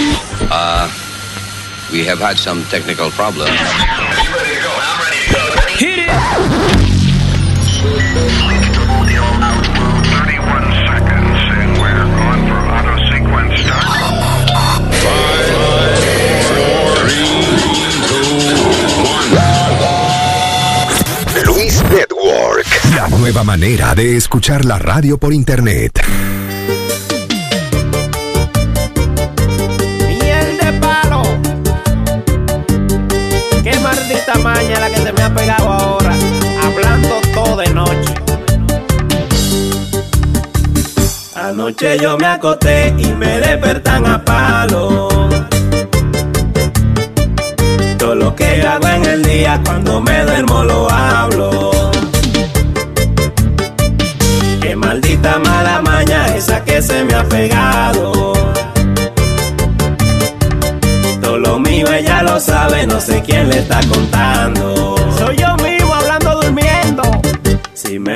Uh, we have had some technical problems. Hit it! Luis Network. La nueva manera de escuchar la radio por internet. Pegado ahora. Hablando todo de noche. Anoche yo me acosté y me despertan a palo. Todo lo que hago en el día cuando me duermo lo hablo. Qué maldita mala maña esa que se me ha pegado. Todo lo mío ella lo sabe, no sé quién le está contando.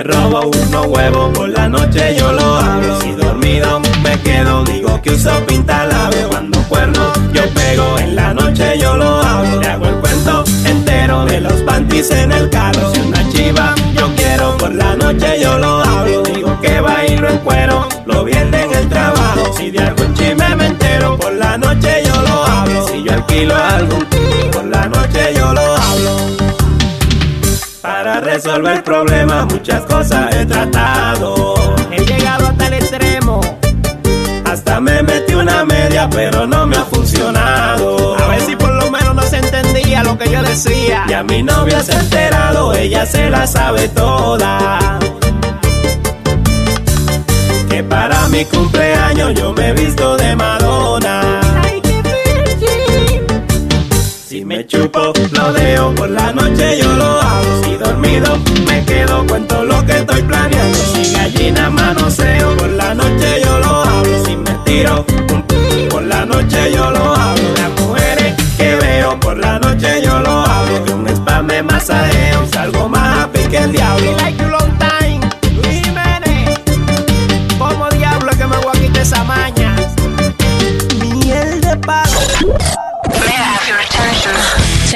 Robo unos huevos por la noche yo lo hablo. Si dormido me quedo, digo que uso pintalabio. Cuando cuerno yo pego, en la noche yo lo hablo. Le hago el cuento entero de los panties en el carro. Si una chiva yo quiero, por la noche yo lo hablo. Digo que bailo en cuero, lo viene en el trabajo. Si de algún chisme me entero, por la noche yo lo hablo. Si yo alquilo algún por la noche yo lo hablo. Para resolver el problema muchas cosas he tratado. He llegado hasta el extremo. Hasta me metí una media, pero no me ha funcionado. A ver si por lo menos no se entendía lo que yo decía. Y a mi novia se ha enterado, ella se la sabe toda. Que para mi cumpleaños yo me he visto de Madonna. Chupo, lo dejo por la noche, yo lo hago. Si dormido, me quedo, cuento lo que estoy planeando. Si gallina manoseo, por la noche yo lo hablo. Si me por la noche yo lo hablo. Las mujeres que veo, por la noche yo lo hablo. Que un spam me masajeo, salgo más happy que el diablo.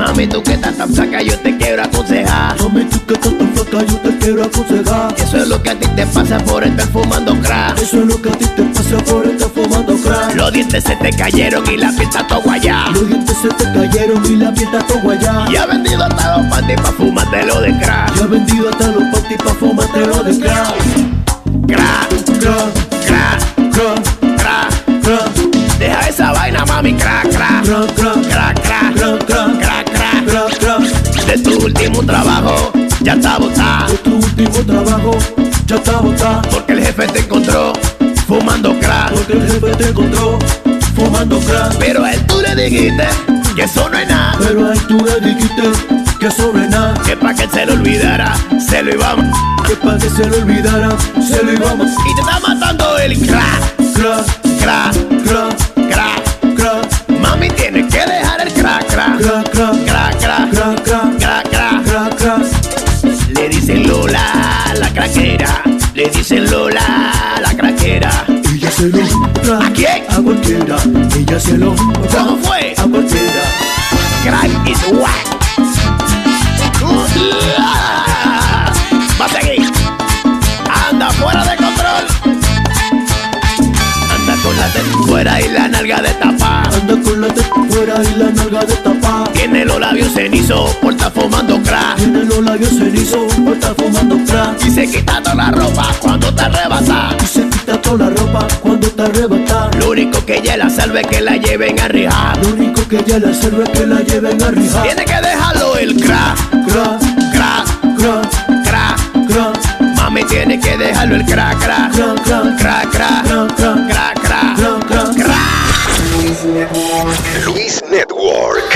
Mami, tú que estás tan flaca, yo te quiero aconsejar. Mami, tú que estás tan flaca, yo te quiero aconsejar. Eso es lo que a ti te pasa por estar fumando crack. Eso es lo que a ti te pasa por estar fumando crack. Los dientes se te cayeron y la fiesta todo guayá. Los dientes se te cayeron y la fiesta todo guayá. Y ha vendido hasta los panties pa' fumártelo de crack. Ya ha vendido hasta los panties pa' fumártelo de crack. Crack, Crack, crack, crack, crack. Deja esa vaina, mami, crack, crack, Crack, crack, de tu último trabajo ya está botado. De tu último trabajo ya está botado. Porque el jefe te encontró fumando crack. Porque el jefe te encontró fumando crack. Pero a él tú le dijiste que eso no es nada. Pero a él tú le dijiste que eso no es nada. Que pa' que se lo olvidara, se lo íbamos. Que pa' que se lo olvidara, se lo íbamos. Y te está matando el crack. Crack, crack, crack, crack, crack. Mami, tienes que dejar el crack, crack. Crack, crack, crack, crack. crack. Craquera. Le dicen Lola, la craquera. Ella se lo ¿A quién? A cualquiera. Ella se lo ¿Cómo fue? A cualquiera. Crack is whack. fuera y la nalga de tapa. Anda con la teta fuera y la nalga de tapa. Tiene los labios cenizos por estar fumando crack. Tiene los labios cenizos por estar fumando crack. Y se quita toda la ropa cuando te arrebata. Y se quita toda la ropa cuando te arrebata. Lo único que ella la salve es que la lleven a rijar. Lo único que ella la salve es que la lleven a rijar. Tiene que dejarlo el crack, crack, crack, crack, crack, crack. Mami tiene que dejarlo el crack, crack, crack, crack, crack. crack. Network.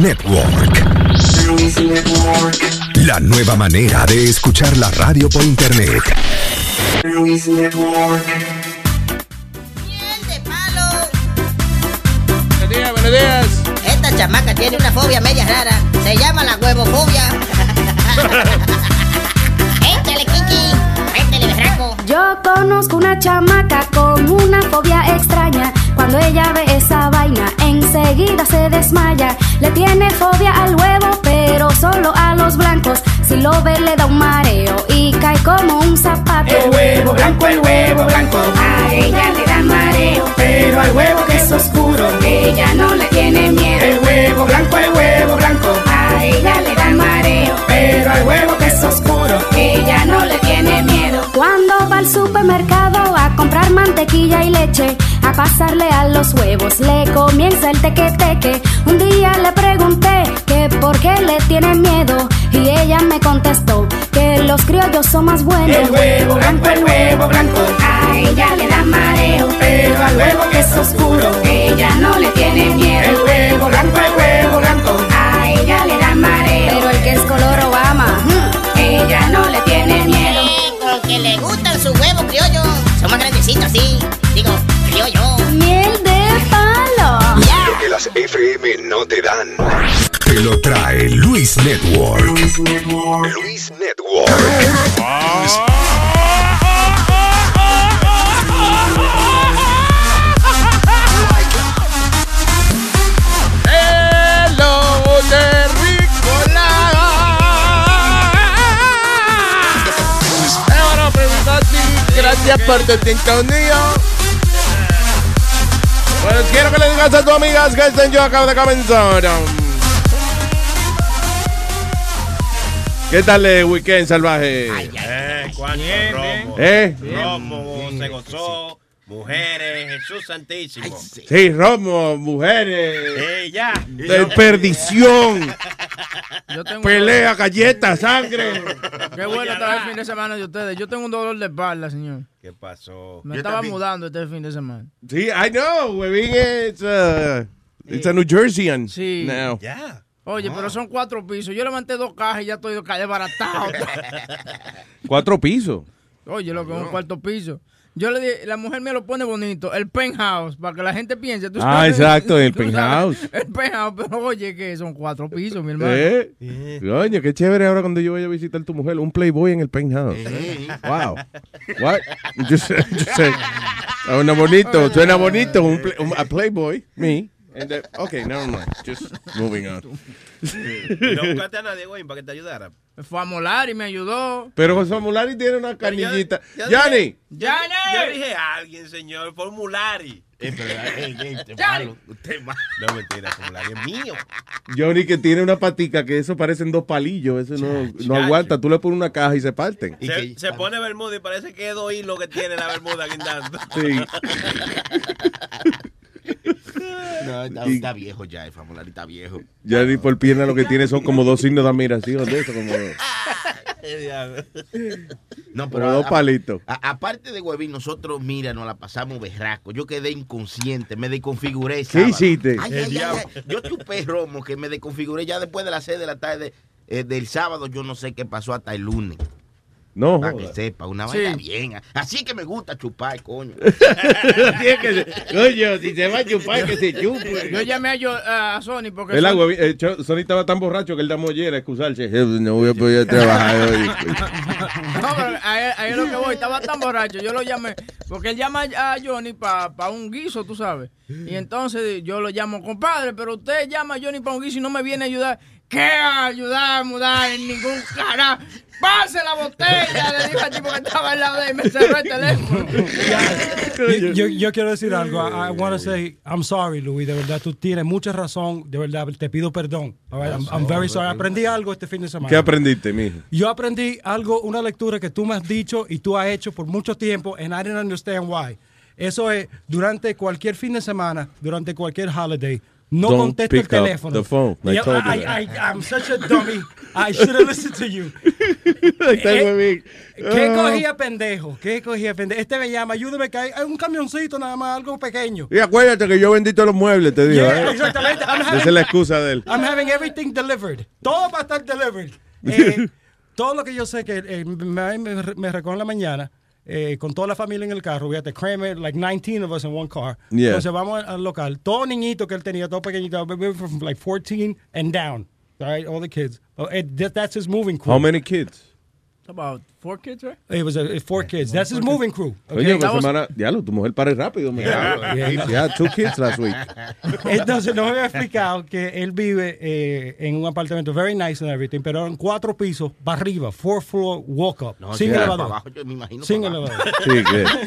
Network. La nueva manera de escuchar la radio por internet. Miel de palo. Buenos días, buenos días. Esta chamaca tiene una fobia media rara. Se llama la huevofobia. Échale, Kiki. Métele, berraco. Yo conozco una chamaca con una fobia extraña. Cuando ella ve esa vaina, enseguida se desmaya. Le tiene fobia al huevo, pero solo a los blancos. Si lo ve, le da un mareo y cae como un zapato. El huevo blanco, el huevo blanco. A ella le da mareo, Pero al huevo que es oscuro. ella no le tiene miedo. El huevo blanco, el huevo blanco. A ella le da mareo, Pero al huevo que es oscuro. ella no le tiene miedo. Cuando va al supermercado a comprar mantequilla y leche, pasarle a los huevos, le comienza el teque-teque. Un día le pregunté que por qué le tiene miedo y ella me contestó que los criollos son más buenos. El huevo blanco, el huevo blanco. A ella le da mareo, Pero al huevo que es oscuro. ella no le tiene El miedo. huevo blanco, el huevo blanco. A ella le da mareo, pero el que es color Obama, mm, ella no le tiene miedo. Eh, con que le gustan sus huevos criollos. Son más grandecitos así. No te dan. Te lo trae Luis Network. Luis Network. Ricola. Ahora preguntati, gracias por tu sintonía. Pues quiero que le digas a tus amigas que estén yo acabo de comenzar. ¿Qué tal el weekend salvaje? Eh, cuánto romo. ¿Eh? Romo, se gozó. Mujeres, Jesús Santísimo. Sí, romo, mujeres, Eh, ya. de perdición, Yo tengo pelea, galletas, sangre. Qué bueno estar el fin de semana de ustedes. Yo tengo un dolor de espalda, señor. ¿Qué pasó? Me estaba mudando este fin de semana. Sí, I know, huevín, it's a, it's a New Jerseyan Sí. now. Ya. Oye, pero son cuatro pisos. Yo levanté dos cajas y ya estoy desbaratado. Cuatro pisos. Oye, lo que es un cuarto piso. Yo le dije, la mujer me lo pone bonito, el penthouse, para que la gente piense. ¿tú Ah, sabes? exacto, el Tú sabes, penthouse. El penthouse, pero oye, que son cuatro pisos, mi hermano. ¿Eh? Coño, qué chévere ahora cuando yo vaya a visitar a tu mujer, un Playboy en el penthouse. Wow. What? Yo sé, yo sé. Suena bonito, suena bonito, un, play- un- a Playboy, me. And then- okay, never mind. Just moving on. ¿Y no buscaste a nadie, güey, para que te ayudara? Fue a molar y me ayudó. Pero José Mulari tiene una canillita. Johnny, ¡Johnny! Yo dije a alguien, señor, formulari. Eh, eh, eh, es malo, usted es malo. No, mentira, es mío. Johnny que tiene una patica que eso parecen dos palillos, eso no, no aguanta. Tú le pones una caja y se parten. Se, se pone bermuda y parece que es dos hilos que tiene la bermuda guindando. Sí. No, está, Y- está viejo ya, el formulario está viejo. Johnny por pierna lo que tiene son como dos signos de admiración de eso, como, No, como dos palitos. aparte de huevín, nosotros, mira, nos la pasamos berraco. Yo quedé inconsciente, me desconfiguré. ¿Qué hiciste? Ay, ay, ay, ay. Yo chupé romo que me desconfiguré ya después de las 6 de la tarde eh, del sábado. Yo no sé qué pasó hasta el lunes. No, Para que sepa, una Sí. vaina bien. Así que me gusta chupar, coño. Coño, si se va a chupar, que se chupe. Yo llamé a, yo, a Sony porque... El Sony- agua, eh, Sony estaba tan borracho que él da mollera a excusarse. Eh, No voy a poder trabajar hoy. No, pero ahí, ahí es lo que voy. Estaba tan borracho. Yo lo llamé. Porque él llama a Johnny para un guiso, tú sabes. Y entonces yo lo llamo, compadre, pero usted llama a Johnny para un guiso y no me viene a ayudar. ¿Qué ayudar a mudar en ningún cara? ¡Pase la botella! Le dijo al tipo que estaba al lado de él y me cerró el teléfono. Yo, yo- yo quiero decir algo. I, I want to say, I'm sorry, Luis. De verdad, tú tienes mucha razón. De verdad, te pido perdón. All right, I'm, I'm very sorry. Aprendí algo este fin de semana. ¿Qué aprendiste, mijo? Yo aprendí algo, una lectura que tú me has dicho y tú has hecho por mucho tiempo, and I didn't understand why. Eso es, durante cualquier fin de semana, durante cualquier holiday, No Don't contesto el up teléfono. the phone. Y yo, I. I, I'm such a dummy. I should have listened to you. Eh, huevín. ¿Qué Ah. cogía pendejo? ¿Qué cogía pendejo? Este me llama, ayúdame, que hay, hay un camioncito nada más, algo pequeño. Y acuérdate que yo vendí todos los muebles, te digo. Yeah, ¿eh? exactamente. Esa es la excusa de él. I'm having everything delivered. Todo va a estar delivered. Eh, todo lo que yo sé que eh, me, me, en la mañana, eh, con toda la familia en el carro, we had to cram it, like 19 of us in one car. Yeah. Entonces vamos al, al local. Todo niñito que él tenía, todo pequeñito, from like 14 and down. All right, all the kids. Oh, it- that- that's his moving crew. How many kids? About four kids, right? It was four kids. That's his moving crew. Oye, Okay? una was- semana, diablo, tu mujer pare rápido. me Yeah. two kids last week. Entonces no me había explicado que él vive eh, en un apartamento very nice and everything, pero en cuatro pisos para arriba, four floor walk up, No, sin sí, elevador. abajo, yo me imagino sin para abajo. elevador.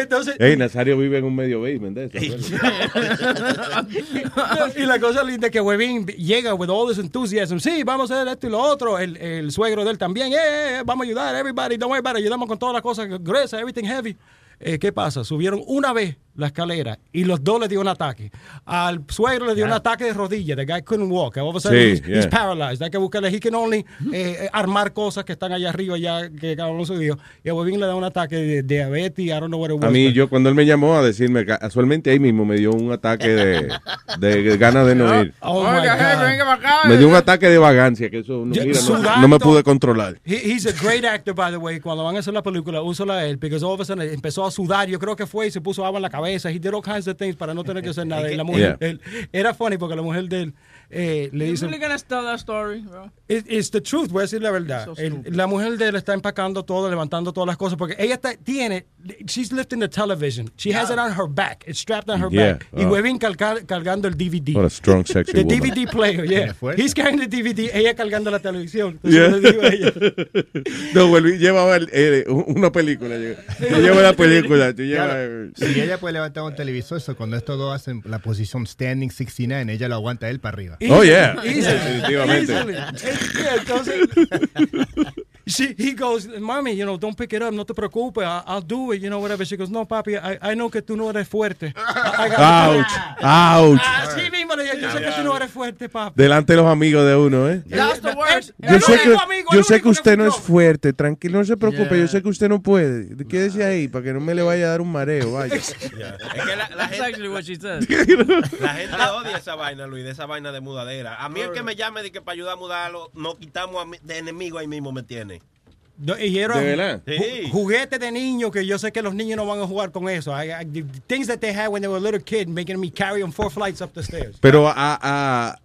Entonces, Ey, Nazario vive en un medio basement de eso. y la cosa linda es que Webin llega with all this enthusiasm. Sí, vamos a hacer esto y lo otro. El, el suegro de él también. Eh, eh, eh, vamos a ayudar. Everybody, don't worry about it. Ayudamos con todas las cosas gruesas, everything heavy. Eh, ¿Qué pasa? Subieron una vez la escalera y los dos le dio un ataque. Al suegro le dio un ataque de rodilla. The guy couldn't walk. All of a sudden, Sí, he's, yeah. he's paralyzed. Hay que buscarle. He can only eh, eh, armar cosas que están allá arriba ya que cada uno subió. Y a Webin le da un ataque de diabetes. I don't know what it was. A mí, but- yo cuando él me llamó a decirme, casualmente ahí mismo me dio un ataque de, de ganas de no ir. Oh, my Oiga, jefe, God. acá. Me dio un ataque de vagancia, que eso no, Ya, mira, no- sudando. no me pude controlar. He- he's a great actor, by the way. Cuando van a hacer la película, úsala a él, porque all of a sudden empezó a sudar. Yo creo que fue y se puso agua en la cabeza. He did all kinds of things para no tener que hacer nada. Y la mujer, él- era funny porque la mujer de él eh, le You dice. really gonna tell that story, bro? It- it's the truth, voy a decir la verdad. So El- la mujer de él está empacando todo, levantando todas las cosas, porque ella está, tiene, she's lifting the television. She has it on her back. It's strapped on her Yeah. back. Y Oh. Webin carga- cargando el DVD. What a strong, sexy The woman. DVD player, yeah. He's carrying the DVD, ella cargando la televisión. Entonces Yeah. yo le digo a ella, No, vuelve, llevaba el- eh, una película. Llevo la película. Tú llevas, Claro, si ella puede levantar un televisor, eso cuando estos dos hacen la posición standing 69, ella lo aguanta él para arriba. Oh, yeah. Easily. Definitivamente. Easily. Yeah, entonces, she, he goes, mommy, you know, don't pick it up, no te preocupes, I, I'll do it, you know, whatever. She goes, no, papi, I, I know que tú no eres fuerte. I- I got- Ouch. Ouch. Así mismo le dije, yo sé que tú no eres fuerte, papi. Delante de los amigos de uno, ¿eh? That's the worst. Yo sé que, amigo, yo sé que usted no es fuerte, tranquilo, no se preocupe, Yeah. yo sé que usted no puede. Quédese ahí para que no me le vaya a dar un mareo, vaya. Es que la, la That's gente, actually what she said. la gente odia esa vaina, Luis, de esa vaina de mudadera. A mí el que me llame de que para ayudar a mudarlo, nos quitamos a mi- de enemigo ahí mismo me tiene. No, y era ¿De verdad? ju- Sí. juguete de niño que yo sé que los niños no van a jugar con eso. I- I- the things that they had when they were a little kid, making me carry them four flights up the stairs. Pero a, a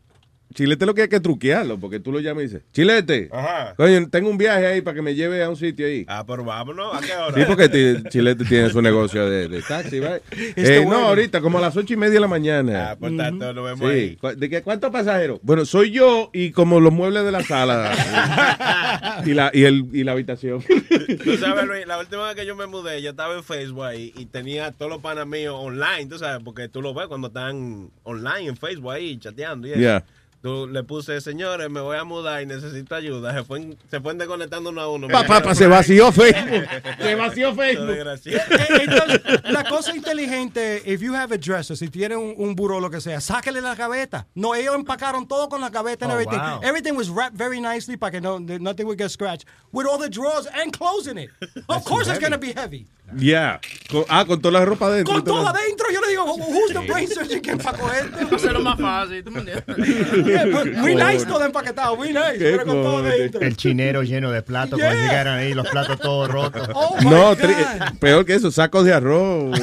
Chilete lo que hay que truquearlo, porque tú lo llamas y dices, Chilete, Ajá. coño, tengo un viaje ahí para que me lleve a un sitio ahí. Ah, pero vámonos, ¿a qué hora? Sí, porque Chilete tiene su negocio de, de taxi, ¿vale? Eh, no, ahorita, como a las ocho y media de la mañana. Ah, por tanto, nos vemos Sí. ¿Cu- ¿De qué, cuántos pasajeros? Bueno, soy yo y como los muebles de la sala. y, la, y, el, y la habitación. Tú sabes, Luis, la última vez que yo me mudé, yo estaba en Facebook ahí y tenía todos los panas míos online, tú sabes, porque tú lo ves cuando están online en Facebook ahí chateando y eso. Yeah. Tú le puse, señores, me voy a mudar y necesito ayuda. Se fueron, se fueron desconectando uno a uno. Pa, pa, pa, se vació Facebook. Se vació Facebook. Desgraciado. Eh, Entonces, la cosa inteligente, if you have a dresser, si tiene un, un buró lo que sea, sáquele la gaveta. No, ellos empacaron todo con la gaveta and Oh, everything. wow. Everything was wrapped very nicely para que no, nothing would get scratched. With all the drawers and closing it. Of course it's going to be heavy. Yeah. Con- ah, con toda la ropa adentro. Con todo lo- adentro, yo le digo, who's the brain surgeon que empacó esto? Hacerlo más fácil, ¿tú me entiendes? Yeah, muy nice todo empaquetado, muy nice, Qué pero con todo cojones. adentro. El chinero lleno de platos, Yeah. cuando llegaron ahí, los platos todos rotos. Oh No, tri- peor que eso, sacos de arroz,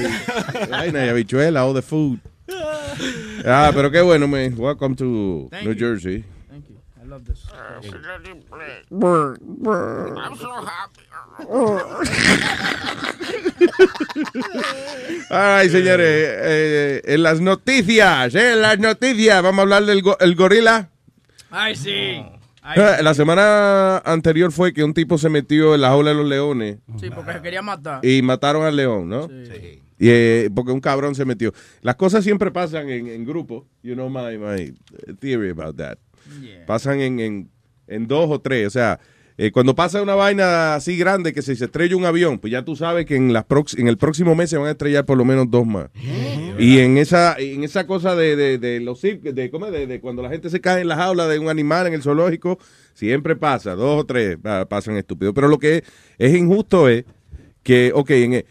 vaina y habichuela, all the food. Ah, pero qué bueno, man. Welcome to Thank New you. Jersey. Thank you. I love this. I'm so happy. Ay, señores, eh, en las noticias, eh, en las noticias, vamos a hablar del go- el gorila. Ay, sí. Ay, Eh, La semana anterior fue que un tipo se metió en la jaula de los leones sí, porque se quería matar. y mataron al león, ¿no? Sí. Y, eh, porque un cabrón se metió. Las cosas siempre pasan en, en grupo. You know my, my theory about that. Yeah. Pasan en, en, en dos o tres. O sea, eh, cuando pasa una vaina así grande que se, se estrella un avión, pues ya tú sabes que en, las prox- en el próximo mes se van a estrellar por lo menos dos más. Y en esa, en esa cosa de, de, de los de, ¿cómo es? de, de cuando la gente se cae en la jaula de un animal en el zoológico, siempre pasa, dos o tres pa- pasan estúpidos. Pero lo que es, es injusto es que, ok, en, eh,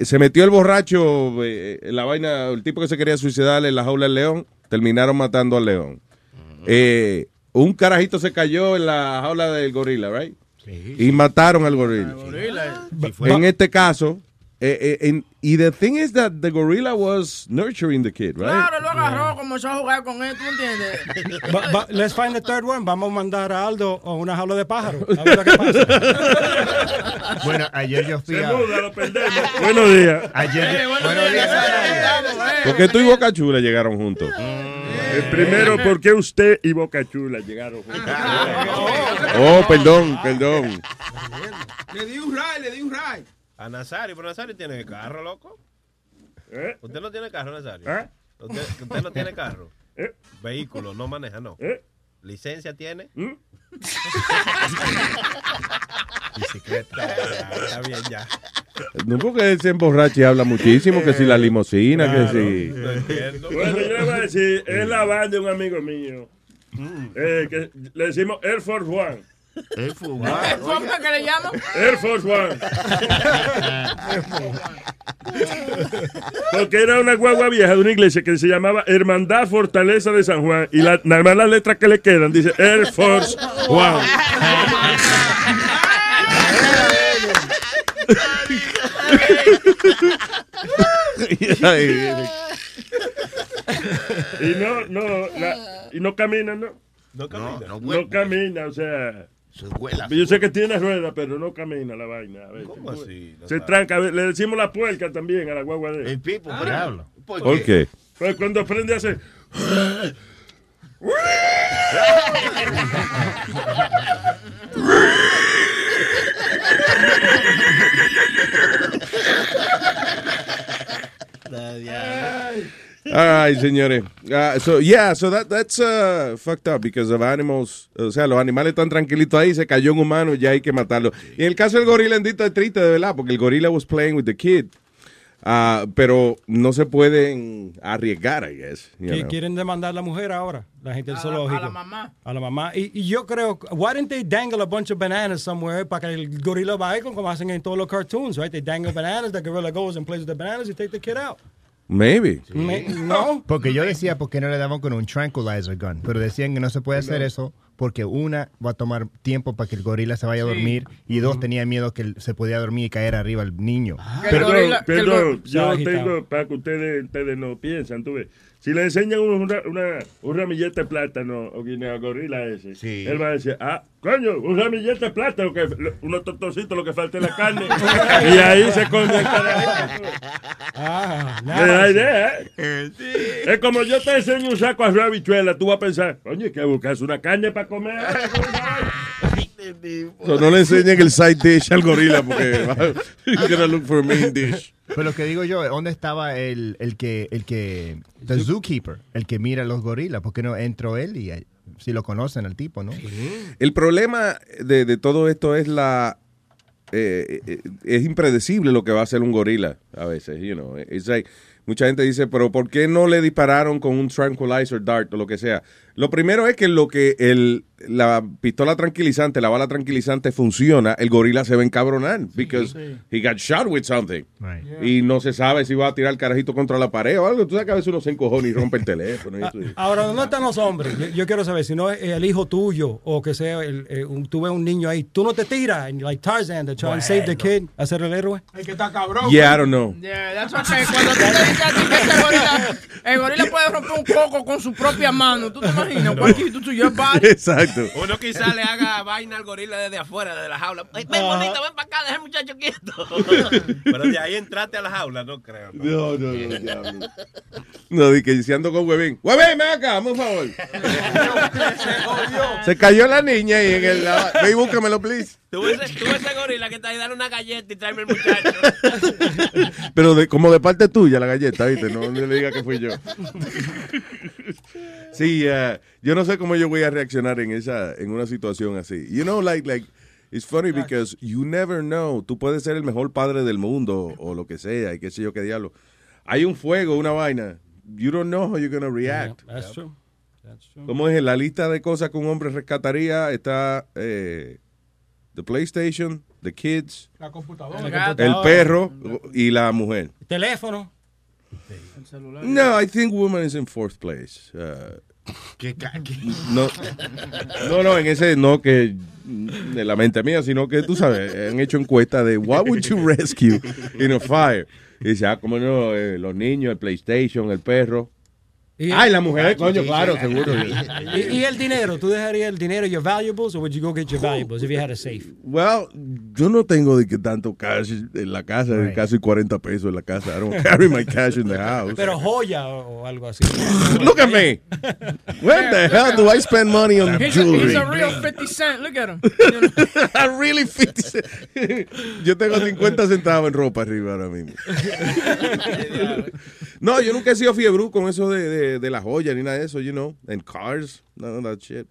se metió el borracho, eh, en la vaina, el tipo que se quería suicidar en la jaula del león, terminaron matando al león. Eh, un carajito se cayó en la jaula del gorila, right? Y mataron al gorila. En este caso, eh, eh, en- y the thing is that the gorilla was nurturing the kid, right? Claro, lo agarró, comenzó a jugar con él, ¿tú entiendes? Va- va- let's find the third one. Vamos a mandar a Aldo a una jaula de pájaros. A ver lo que pasa. Bueno, ayer yo fui Se a... muda, lo perdemos. Buenos días. Ayer buenos días. Porque tú y Boca Chula llegaron juntos. El primero, ¿por qué usted y Boca Chula llegaron juntos? Oh, perdón, perdón. Le di un ride, le di un ride. A Nazario, pero Nazario tiene carro, loco. ¿Usted no tiene carro, Nazario? ¿Eh? ¿Usted, usted no tiene carro? ¿Eh? Vehículo, no maneja, no. ¿Eh? ¿Licencia tiene? ¿Mm? Bicicleta. Está bien, ya. No porque él se emborracha y habla muchísimo, que si la limosina, que si... No entiendo. Bueno, yo le voy a decir, es la banda de un amigo mío. eh, que le decimos Air Force One. Air Force ¿Cómo es que le llaman? Air Force One. Porque era una guagua vieja de una iglesia que se llamaba Hermandad Fortaleza de San Juan. Y la, nada más las letras que le quedan dice Air Force One. y no, no, la- y no camina, ¿no? No camina. No, camina, o sea. Vuela. Yo sé que tiene rueda, pero no camina la vaina. A ver, ¿Cómo así? Se tranca. Le decimos la puerca también a la guagua de El pipo, Ah. por ejemplo. ¿Por ¿Por qué? Pues cuando aprende a hacer. All right, señores. Uh, so, yeah, so that, that's uh, fucked up because of animals. O sea, los animales están tranquilitos ahí, se cayó un humano, ya hay que matarlo. Y en el caso del gorila, endito es triste, de verdad, porque el gorila was playing with the kid. Ah, pero no se pueden arriesgar, I guess. you know. quieren demandar a la mujer ahora, la gente del A la- zoológico. a la mamá. A la mamá. Y, y yo creo, why didn't they dangle a bunch of bananas somewhere para que el gorila vaya con como hacen en todos los cartoons, right? They dangle bananas, the gorilla goes and plays with the bananas, y take the kid out. Maybe. Me- no. Porque yo decía, ¿por qué no le daban con un tranquilizer gun? Pero decían que no se puede hacer eso porque una, va a tomar tiempo para que el gorila se vaya a dormir y dos, tenía miedo que él se podía dormir y caer arriba al niño. Perdón, gorila- el perdón, gor- yo tengo para que ustedes, ustedes no piensan, tú ves. Si le enseñan una, una, un ramillete de plátano o guineo gorila ese, él va a decir, ah, coño, un ramillete de plátano, que, unos totocitos, lo que falta es la carne. y ahí se come el carajo. Ah, da idea, ¿eh? Es como yo te enseño un saco arroz habichuela, tú vas a pensar, coño, hay que buscarse una carne para comer. So, no le enseñen el side dish al gorila porque va, you're gonna look for a main dish. Pero lo que digo yo, ¿dónde estaba el, el que, el que, the zookeeper, el que mira a los gorilas? ¿Por qué no entró él y eh, si lo conocen al tipo, no? El problema de, de todo esto es la eh, eh, es impredecible lo que va a hacer un gorila a veces, you know. It's like, mucha gente dice, pero ¿por qué no le dispararon con un tranquilizer dart o lo que sea? Lo primero es que lo que el, la pistola tranquilizante, la bala tranquilizante funciona, el gorila se va a encabronar because he got shot with something. Y no se sabe si va a tirar el carajito contra la pared o algo. Tú sabes que a veces uno se encojona y rompe el teléfono. y eso. Ahora, ¿dónde están los hombres? Yo, yo quiero saber, si no es el hijo tuyo o que sea, el, eh, un- tú ves un niño ahí, tú no te tiras, and like Tarzan, to try and save the kid, hacer el héroe. El que está cabrón. Yeah, I don't know. Yeah, that's okay. Cuando tú te dices a ti que ese gorila, el gorila puede romper un coco con su propia mano, ¿tú te imaginas? Cualquier tú your body. Exacto. Uno quizá le haga vaina al gorila desde afuera, de la jaula. Ven, bonito, ven para acá, deja el muchacho quieto. Pero de ahí entraste a la jaula, no creo. No, no, no, diablo. No, di que si ando con Huevín. Huevín, ven acá, por favor. Se cayó la niña y en el... Ve y búscamelo, please. Tú ese, tú ese gorila que está ahí, dale una galleta y tráeme el muchacho. Pero de, como de parte tuya la galleta, ¿viste? No, no le diga que fui yo. Sí, eh, yo no sé cómo yo voy a reaccionar en esa, en una situación así. You know, like, like, It's funny because you never know. Tú puedes ser el mejor padre del mundo o lo que sea y qué sé yo qué diablo. Hay un fuego, una vaina. You don't know how you're going to react. Yeah, that's true. That's true. Como es en la lista de cosas que un hombre rescataría está eh, the PlayStation, the kids, La computadora. el perro y la mujer. Teléfono. No, I think woman is in fourth place. Uh, ¿Qué no, no, no, en ese no que de la mente mía, sino que tú sabes, han hecho encuesta de what would you rescue in a fire. Y dice, ah, cómo no, eh, los niños, el PlayStation, el perro. Y- Ay, la mujer, coño, claro, seguro. ¿Y, y el dinero? ¿Tú dejarías el dinero, your valuables, or would you go get your valuables if you had a safe? Well, yo no tengo de que tanto cash en la casa, casi 40 pesos en la casa. I don't carry my cash in the house. Pero joya o, o algo así. Look at me. Where the hell do I spend money on He's a, jewelry? he's a real 50 Cent. Look at him. I really 50 cent. Yo tengo 50 centavos en ropa arriba ahora mismo. no, yo nunca he sido fiebre con eso de, de, de la joya ni nada de eso, you know. And cars, none of that shit.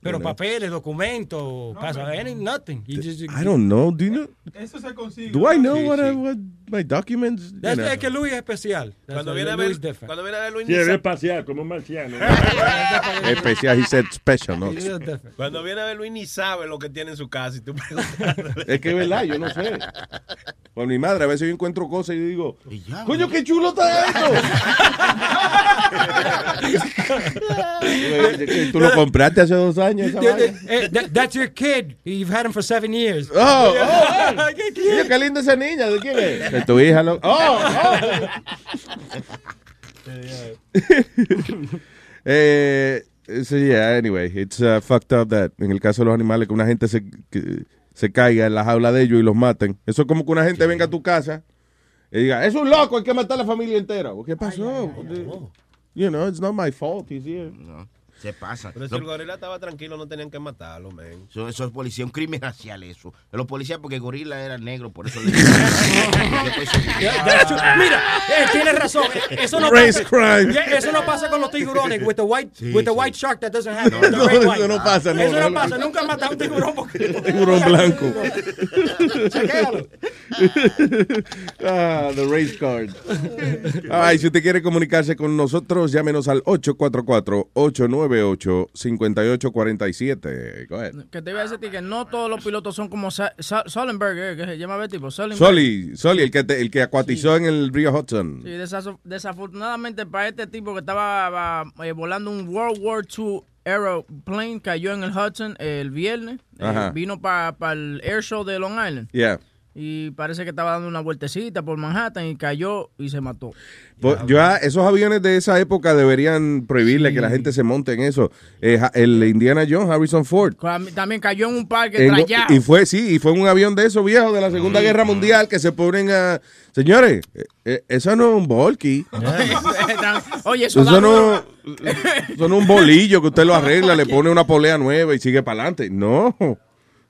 Pero papeles, documentos, casa, any, nothing. You just, I don't know. Do you know? Eso se consigue. Do I know what, I, what my documents? you Es, know? es que Luis es especial. Cuando viene ver, cuando viene a ver Luis Sí, ni es espacial, como un marciano. Especial, he said special, no. Cuando viene a ver Luis ni sabe lo que tiene en su casa y tú. Es que es verdad, yo no sé. Con mi madre, a veces yo encuentro cosas y digo, coño, qué chulo está esto. Tú lo compraste hace dos años, esa. Eh, that- that's your kid. You've had him for seven years. Oh, oh, Mira, qué linda esa niña, ¿de quién es? De tu hija, lo... Oh, oh. eh, so yeah, anyway, it's uh, fucked up that en el caso de los animales que una gente se, que se caiga en la jaula de ellos y los maten. Eso es como que una gente venga a tu casa y diga, es un loco, hay que matar a la familia entera. ¿Qué pasó? You know, it's not my fault, he's here. Se pasa. Pero si el gorila estaba tranquilo, no tenían que matarlo, man. Eso, eso es policía, un crimen racial eso. Los policías porque el gorila era negro, por eso le. Mira, eh, tienes razón. Eso no Race pasa. crime. Yeah, eso no pasa con los tiburones. With the white, with the white shark that doesn't have. No, no, eso white. no pasa, no, Eso no, no. pasa. Nunca matado a un tiburón porque. Tiburón blanco. Chequéalo. Ah, the race card. Ay, si usted quiere comunicarse con nosotros, llámenos al 844-898-5847. Go ahead. Que te iba a decir que no todos los pilotos son como Sa- Sa- eh, que se llama el tipo. Soli, Soli, el que, te- el que acuatizó en el río Hudson. Sí, desafortunadamente para este tipo que estaba eh, volando un World War II aeroplane, cayó en el Hudson el viernes, eh, vino para el Air Show de Long Island Yeah. Y parece que estaba dando una vueltecita por Manhattan y cayó y se mató. Pues, yo, ah, esos aviones de esa época deberían prohibirle que la gente se monte en eso. Eh, el Indiana Jones, Harrison Ford. También cayó en un parque En- y fue, sí, y fue un avión de esos viejos de la Segunda Guerra Mundial que se ponen a... Señores, eh, eh, eso no es un volky. Oye, eso, no, eso no es un bolillo que usted lo arregla, le pone una polea nueva y sigue para adelante. No.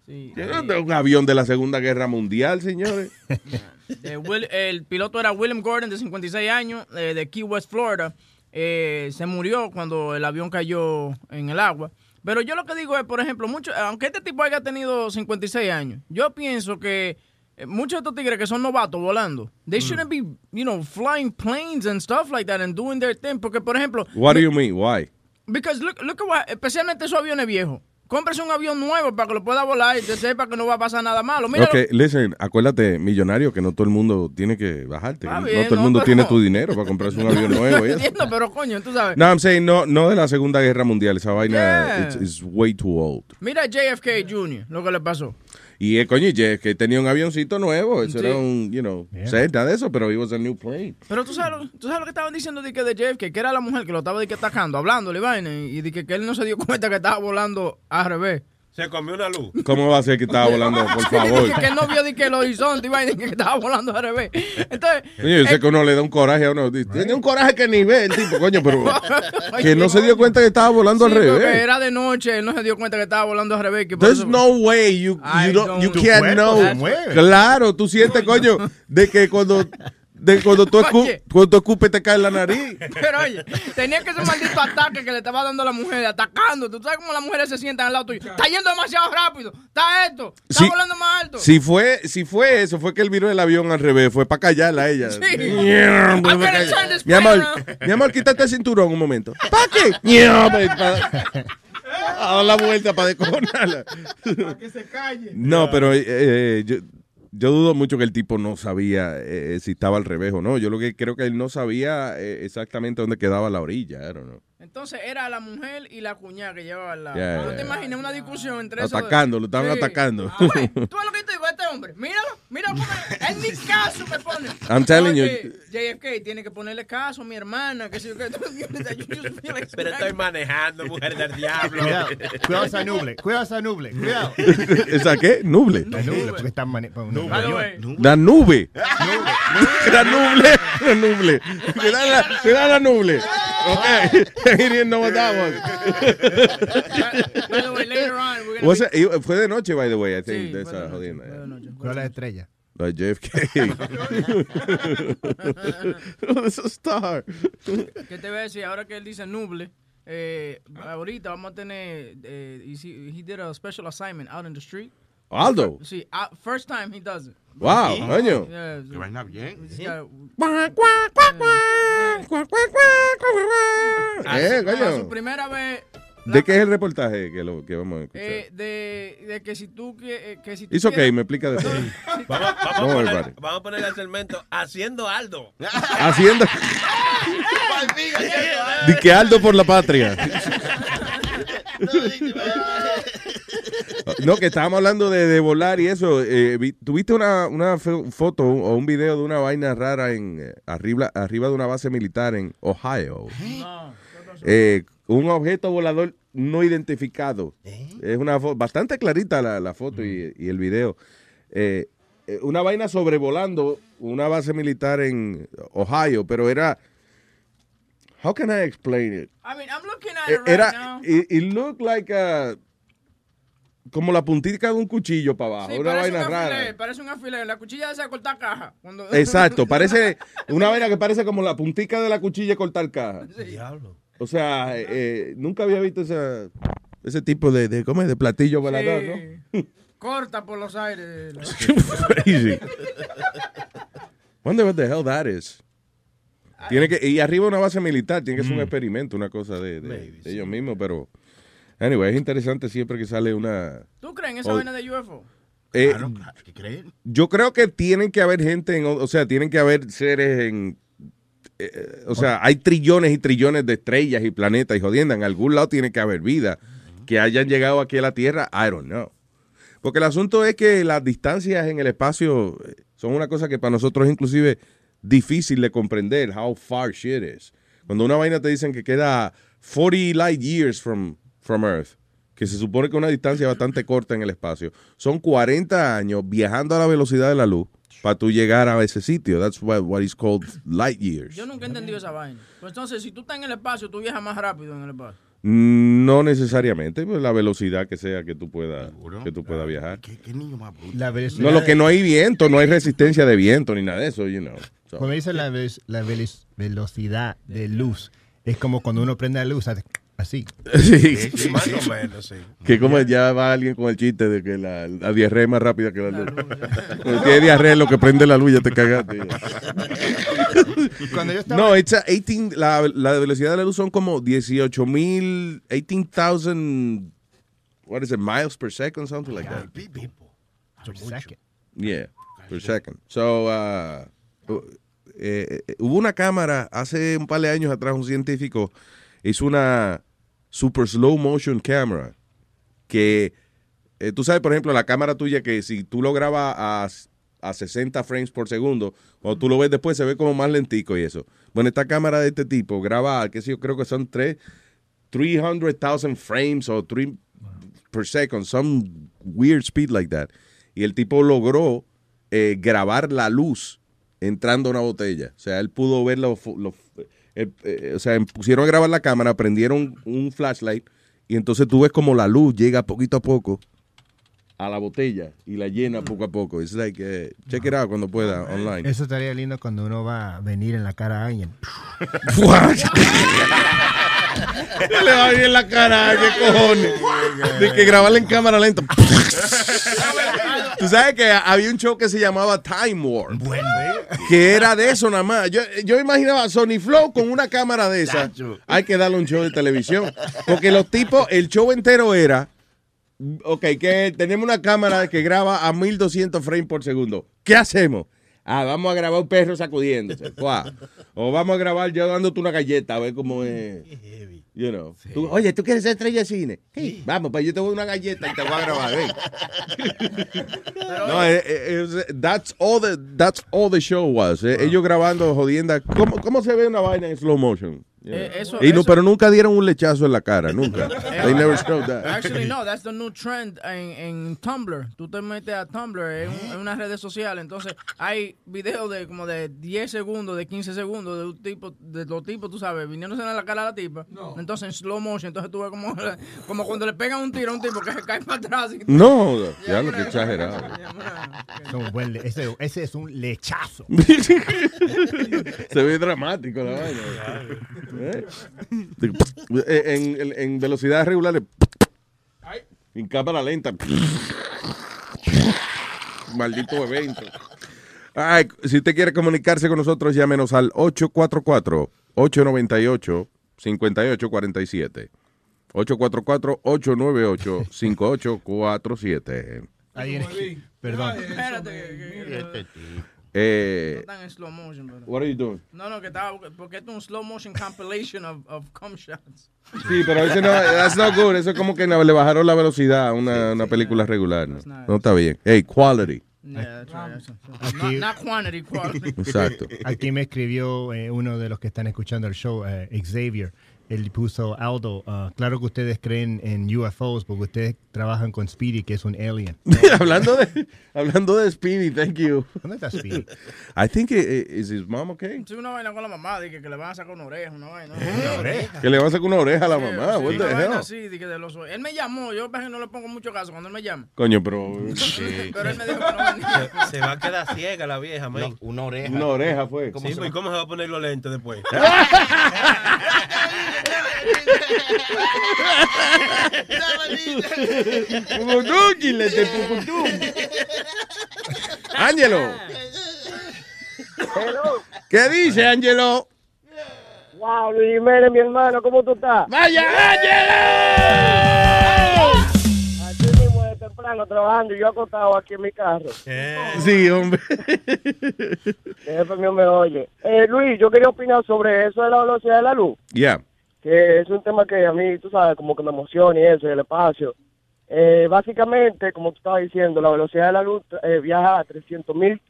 Es un avión de la Segunda Guerra Mundial, señores. Eh, Will- el piloto era William Gordon, de 56 años, eh, de Key West, Florida. Eh, se murió cuando el avión cayó en el agua. Pero yo lo que digo es, por ejemplo, mucho, aunque este tipo haya tenido 56 años, yo pienso que eh, muchos de estos tigres que son novatos volando, they shouldn't be, you know, flying planes and stuff like that and doing their thing. Porque, por ejemplo, What do you mean? Why? because look, look at what- especialmente esos aviones viejos. Cómprese un avión nuevo para que lo pueda volar y te sepa que no va a pasar nada malo. Mira, Ok, listen, acuérdate, millonario, que no todo el mundo tiene que bajarte. Está no bien, todo el mundo tiene tu dinero para comprarse un avión nuevo. y eso. entiendo, pero coño, tú sabes. No, I'm saying, no, no de la Segunda Guerra Mundial. Esa vaina Yeah. it's, it's way too old. Mira a JFK Jr., lo que le pasó. Y eh, coño, y es que tenía un avioncito nuevo. Eso Sí. era un, you know, sé, nada de eso, pero it was a new plane. Pero tú sabes, lo- tú sabes lo que estaban diciendo de que de JFK, que era la mujer que lo estaba de que atacando, hablándole, vaina, y de que, que él no se dio cuenta que estaba volando al revés. Se comió una luz. ¿Cómo va a ser que estaba volando? Por favor. de que él no vio de que el horizonte y vaina, y que estaba volando al revés. Entonces, Coño, yo sé que uno le da un coraje a uno. dice, Tiene un coraje que ni ve el tipo, coño, pero que no se dio cuenta que estaba volando al sí, revés. era de noche, él no se dio cuenta que estaba volando al revés. Que There's eso- no way you, you, don't, don't- can't know. Claro, tú sientes, coño, de que cuando de cuando tú, escu- Oye. cuando tú escupes te cae en la nariz. Pero oye, tenía que ser un maldito ataque que le estaba dando a la mujer, atacando. Tú sabes cómo las mujeres se sientan al lado tuyo. Está yendo demasiado rápido. Está esto. Está Sí. volando más alto. Si fue, si fue eso, fue que él viró el avión al revés, fue para callarla a ella. Sí. Mi amor, mi amor, quítate el cinturón un momento. ¿Para qué? A dar la vuelta para descojonarla. que se calle. No, pero eh, eh, yo, yo dudo mucho que el tipo no sabía eh, si estaba al revés o no. Yo lo que creo que él no sabía eh, exactamente dónde quedaba la orilla. Know. Entonces era la mujer y la cuñada que llevaban la. Ya, ¿No ya, te imaginas una discusión entre esos dos? Atacando, lo estaban Sí. atacando. Tú ves, tú ves lo que te digo a este hombre. Míralo, mira cómo es. Él ni caso me pone. I'm telling you. Oye, JFK tiene que ponerle caso a mi hermana. Que si yo que. Pero estoy manejando, mujer del diablo. Cuidado, cuidado esa nuble, cuidado esa nuble, cuidado. ¿Esa qué? Nuble. La nuble, porque están mane- pues. La nube. La nuble. La nuble. Cuidado la nuble. Ok. He didn't know what that was. By the way, later on, we're gonna Was be- it- fue de noche, by the way, I think. Sí, de fue esa de noche, jodienda. fue de noche. Cuidado la estrella. La JFK. Es a star. ¿Qué te voy a decir? Ahora que él dice nuble, eh, ahorita vamos a tener. Eh, he, he did a special assignment out in the street. Aldo. Sí, uh, first time he does it. Wow, coño. Que vaina bien. got- Eh, coño. su primera vez. ¿De qué es el reportaje que, lo, que vamos a escuchar? eh, de, de que si tú que, eh, que si tú It's okay, quieres- me explica después. Vamos, vamos, a poner, vamos a poner el segmento Haciendo Aldo. Haciendo. Di que Aldo por la patria. No, que estábamos hablando de, de volar y eso. Eh, vi- ¿Tuviste una, una foto o un video de una vaina rara en eh, arriba, arriba de una base militar en Ohio? Eh, un objeto volador no identificado. Es una bastante clarita la, la foto y, y el video. Una vaina sobrevolando una base militar en Ohio, pero era... How can I explain it? I mean, I'm looking at it right Era, now. it, it looked like a- como la puntica de un cuchillo para abajo, Sí, una parece vaina un rara. alfiler, parece un alfiler. La cuchilla esa de cortar caja. Cuando... Exacto, parece una vaina que parece como la puntica de la cuchilla de cortar caja. Diablo. O sea, eh, nunca había visto esa, ese tipo de, de, ¿cómo es? de platillo volador, ¿no? Corta por los aires. Crazy. Wonder what the hell that is. Tiene que, y arriba una base militar, tiene que ser un experimento, una cosa de, de- de ellos mismos, pero anyway, es interesante siempre que sale una... ¿Tú crees en esa o- vaina de UFO? Eh, ¿Qué crees? yo creo que tienen que haber gente, en, o sea, tienen que haber seres en... eh, o sea, hay trillones y trillones de estrellas y planetas y jodienda. En algún lado tiene que haber vida. Que hayan llegado aquí a la Tierra, I don't know. Porque el asunto es que las distancias en el espacio eh, son una cosa que para nosotros es inclusive difícil de comprender. How far shit is. Cuando una vaina te dicen que queda 40 light years from, from Earth, que se supone que es una distancia bastante corta en el espacio, son 40 años viajando a la velocidad de la luz para tú llegar a ese sitio. That's what, what is called light years. Yo nunca he entendido esa vaina. Pues entonces, si tú estás en el espacio, tú viajas más rápido en el espacio. No necesariamente, pues la velocidad que sea que tú puedas que tú puedas viajar. ¿Qué niño más bruto? La velocidad No, lo que no hay viento, no hay resistencia de viento ni nada de eso, you know. So- Cuando dice la, ve- la velo- velocidad de luz, es como cuando uno prende la luz, hace así. Sí. Sí, más o menos, sí. Que como ya va alguien con el chiste de que la, la diarrea es más rápida que la luz. Cuando tienes diarrea, lo que prende la luz ya te cagaste. Cuando yo estaba- No, it's a 18, la, la velocidad de la luz son como 18 mil, 18,000, what is it, miles per second, something like that. Second. Yeah, per second. So, uh, uh, eh, eh, hubo una cámara hace un par de años atrás, un científico hizo una super slow motion camera que, eh, tú sabes, por ejemplo, la cámara tuya que si tú lo grabas a, a 60 frames por segundo, cuando tú lo ves después se ve como más lentico y eso. Bueno, esta cámara de este tipo graba, que sé yo creo que son tres, 300,000 frames o 3 per second, some weird speed like that. Y el tipo logró eh, grabar la luz entrando a una botella. O sea, él pudo ver los- eh, eh, o sea, pusieron a grabar la cámara, prendieron un flashlight y entonces tú ves como la luz llega poquito a poco a la botella y la llena poco a poco. Es like, eh, check it out cuando pueda online. Eso estaría lindo cuando uno va a venir en la cara a alguien. ¿Qué le va a ir en la cara? ¿Qué cojones? De que grabarla en cámara lenta. Tú sabes que había un show que se llamaba Time Warp. Que era de eso nada más. Yo, yo imaginaba a Sony Flow con una cámara de esa. Hay que darle un show de televisión. Porque los tipos, el show entero era. Ok, que tenemos una cámara que graba a 1200 frames por segundo. ¿Qué hacemos? Ah, vamos a grabar un perro sacudiéndose. Guau. O vamos a grabar yo dándote una galleta a ver cómo es. You know. Tú, oye, ¿tú quieres ser estrella de cine? Sí. Vamos, pues yo te voy a una galleta y te voy a grabar. ven. no, eh, eh, eh, that's, all the, that's all the show was. eh. Ellos grabando jodienda. ¿Cómo, ¿Cómo se ve una vaina en slow motion? Eh, eso- y no, eso- pero nunca dieron un lechazo en la cara, nunca. They never showed that. Actually, no, that's the new trend en, en Tumblr. Tú te metes a Tumblr, en, en unas redes sociales, entonces hay videos de como de 10 segundos, de 15 segundos de un tipo, de los tipos, tú sabes, viniéndose en la cara a la tipa. Entonces en slow motion, entonces tú ves como, como cuando le pegan un tiro a un tipo que se cae para atrás. y- No, ya lo que exagerado. Es un buen le- ese, ese es un lechazo. Se ve dramático la vaina. ¿Eh? En, en, en velocidades regulares. En cámara lenta. Maldito evento. Ay, si usted quiere comunicarse con nosotros, llámenos al 844-898-5847. 844-898-5847. Ahí en- perdón. Espérate. Eh, Están en slow motion, pero- what are you doing? No, no, que estaba, porque esto es un slow motion compilation of, of cum shots. Sí, pero ese no, that's not good. Eso es como que le bajaron la velocidad a una, una película regular. No, No está bien. Hey, quality. Yeah, that's right, that's right. Aquí- Not, not quantity, quality. Exacto. Aquí me escribió eh, uno de los que están escuchando el show, eh, Xavier. Él puso Aldo. ah, claro que ustedes creen en UFOs porque ustedes trabajan con Speedy, que es un alien. hablando de hablando de Speedy, thank you. ¿Dónde está Speedy? I think it, it- is his mom okay? Sí, una vaina con la mamá, de que, que le van a sacar una oreja, una vaina. Que le va a sacar una oreja a la Sí, mamá. sí, What the una hell? así, de que de los. Él me llamó, yo no le pongo mucho caso cuando él me llama. Coño, pero Pero él me dijo que no. Se va a quedar ciega la vieja, man. una oreja. una oreja fue. Sí, pues, ¿y cómo se va a poner los lentes después? Ángelo. ¿Qué dice, Ángelo? Wow, Luis Jiménez, mi hermano, ¿cómo tú estás? ¡Vaya, Aquí mismo de temprano trabajando y yo acostado aquí en mi carro. Sí, hombre. El jefe mío me oye. Eh, Luis, yo quería opinar sobre eso de la velocidad de la luz, Yeah. Que es un tema que a mí, tú sabes, como que me emociona y eso, y el espacio. Eh, básicamente, como tú estabas diciendo, la velocidad de la luz eh, viaja a 300 mil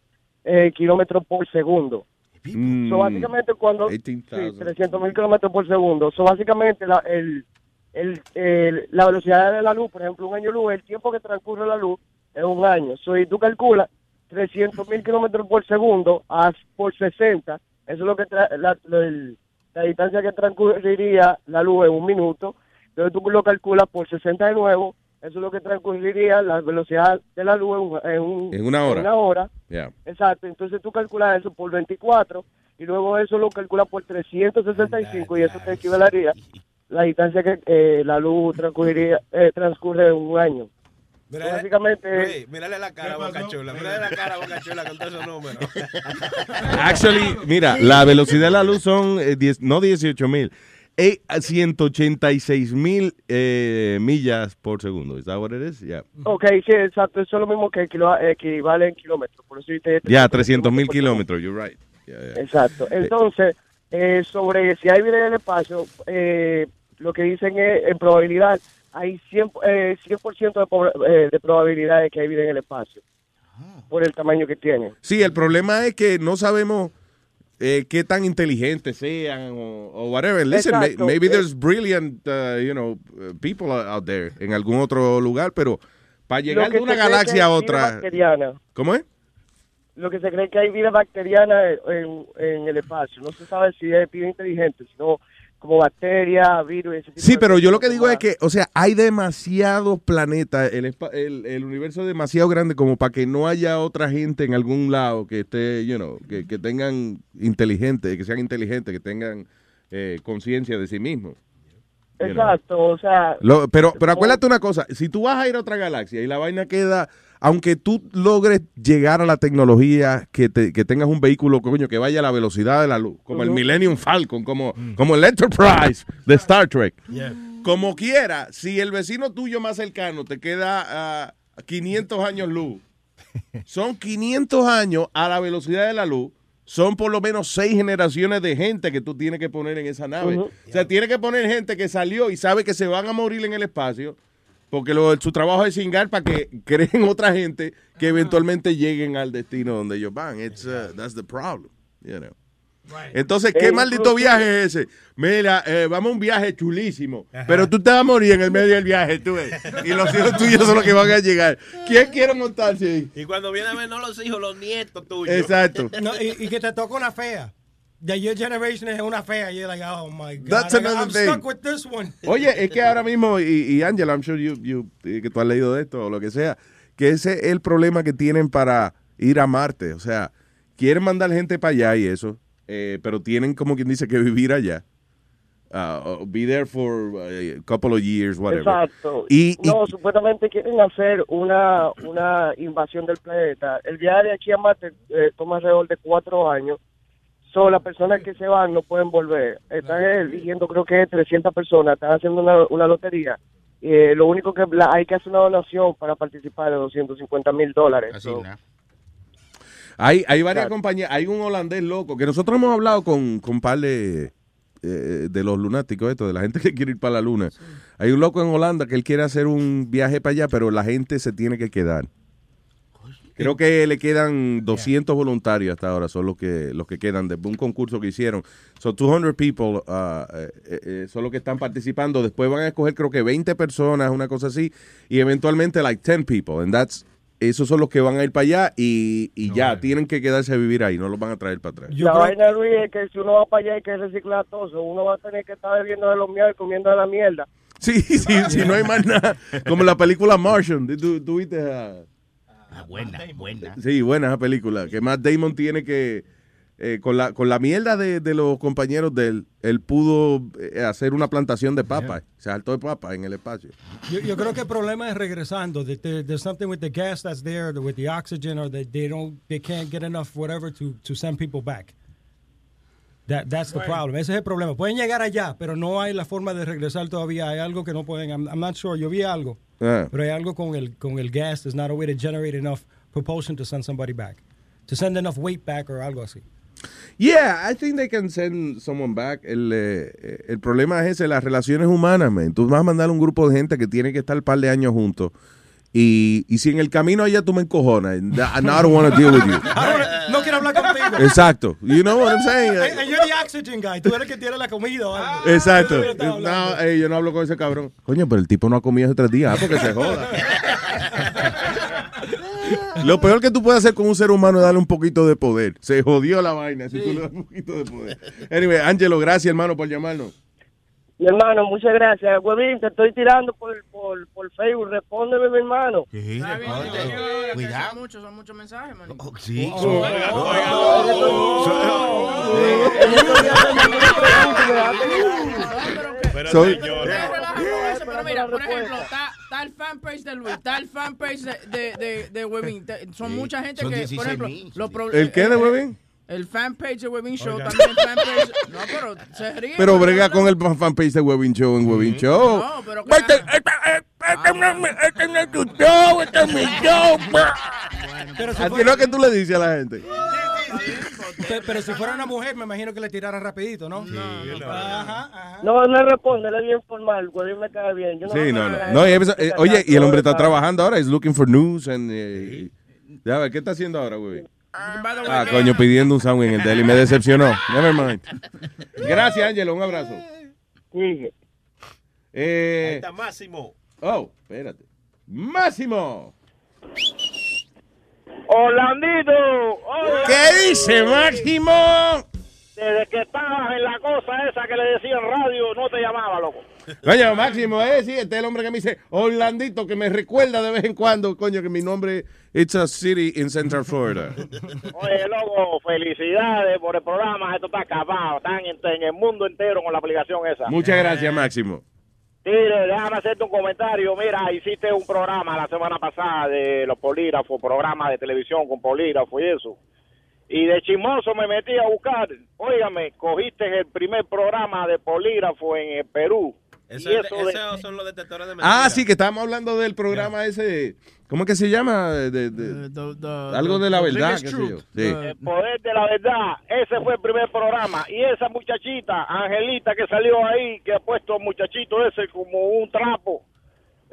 eh, kilómetros por segundo. Mm, So, básicamente cuando... Sí, 18,000. 300 mil kilómetros por segundo. So, básicamente la, el, el, el- la velocidad de la luz, por ejemplo, un año luz, el tiempo que transcurre la luz es un año. So, y tú calculas 300 mil kilómetros por segundo a, por 60, eso es lo que tra- la, la- el- la distancia que transcurriría la luz en un minuto. Entonces tú lo calculas por 60 de nuevo, eso es lo que transcurriría la velocidad de la luz en, un- en un- En una hora. en una hora. Yeah. Exacto, entonces tú calculas eso por 24 y luego eso lo calculas por 365 y eso te equivalería la distancia que eh, la luz transcurriría, eh, transcurre en un año. Mira, Básicamente, Luis, mírale la cara Boca Chula. Mírale la cara Boca Chula con todos esos números. Actually, mira, la velocidad de la luz son eh, 10 no 18 mil, eh, 186 mil eh, millas por segundo. ¿Es that what it is? Yeah. ok, sí, exacto, eso es lo mismo que kilo- equivale en kilómetros, por eso dice Ya, 300 mil kilómetros, you're right. Yeah, yeah. Exacto. Entonces, eh, sobre si hay vida en el espacio, eh, lo que dicen es, en probabilidad, hay 100%, eh, 100 de, proba- eh, de probabilidad de que hay vida en el espacio, por el tamaño que tiene. Sí, el problema es que no sabemos eh, qué tan inteligentes sean o, o whatever. Listen, Exacto. maybe there's brilliant, uh, you know, people out there en algún otro lugar, pero para llegar de una galaxia a otra. ¿cómo es? Lo que se cree que hay vida bacteriana en, en el espacio. No se sabe si es vida inteligente, sino como bacterias, virus. ese tipo Sí, de pero yo lo que digo es que, o sea, hay demasiados planetas, el, el, el universo es demasiado grande como para que no haya otra gente en algún lado que esté, you know, que, que tengan inteligente, que sean inteligentes, que tengan eh, conciencia de sí mismos. know. Exacto, o sea... Lo- pero, pero acuérdate una cosa, si tú vas a ir a otra galaxia y la vaina queda, aunque tú logres llegar a la tecnología, que, te- que tengas un vehículo coño, que vaya a la velocidad de la luz, como el. Millennium Falcon, como, como el Enterprise de Star Trek. Como quiera, si el vecino tuyo más cercano te queda a 500 años luz, son 500 años a la velocidad de la luz, son por lo menos seis generaciones de gente que tú tienes que poner en esa nave. Ujú. O sea, tiene que poner gente que salió y sabe que se van a morir en el espacio, porque lo- su trabajo es cingar para que creen otra gente que eventualmente lleguen al destino donde ellos van. It's, uh, that's the problem, you know. Entonces, ¿qué Eh, maldito viaje es ese? Mira, eh, vamos a un viaje chulísimo, pero tú te vas a morir en el medio del viaje, tú ves. Y los hijos tuyos son los que van a llegar. ¿Quién quiere montarse ahí? Y cuando viene a ver no los hijos, los nietos tuyos. Exacto. No, y, y que te toca una fea. The your generation es una fea. You're like, oh my God. That's got- another I'm thing. stuck with this one. Oye, es que ahora mismo, y, y Angela, I'm sure you, you- eh, que tú has leído de esto o lo que sea, que ese es el problema que tienen para ir a Marte. O sea, quieren mandar gente para allá y eso, eh, pero tienen como quien dice que vivir allá. Uh, be there for a couple of years, whatever. Exacto. Y, y- no, supuestamente quieren hacer una, una invasión del planeta. El viaje de aquí a Marte eh, toma alrededor de cuatro años. So, las personas que se van no pueden volver. Están eligiendo, creo que 300 personas. Están haciendo una, una lotería. Eh, lo único que la- hay que hacer una donación para participar de 250 mil dólares. So, Hay, hay varias compañías. Hay un holandés loco que nosotros hemos hablado con, con un par de, eh, de los lunáticos, esto, de la gente que quiere ir para la luna. Hay un loco en Holanda que él quiere hacer un viaje para allá, pero la gente se tiene que quedar. Creo que le quedan 200 voluntarios hasta ahora, son los que los que quedan de un concurso que hicieron. Son 200 people, uh, eh, eh, son los que están participando. Después van a escoger creo que 20 personas, una cosa así, y eventualmente like 10 people. And that's, esos son los que van a ir para allá y, y ya, tienen que quedarse a vivir ahí, no los van a traer para atrás. la vaina, Luis, es que si uno va para allá hay que reciclar todo. Uno va a tener que estar bebiendo de los miel, comiendo de la mierda. Sí, sí, sí, no hay más nada. Como la película Martian. ¿Tú, tú viste a- buena, buena. Sí, buena esa película. Que Matt Damon tiene que, eh, con, la, con la mierda de, de los compañeros de él, él pudo eh, hacer una plantación de papas. Se saltó de papas en el espacio. Yo, yo creo que el problema es regresando. That there- there's something with the gas that's there, with the oxygen, or that they don't, they can't get enough whatever to, to send people back. That, that's the Right. problem. Ese es el problema. Pueden llegar allá, pero no hay la forma de regresar todavía. Hay algo que no pueden. I'm, I'm not sure. Yo vi algo, Pero hay algo con el con el gas. There's not a way to generate enough propulsion to send somebody back, to send enough weight back or algo así. Yeah, I think they can send someone back. El, eh, eh, el problema es ese, las relaciones humanas, man. Tú vas a mandar un grupo de gente que tiene que estar un par de años juntos. Y, y si en el camino allá tú me encojonas, and I don't want to deal with you. No quiero hablar contigo. Exacto. You know what I'm saying? Hey, hey, you're the oxygen guy. Tú eres el que tiene la comida. algo. Exacto. No, ey, yo no hablo con ese cabrón. Coño, pero el tipo no ha comido hace tres días. Ah, porque se joda. Lo peor que tú puedes hacer con un ser humano es darle un poquito de poder. Se jodió la vaina si tú le das un poquito de poder. Anyway, Angelo, gracias, hermano, por llamarnos. Mi hermano, muchas gracias. Huevín, te estoy tirando por, por, por Facebook. Respóndeme, mi hermano. Cuidado. Son muchos, son muchos mensajes, man. Sí. Pero Soy- señor. Pero mira, por ejemplo, está, está el fanpage de Luis, está el fanpage de, de, de, de Webin. Te- Son mucha gente son que, 16 por ejemplo, mil. los ¿El qué de eh, Webin? El fanpage de Webin Show también. fanpage. No, pero se ríe. Pero brega con el fanpage de Webin Show en Webin Show. No, pero Este, este, este no es- este no es tu show, este es mi show. Pero si ¿A ti fuera- no es que tú le dices a la gente? Pe- Pero si fuera una mujer, me imagino que le tirara rapidito, ¿no? Ajá, ajá. No, no responde, él es bien formal. Huevín me cae bien. Yo no Sí, no, no. no y empezó- eh, oye, y el hombre está trabajando ahora. He's looking for news. And, eh, ya ver, ¿qué está haciendo ahora, güey? Ah, que- coño, pidiendo un sándwich en el deli. Me decepcionó. Never mind. Gracias, Ángelo. Un abrazo. Sí. Eh, Ahí está Máximo. oh, espérate. Máximo. Orlandito. hola. ¿Qué dice Máximo? Desde que estabas en la cosa esa que le decían radio, no te llamaba, loco. Coño, Máximo, eh, sí, este es el hombre que me dice Orlandito, que me recuerda de vez en cuando, coño, que mi nombre it's a city in Central Florida. Oye, loco, felicidades por el programa. Esto está acabado. Están en, en el mundo entero con la aplicación esa. Muchas gracias, Máximo. Mire, déjame hacerte un comentario. Mira, hiciste un programa la semana pasada de los polígrafos, programa de televisión con polígrafo y eso. Y de chismoso me metí a buscar. Óigame, cogiste el primer programa de polígrafo en el Perú. Eso eso de- esos son los detectores de mentiras. Ah, sí, que estábamos hablando del programa ese, ¿cómo es que se llama? De- de- algo de la verdad, qué sé yo. Sí. El poder de la verdad, ese fue el primer programa. Y esa muchachita, Angelita, que salió ahí, que ha puesto muchachito ese como un trapo,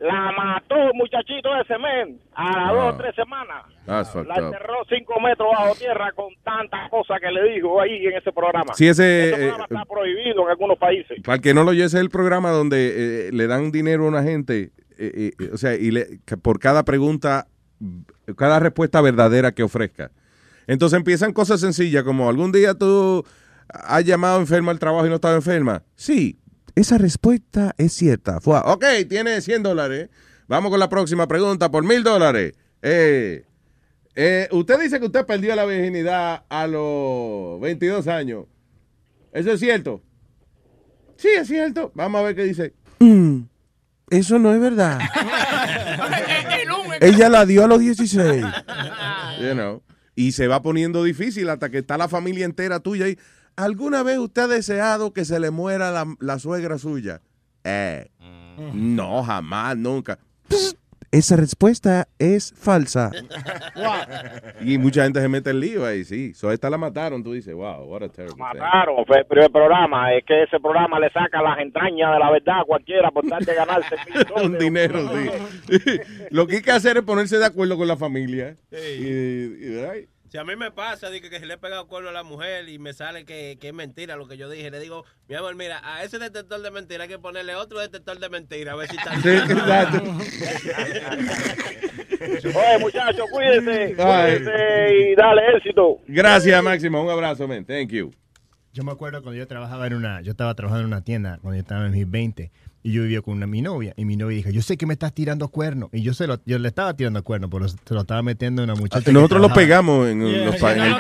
la mató muchachito ese men a las dos o tres semanas. La enterró cinco metros bajo tierra con tantas cosas que le dijo ahí en ese programa. Sí, ese, Ese programa eh, está prohibido en algunos países. Para que no lo oye, ese es el programa donde eh, le dan dinero a una gente, eh, eh, o sea, y le- por cada pregunta, cada respuesta verdadera que ofrezca. Entonces empiezan cosas sencillas como, ¿algún día tú has llamado enferma al trabajo y no estaba enferma? Sí, esa respuesta es cierta. Fue, ok, tiene 100 dólares. Vamos con la próxima pregunta por mil dólares. Eh, eh, usted dice que usted perdió la virginidad a los 22 años. ¿Eso es cierto? Sí, es cierto. Vamos a ver qué dice. "Mm, eso no es verdad. Ella la dio a los 16. You know. Y se va poniendo difícil hasta que está la familia entera tuya ahí. ¿Alguna vez usted ha deseado que se le muera la, la suegra suya? Eh, no, jamás, nunca. Psst, esa respuesta es falsa. y mucha gente se mete en lío ahí, sí. So, esta la mataron, tú dices, wow, what a terrible thing. Claro, fue el primer programa. Es que ese programa le saca las entrañas de la verdad a cualquiera por tal de ganarse Un dinero, sí. Lo que hay que hacer es ponerse de acuerdo con la familia. Y, y, ay, Si a mí me pasa, digo, que se le he pegado cuerno a la mujer y me sale que, que es mentira lo que yo dije, le digo, mi amor, mira, a ese detector de mentira hay que ponerle otro detector de mentira, a ver si está Sí, exacto. Oye, muchachos, cuídense, cuídense y dale éxito. Gracias, Máximo. Un abrazo, man. Thank you. Yo me acuerdo cuando yo trabajaba en una, yo estaba trabajando en una tienda cuando yo estaba en mis 20 y yo vivía con una, mi novia y mi novia dijo, yo sé que me estás tirando cuernos y yo se lo, yo le estaba tirando cuernos, pero se lo estaba metiendo a una muchacha. Nosotros los pegamos en los en el-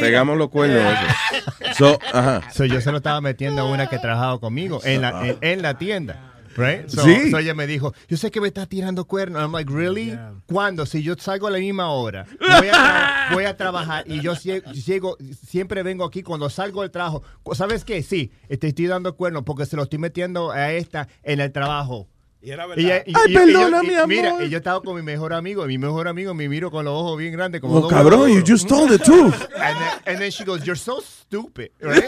Pegamos los cuernos. eso. So, ajá. So, yo se lo estaba metiendo a una que trabajaba conmigo en la, en, en la tienda. Right? So, Sí. so ella me dijo, yo sé que me estás tirando cuernos. I'm like, really? ¿Cuándo? Si yo salgo a la misma hora, voy a, tra- voy a trabajar y yo llego, siempre vengo aquí cuando salgo del trabajo. ¿Sabes qué? Sí, te estoy dando cuernos porque se lo estoy metiendo a esta en el trabajo. Y era Y, verdad. y- Ay, y- perdona, mi y Mira, amor. y yo estaba con mi mejor amigo, y mi mejor amigo me miro con los ojos bien grandes como Oh, dos cabrón, you just told the truth. And then, and then she goes, you're so stupid, right?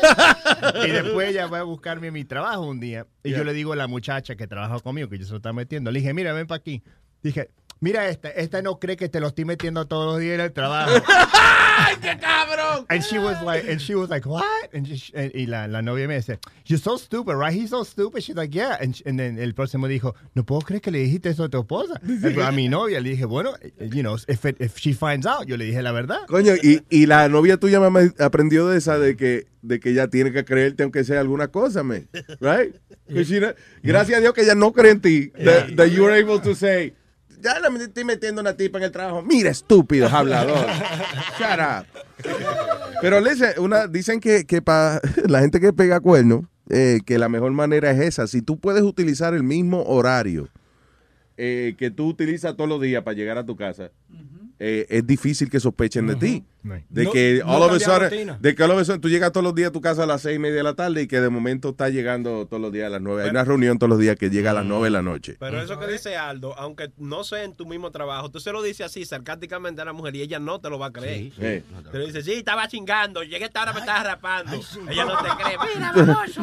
y después ella va a buscarme mi trabajo un día. Y yo le digo a la muchacha que trabaja conmigo, que yo se lo estaba metiendo, le dije, mira, ven para aquí. Dije, mira esta, esta no cree que te lo estoy metiendo todos los días en el trabajo. ¡Ay, qué cabrón! And she was like, and she was like, what? And, she- and- y la, la novia me dice, you're so stupid, right? He's so stupid. She's like, yeah. And, she- and then el próximo dijo, no puedo creer que le dijiste eso a tu esposa. A mi novia le dije, bueno, you know, if, it- if she finds out, yo le dije la verdad. Coño, y, y la novia tuya mamá aprendió de esa de que, de que ella tiene que creerte aunque sea alguna cosa, man. Right? She no- gracias a Dios que ella no cree en ti. That, that you are able to say, ya le estoy metiendo una tipa en el trabajo. Mira, estúpido, hablador. Shut up. Pero listen, una, dicen que, que para la gente que pega cuernos, eh, que la mejor manera es esa. Si tú puedes utilizar el mismo horario eh, que tú utilizas todos los días para llegar a tu casa, eh, es difícil que sospechen de ti. De No- que no all of a cambiar sudden- de que all of a sudden tú llegas todos los días a tu casa a las seis y media de la tarde y que de momento estás llegando todos los días a las nueve. Hay una reunión todos los días que llega a las nueve de la noche. Pero eso que dice Aldo, aunque no sea en tu mismo trabajo, tú se lo dices así sarcásticamente a la mujer y ella no te lo va a creer. Sí, sí. Te lo dice, sí, estaba chingando, llegué esta hora me estaba rapando. ella no te cree. Mira, baboso.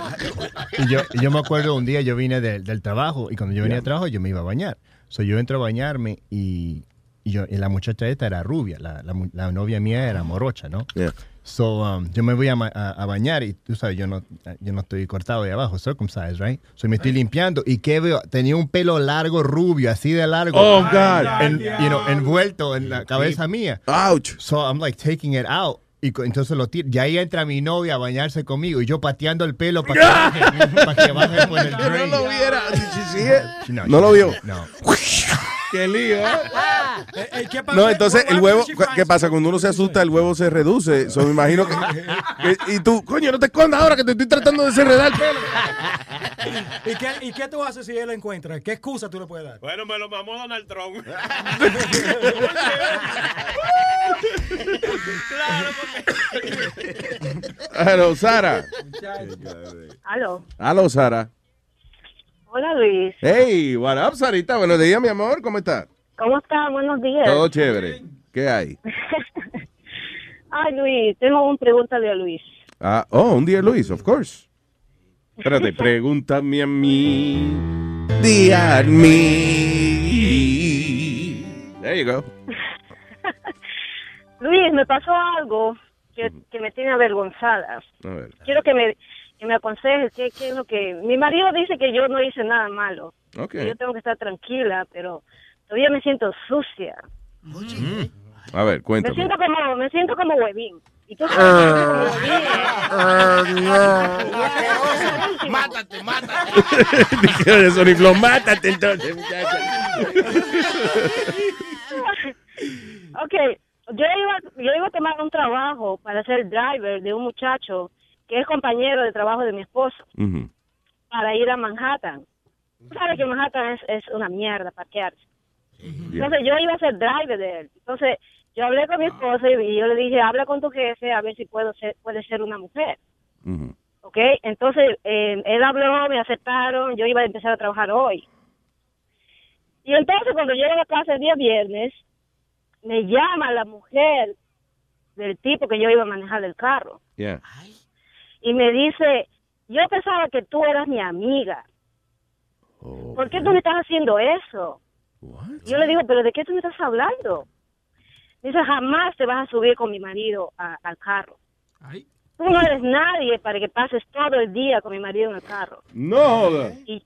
Y yo, y yo me acuerdo un día yo vine del- del trabajo y cuando yo venía al trabajo yo me iba a bañar. So yo entro a bañarme y, y yo, y la muchacha esta era rubia, la, la la novia mía era morocha, ¿no? Yeah. So um, yo me voy a, a- a bañar y tú sabes, yo no, yo no estoy cortado de abajo, circumcised, right? So me estoy limpiando y ¿qué veo? Tenía un pelo largo, rubio, así de largo. Oh, God. En- you know, envuelto en la cabeza mía. Ouch. So I'm like taking it out. Y entonces lo tiro. Y ahí entra mi novia a bañarse conmigo y yo pateando el pelo para que baje, para que baje por el Que no drain. lo viera. No, No lo vio. No. Qué lío, ¿eh? Eh, eh, ¿qué pasa? No, entonces el huevo, ¿qué pasa? Cuando uno se asusta, el huevo se reduce. So, me imagino que, que- Y tú, coño, no te escondas ahora que te estoy tratando de desenredar el pelo. ¿Y qué, ¿Y qué tú haces si él la encuentra? ¿Qué excusa tú le puedes dar? Bueno, me lo mamó Donald Trump. Hello, Sara. Aló. Hello, Sara. Hola Luis. Hey, what up, Sarita? Buenos días, mi amor. ¿Cómo estás? ¿Cómo estás? Buenos días. Todo chévere. ¿Qué hay? Ay Luis, tengo una pregunta de Luis. Ah, oh, un día Luis, of course. Espérate, pregúntame a mí. Día a mí. There you go. Luis, me pasó algo que, que me tiene avergonzada. A ver. Quiero que me, que me aconsejes qué, qué es lo que... Mi marido dice que yo no hice nada malo. Ok. Que yo tengo que estar tranquila, pero todavía me siento sucia. Mm. A ver, Me cuéntame. siento como, me siento como huevín. Y tú sabes que huevín, ¿eh? Mátate, mátate. Dije de Sony Flow, mátate entonces, muchacha. ok, yo iba, yo iba a tomar un trabajo para ser driver de un muchacho que es compañero de trabajo de mi esposo para ir a Manhattan. Tú sabes que Manhattan es, es una mierda parquearse. Entonces yo iba a ser driver de él. Entonces yo hablé con mi esposo y, yo le dije, habla con tu jefe a ver si puedo ser, puede ser una mujer. Ujú. ¿ok? Entonces, eh, él habló, me aceptaron, yo iba a empezar a trabajar hoy. Y entonces, cuando llego a la casa el día viernes, me llama la mujer del tipo que yo iba a manejar el carro Yeah. Y me dice, yo pensaba que tú eras mi amiga. ¿Por qué tú me estás haciendo eso? Yo le digo, pero ¿de qué tú me estás hablando? Dice, jamás te vas a subir con mi marido a- al carro. Tú no eres nadie para que pases todo el día con mi marido en el carro. No. Y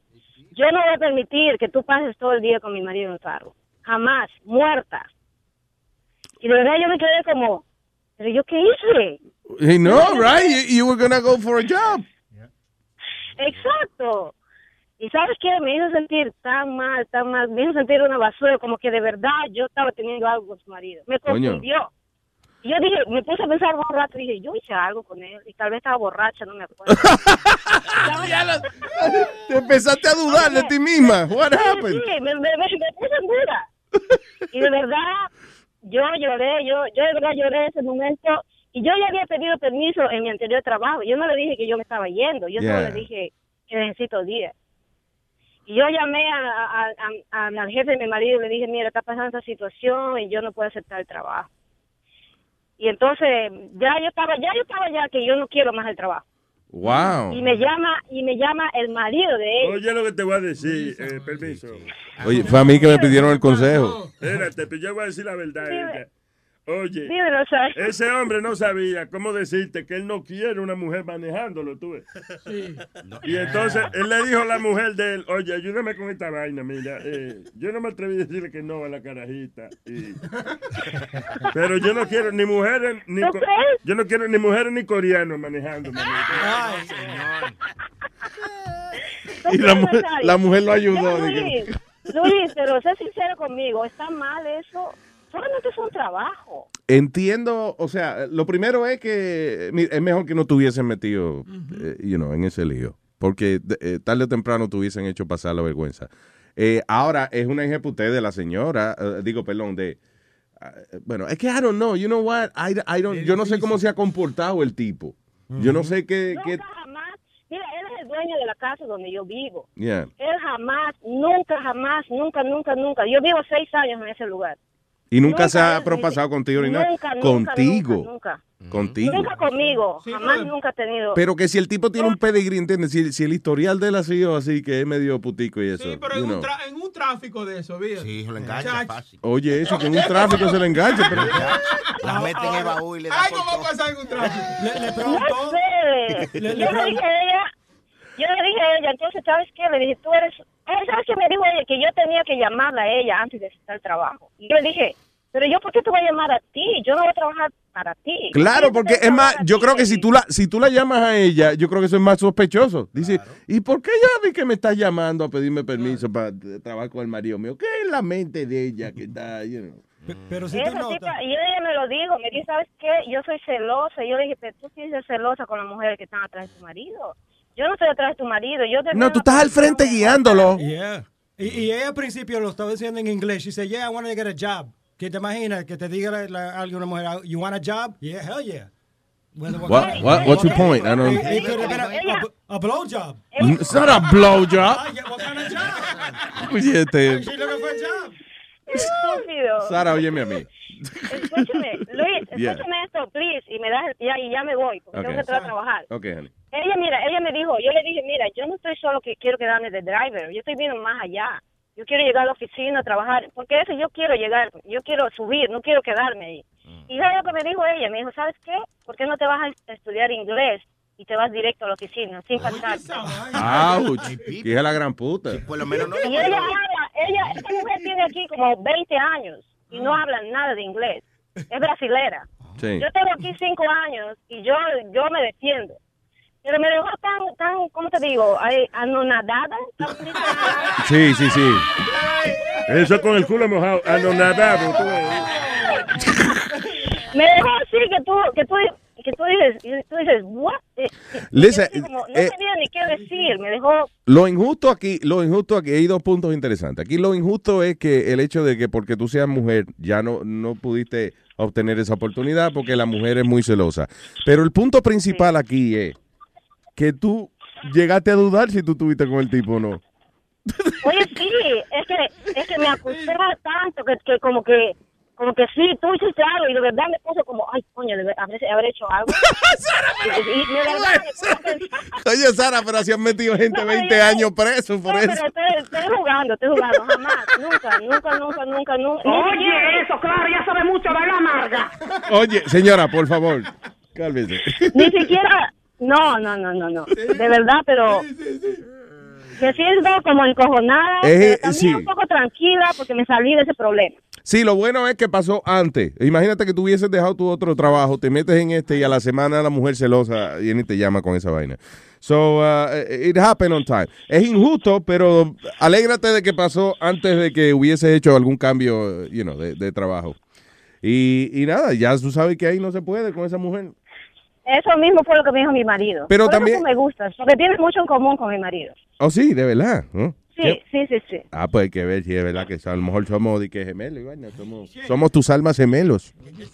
yo no voy a permitir que tú pases todo el día con mi marido en el carro. Jamás, muerta. Y de verdad yo me quedé como, ¿pero yo qué hice? Hey, no, right? You, you were gonna go for a job. Exacto. Y sabes qué, me hizo sentir tan mal, tan mal, me hizo sentir una basura, como que de verdad yo estaba teniendo algo con su marido. Me confundió. Y yo dije, me puse a pensar un rato, dije, yo hice algo con él, y tal vez estaba borracha, no me acuerdo. Te empezaste a dudar de ti misma. What Sí, happened? sí, me, me, me- me puse en duda. Y de verdad, yo lloré, yo, yo de verdad lloré ese momento. Y yo ya había pedido permiso en mi anterior trabajo. Yo no le dije que yo me estaba yendo, yo solo le dije que necesito días. Y yo llamé a, a- a- a- al jefe de mi marido y le dije, mira, está pasando esta situación y yo no puedo aceptar el trabajo. Y entonces ya yo estaba, ya yo estaba ya que yo no quiero más el trabajo. Wow. Y me llama, y me llama el marido de él. Oye lo que te voy a decir, eh, permiso. Oye, fue a mí que me pidieron el consejo. Espérate, pero yo voy a decir la verdad. ella. Oye, ese hombre no sabía cómo decirte que él no quiere una mujer manejándolo, tú ves. Y entonces él le dijo a la mujer de él, oye, ayúdame con esta vaina, mira, eh, yo no me atreví a decirle que no a la carajita. y- pero yo no quiero ni mujeres, ni co- yo no quiero ni mujeres ni coreanos manejando. Y la, mu- la mujer lo ayudó. Luis, Luis, pero sé sincero conmigo, está mal eso. Solamente es un trabajo. Entiendo, o sea, lo primero es que es mejor que no tuviesen metido, eh, you know, en ese lío, porque eh, tarde o temprano tuviesen hecho pasar la vergüenza. Eh, ahora es una ejecuté de la señora, digo, perdón, de, ah, bueno, es que I don't know, you know what, I, I don't, yo no sé cómo se ha comportado el tipo. Yo no sé qué, qué Nunca jamás. Mira, él es el dueño de la casa donde yo vivo. yeah. Él jamás, nunca, jamás, nunca, nunca, nunca. Yo vivo seis años en ese lugar. Y nunca, se ha propasado contigo ni nada. Nunca, Contigo. Nunca, nunca. Contigo. Nunca conmigo. jamás, nunca he tenido. Pero que si el tipo tiene un pedigrí, ¿entiendes? Si, si el historial de él ha sido así, que es medio putico y eso. Sí, pero you en un, en un tráfico de eso, ¿viste? Sí, lo engancha fácil. Oye, eso, que en un tráfico se le engancha. Pero... La meten en el baúl y le Ay, ¿cómo pasa en un tráfico? No sé. Le- le yo le preguntó- dije a ella, yo le dije a ella, entonces, ¿sabes qué? Le dije, tú eres... ¿Sabes qué me dijo ella? Que yo tenía que llamarla a ella antes de estar el trabajo. Y yo le dije, Pero yo, ¿por qué te voy a llamar a ti? Yo no voy a trabajar para ti. Claro, porque es más, yo creo que si tú la si tú la llamas a ella, yo creo que eso es más sospechoso. Dice, ¿y por qué ella que me está llamando a pedirme permiso para trabajar con el marido mío? ¿Qué es la mente de ella que está, you know? Pero Esa tipa, y ella me lo dijo, me dijo, ¿sabes qué? Yo soy celosa. Y yo le dije, pero tú tienes que ser celosa con las mujeres que están atrás de tu marido. Yo no estoy atrás de tu marido. Yo No, tú estás al frente guiándolo. Yeah. Y, y ella al principio lo estaba diciendo en inglés. She said, yeah, I want to get a job. ¿Qué te imaginas? Que te diga la, la, alguna mujer, you want a job? Yeah, hell yeah. What- what- what's your point? I don't- It, it could have been a, a, a blow job. It's not a blowjob. What kind of job? Oye, She looking for a job. Estúpido. Sara, óyeme a mí. Escúchame, Luis, Yeah. escúchame esto, please. Y me das, el- ya, y ya me voy, porque Okay. tengo que entrar a trabajar. Ok, honey. Ella, mira, ella me dijo, yo le dije, mira, yo no estoy solo que quiero quedarme de driver, yo estoy viendo más allá. Yo quiero llegar a la oficina a trabajar, porque eso yo quiero llegar, yo quiero subir, no quiero quedarme ahí. Y ¿sabes lo que me dijo ella? Me dijo, ¿sabes qué? ¿Por qué no te vas a estudiar inglés y te vas directo a la oficina, sin pasar? Ouch. Hija la gran puta. Por lo menos no. Y ella habla, ella, esta mujer tiene aquí como 20 años y no habla nada de inglés. Es brasilera. Sí. Yo tengo aquí 5 años y yo, yo me defiendo. Pero me dejó tan, tan, ¿cómo te digo? Anonadada. Sí, sí, sí. Eso con el culo mojado, anonadado. Me dejó así que tú, que tú, que tú dices, tú dices, what? Eh, como, no eh, sabía ni qué decir. Me dejó Lo injusto aquí, lo injusto aquí, hay dos puntos interesantes. Aquí lo injusto es que el hecho de que porque tú seas mujer ya no, no pudiste obtener esa oportunidad porque la mujer es muy celosa. Pero el punto principal aquí es que tú llegaste a dudar si tú estuviste con el tipo o no. Oye, sí, es que, es que me acusaba tanto que, que como que, como que sí, tú hiciste algo y de verdad me puso como, ay, coño, habré, habré hecho algo. y, y de verdad me puso a pensar, Oye, Sara, pero así han metido gente 20 años preso por no, eso. pero estoy, estoy jugando, estoy jugando, jamás, nunca, nunca, nunca, nunca, nunca. Oye, eso, claro, ya sabe mucho de la amarga. Oye, señora, por favor, cálmese. Ni siquiera, no, no, no, no, no, de verdad, pero me siento como encojonada, Eh, pero también sí. un poco tranquila porque me salí de ese problema. Sí, lo bueno es que pasó antes. Imagínate que tú hubieses dejado tu otro trabajo, te metes en este y a la semana la mujer celosa viene y te llama con esa vaina. So, uh, it happened on time. Es injusto, pero alégrate de que pasó antes de que hubiese hecho algún cambio, you know, de, de trabajo. Y, y nada, ya tú sabes que ahí no se puede con esa mujer. Eso mismo fue lo que me dijo mi marido. Pero Por eso también- tú me gustas, porque tienes mucho en común con mi marido. Oh, sí, de verdad. ¿no? Sí, sí, sí, sí. Ah, pues hay que ver si es verdad que a lo mejor somos de que gemelos, y somos, somos tus almas gemelos.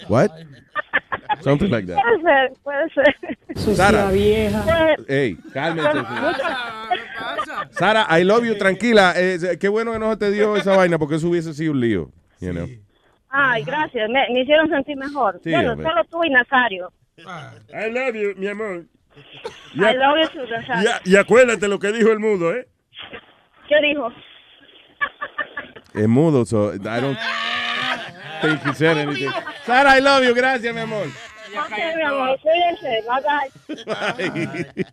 What? Something like that. Puede ser, puede ser. Sara. vieja. Ey, cálmese. Sara, I love you, tranquila. Eh, qué bueno que no se te dio esa vaina porque eso hubiese sido un lío. You know? Ay, gracias. Me, me hicieron sentir mejor. Sí, bueno, hombre. solo tú y Nazario. I love you, mi amor. Y, I love you y- y acuérdate lo que dijo el mudo, ¿eh? ¿Qué dijo? Es mudo, so I don't think he said anything. Sara, I love you. Gracias, mi amor. Ok, mi amor, cuídense. Bye, bye.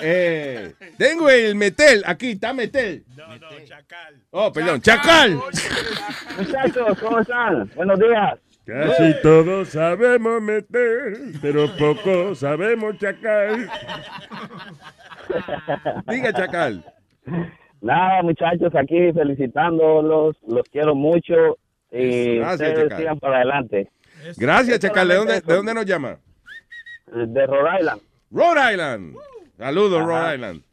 Eh, tengo el metel. Aquí está metel. Oh, perdón, chacal. Muchachos, ¿cómo están? Buenos días. Casi todos sabemos meter, pero poco sabemos chacal. Diga, chacal. Nada, muchachos, aquí felicitándolos, los quiero mucho y Gracias, ustedes sigan para adelante. Gracias, chacal. ¿De dónde, ¿De dónde nos llama? De Rhode Island. Rhode Island. Saludos. Rhode Island.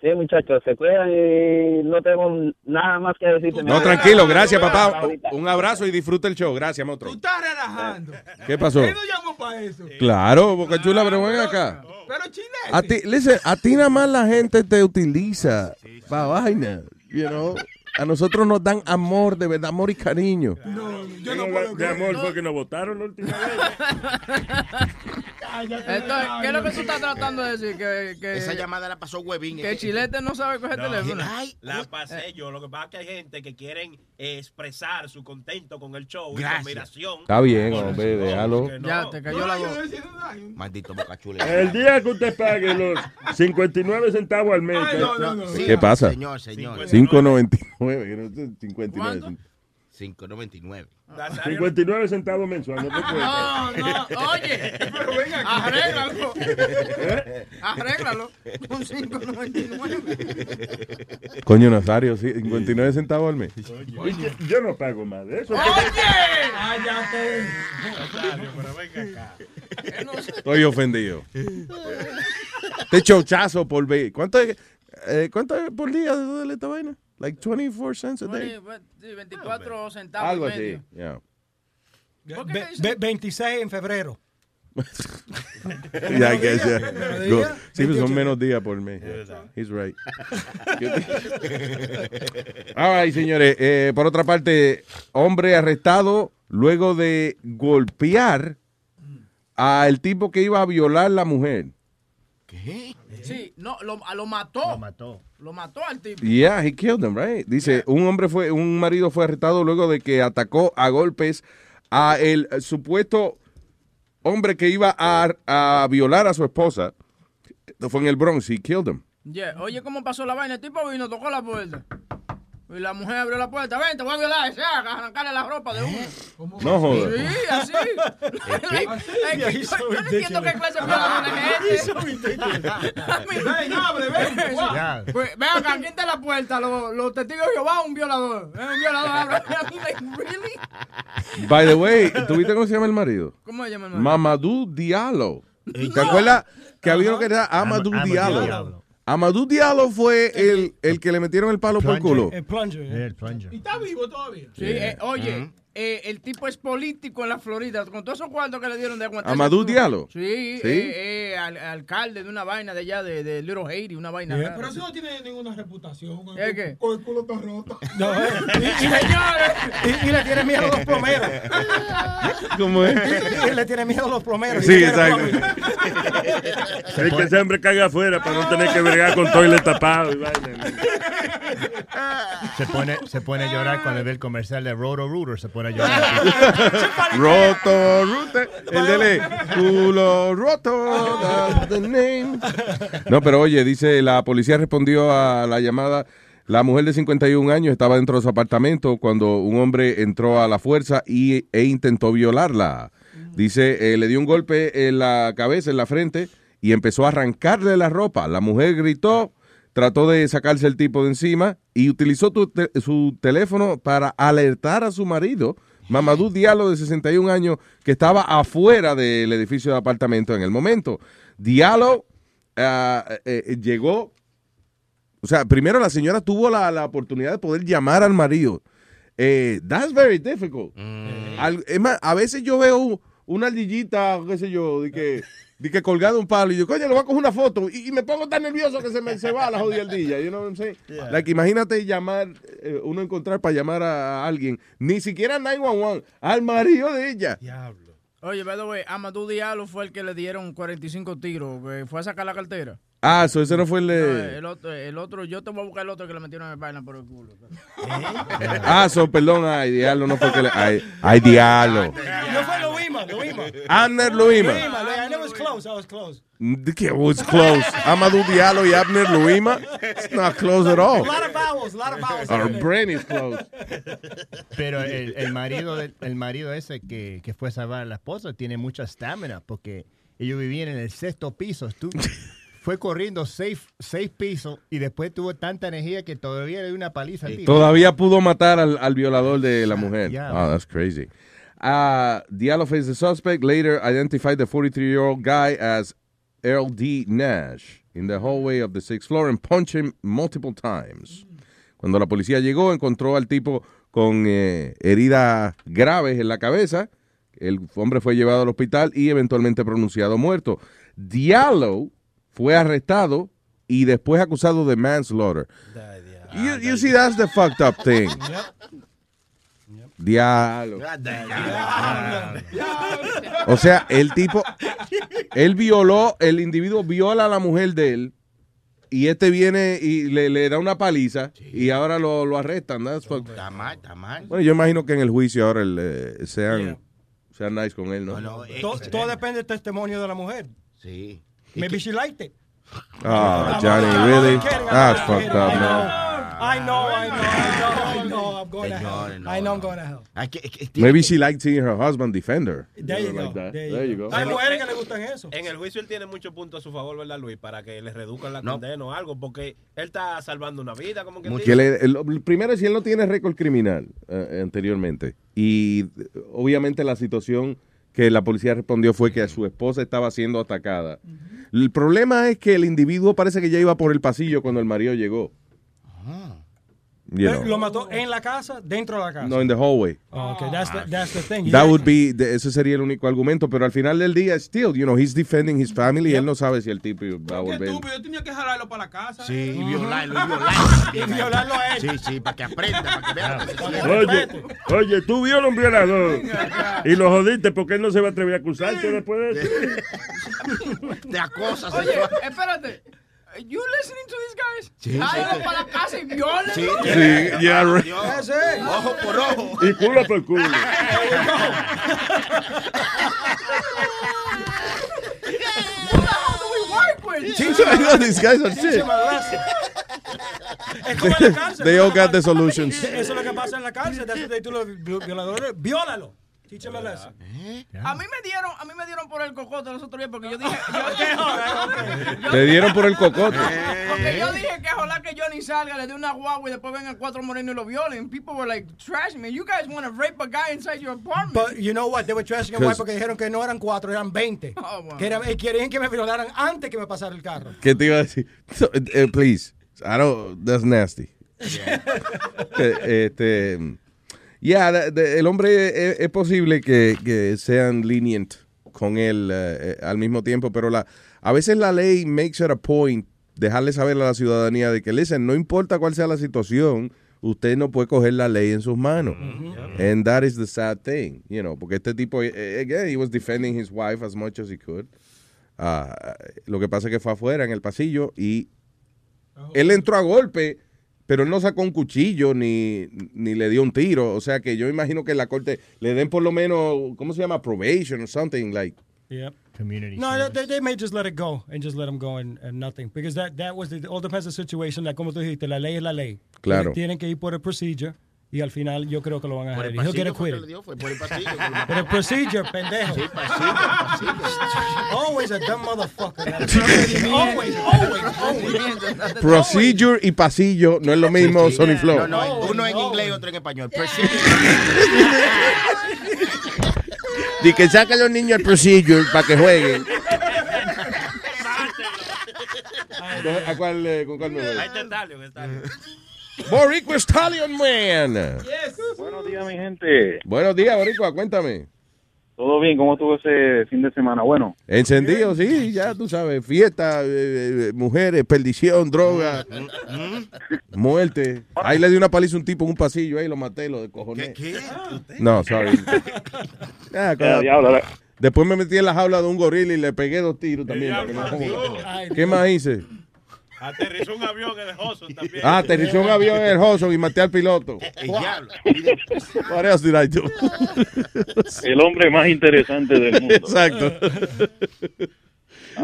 Sí, muchachos, se cuidan y no tengo nada más que decir. No, tranquilo, gracias, papá. Un abrazo y disfruta el show. Gracias, monstruo. Estás relajando. ¿Qué pasó? Él no llamó para eso. Claro, Boca Chula, pero ven acá. Pero chilete. A ti, listen, a ti nada más la gente te utiliza para vaina, you know. A nosotros nos dan amor, de verdad, amor y cariño. Yo no puedo de amor fue que nos votaron la última vez. Entonces, ¿qué es lo que tú estás tratando de decir? Que, que, Esa llamada la pasó Huevín. que Chilete no sabe coger No, teléfono. la pasé yo. Lo que pasa es que hay gente que quieren eh, expresar su contento con el show y su Gracias. admiración. Está bien, hombre, déjalo. no. Ya, te cayó la voz. Maldito bocachule. El día que usted pague los 59 centavos al mes. no, no, no. ¿Qué pasa? Señor, señor. 5.99, que no sé, 59. 5.99. 59 centavos mensuales. No, te. No, no, oye, pero venga, arréglalo. Arréglalo con 5.99. Coño, Nazario, sí, 59 centavos al mes. Oye, yo no pago más de eso. ¡Cállate! pero venga acá. Estoy ofendido. Este chochazo por ver. ¿Cuánto es, eh, ¿Cuánto es por día de esta vaina? Like 24 cents a day. Sí, 24 centavos. Algo y así. medio. Yeah. Ve- ve- 26 en febrero. Yeah, I guess, yeah. Menos Go. día, Sí, pues son 28. menos días por mes. He's right. All right, señores. Eh, por otra parte, hombre arrestado luego de golpear al tipo que iba a violar a la mujer. ¿Qué? Sí, no, lo, lo mató. Lo mató. Lo mató al tipo. Yeah, he killed him, right? Dice, un hombre fue, un marido fue arrestado luego de que atacó a golpes a el supuesto hombre que iba a, a violar a su esposa. Esto Fue en el Bronx, he killed him. Yeah. Oye, ¿cómo pasó la vaina? El tipo vino, tocó la puerta. Y la mujer abrió la puerta. Ven, te voy a violar. Se arrancarle la ropa de uno. No jodas. Sí, así. Yo, no entiendo qué clase de violador es. Ven, abre, ven. Ven acá, ¿quién está en la puerta? Los, los testigos de Jehová, un violador. Es un violador. abre. Really? By the way, ¿tuviste cómo se llama el marido? ¿Cómo se llama el marido? Mamadou Diallo. ¿Te acuerdas que había uno que era Amadou Am- Amadou Diallo? Amadou Diallo fue el, el que le metieron el palo por el culo. El plunger. El plunger. ¿Y está vivo todavía? Sí, eh, oye, eh, el tipo es político en la Florida, con todos esos cuartos que le dieron de aguantar. ¿Amadou Diallo? Sí, Sí. eh, eh, al- alcalde de una vaina de allá, de, de Little Haiti, una vaina. Yeah. rara. Pero eso no tiene ninguna reputación. Con ¿Es qué? Con el culo está roto. No, eh. y, y le, y- y le tiene miedo a los plomeros. ¿Cómo es? Y le tiene miedo a los plomeros. Sí, exacto. Es que ese hombre caga afuera para no tener que bregar con toilet tapado y vaina. Se pone, se pone a llorar cuando ve el comercial de Roto Rooter. Se pone Roto, Rute, el dele, culo roto, that's the name. No, pero oye, dice, la policía respondió a la llamada. La mujer de 51 años estaba dentro de su apartamento cuando un hombre entró a la fuerza y, e intentó violarla. Dice, eh, le dio un golpe en la cabeza, en la frente, y empezó a arrancarle la ropa. La mujer gritó, trató de sacarse el tipo de encima y utilizó te- su teléfono para alertar a su marido, Mamadou Diallo, de 61 años, que estaba afuera del edificio de apartamento en el momento. Diallo eh, eh, llegó, o sea, primero la señora tuvo la, la oportunidad de poder llamar al marido. Eh, that's very difficult. Al- es más, a veces yo veo una ardillita, qué sé yo, de que, de que colgado un palo y yo, coño, le voy a coger una foto y, y me pongo tan nervioso que se me se va la jodida ardilla. You know what I'm saying? Yeah. Like, imagínate llamar, eh, uno encontrar para llamar a, a alguien, ni siquiera 911, al marido de ella. Oye, by the way, Amadou Diallo fue el que le dieron 45 tiros, que fue a sacar la cartera. Ah, eso ese no fue el No, de... el, otro, el otro, yo te voy a buscar el otro que le metieron en vaina por el culo. Ah, so, perdón, ay, diablo, no fue que le... Ay, ay diablo. No fue Luima, Luima. Abner Luima. Luima, I know it was close, I was close. Que was close. Amadou Diallo y Abner Luima. It's not close at A all. lot of vowels, a lot of vowels. Our brain is close. Pero el, el marido de- el marido ese que, que fue a salvar a la esposa tiene mucha estamina porque ellos vivían en el sexto piso. Tú- fue corriendo seis, seis pisos y después tuvo tanta energía que todavía le dio una paliza al tipo. Todavía pudo matar al, al violador de la mujer. Yeah. Oh, that's crazy. Uh, Diallo faced the suspect, later identified the 43-year-old guy as Earl D. Nash in the hallway of the sixth floor and punched him multiple times. Cuando la policía llegó, encontró al tipo con eh, heridas graves en la cabeza. El hombre fue llevado al hospital y eventualmente pronunciado muerto. Diallo fue arrestado y después acusado de manslaughter. You, you see, that's the fucked up thing. Diablo. O sea, el tipo, él violó, el individuo viola a la mujer de él y este viene y le, le da una paliza y ahora lo, lo arrestan. That's fucked- Está mal, está mal. Bueno, yo imagino que en el juicio ahora el, eh, sean, sean nice con él, ¿no? Todo, todo depende del testimonio de la mujer. Sí. Maybe she liked it. Ah, Johnny, really? That's fucked up, man. I know, I know, I know, I know, I'm going to hell. I know I'm going to hell. Maybe she liked seeing her husband defend her. There you Like go. that. There There you go. go. Hay mujeres que le gustan eso. En el juicio él tiene muchos puntos a su favor, ¿verdad, Luis? Para que le reduzcan la No. condena o algo, porque él está salvando una vida, como que Que le- el- el primero si él no tiene récord criminal eh, anteriormente. Y eh, obviamente la situación que la policía respondió fue que su esposa estaba siendo atacada. El problema es que el individuo parece que ya iba por el pasillo cuando el marido llegó. You know. Lo mató en la casa, dentro de la casa. No, in the hallway. Oh, okay, that's the, that's the thing. That Yeah. would be, de- ese sería el único argumento, pero al final del día, still, you know, he's defending his family y él no sabe si el tipo va a volver. Yo tenía que jalarlo para la casa. Sí, y violarlo, y violarlo. Y violarlo a él. Sí, sí, para que aprenda, para que vea. Oye, oye, tú violas a un violador y lo jodiste porque él no se va a atrever a acusarte después de eso. Te acosa Oye, espérate. You listening to these guys? Sí, sí, Jálalo sí. para la casa y violenlo. Sí, Sí, yeah, right. That's it. Ojo por ojo. Y culo por culo. What the hell do we work with? These guys are Teach shit. him a lesson. Es como en la cárcel. They all got the solutions. Eso es lo que pasa en la cárcel. That's what they do los vi- violadores. Viólalo. Teach him a mí me dieron, a mí me dieron por el cocote los otros días porque yo dije, yo, Te dieron por el cocote. porque yo dije que ojalá que Johnny salga, le dé una guagua y después vengan cuatro morenos y lo violen. People were like trashing me. You guys want to rape a guy inside your apartment? But you know what? They were trashing him porque dijeron que no eran cuatro, eran 20. Oh, wow. Que era- y querían que me violaran antes que me pasara el carro. ¿Qué te iba a decir? So, eh, please, I don't, that's nasty. Eh, este, yeah, the- the- el hombre es, es posible que, que sean lenient con él eh, eh, al mismo tiempo, pero la, a veces la ley makes it a point dejarle saber a la ciudadanía de que, listen, no importa cuál sea la situación, usted no puede coger la ley en sus manos. And that is the sad thing, you know, porque este tipo, eh, again, he was defending his wife as much as he could. Ah, lo que pasa es que fue afuera en el pasillo y él entró a golpe, pero él no sacó un cuchillo ni, ni le dio un tiro. O sea que yo imagino que la corte le den por lo menos, ¿cómo se llama? Probation or something like. Yep. Community. No, they, they may just let it go and just let him go and, and nothing. Because that, that was the, all depends on the situation. Like, como tú dijiste, la ley es la ley. Claro. Tienen que ir por el procedure y al final yo creo que lo van a Por dejar. el que acquitted. le dio, fue por el pasillo. que el procedure, pendejo. Sí, pasillo, pasillo. Always a dumb motherfucker. always, always, always. Procedure y pasillo no es lo mismo, Sony Flow. No, no, uno en inglés y otro en español. Procedure. De que saca a los niños al procedure para que jueguen. ¿A cuál, eh, ¿Con cuál me voy? Ahí está Stallion, Stallion. Boricua Stallion Man. Buenos días, mi gente. Buenos días, Boricua, cuéntame. ¿Todo bien? ¿Cómo estuvo ese fin de semana? Bueno, Encendido, sí, ya tú sabes. Fiesta, eh, eh, mujeres, perdición, droga, muerte. Ahí le di una paliza a un tipo en un pasillo, ahí lo maté, lo descojoné. ¿Qué? No, sorry. Ah, Ya, claro. Después me metí en la jaula de un gorila y le pegué dos tiros también. para que no joda. ¿Qué más hice? Aterrizó un avión en el Hudson también. Ah, aterrizó un avión en el Hudson y maté al piloto. El diablo. What else did I do? el hombre más interesante del mundo. Exacto.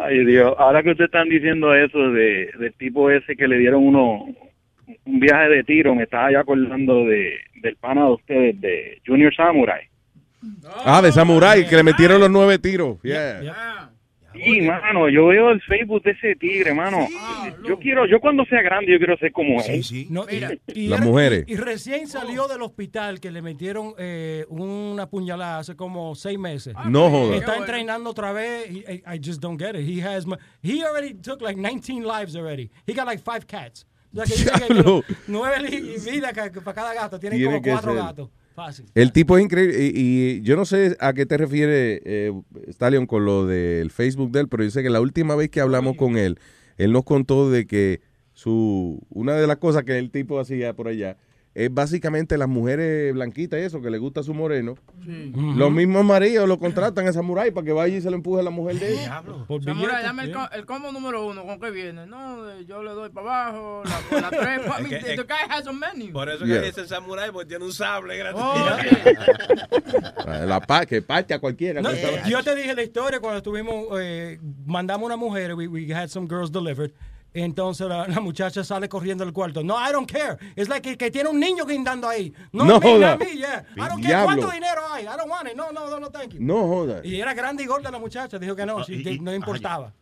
Ay, Dios. Ahora que ustedes están diciendo eso de, del tipo ese que le dieron uno un viaje de tiro, me estaba ya acordando de, del pana de ustedes, de Junior Samurai. Ah, de Samurai, que le metieron los nueve tiros. Yeah. Sí, mano, yo veo el Facebook de ese tigre, mano. yo quiero, yo cuando sea grande, yo quiero ser como él. No, y- y Las era- mujeres. Y, y recién salió del hospital que le metieron eh, una puñalada hace como seis meses. No joda. Está entrenando otra vez. He- I, I just don't get it. He has, he already took like 19 lives already. He got like five cats. O sea, que dice que nueve vidas para cada gato. Tienen Tiene como cuatro ser. gatos. Fácil. El tipo es increíble. Y, y yo no sé a qué te refiere, eh, Stallion, con lo del Facebook de él, pero yo sé que la última vez que hablamos con él, él nos contó de que su una de las cosas que el tipo hacía por allá es básicamente las mujeres blanquitas y eso, que le gusta su moreno. Los mismos maridos lo contratan a Samurai para que vaya y se lo empuje a la mujer de ella. Samurai, dame el, el combo número uno, ¿con qué viene? No, eh, yo le doy para abajo, la, la tres. Guy has a. Por eso Yeah. que dicen Samurai, porque tiene un sable grande. La pa que parte a cualquiera. No, yo te dije la historia cuando estuvimos, eh, mandamos una mujer, we, we had some girls delivered, Entonces la, la muchacha sale corriendo del cuarto. No, I don't care. Es like que, que tiene un niño guindando ahí. No, No me, joda. a mí, yeah. I don't care cuánto dinero hay. I don't want it. No, no, no, no, thank you. No joda. Y era grande y gorda la muchacha. Dijo que no, sí, que no importaba.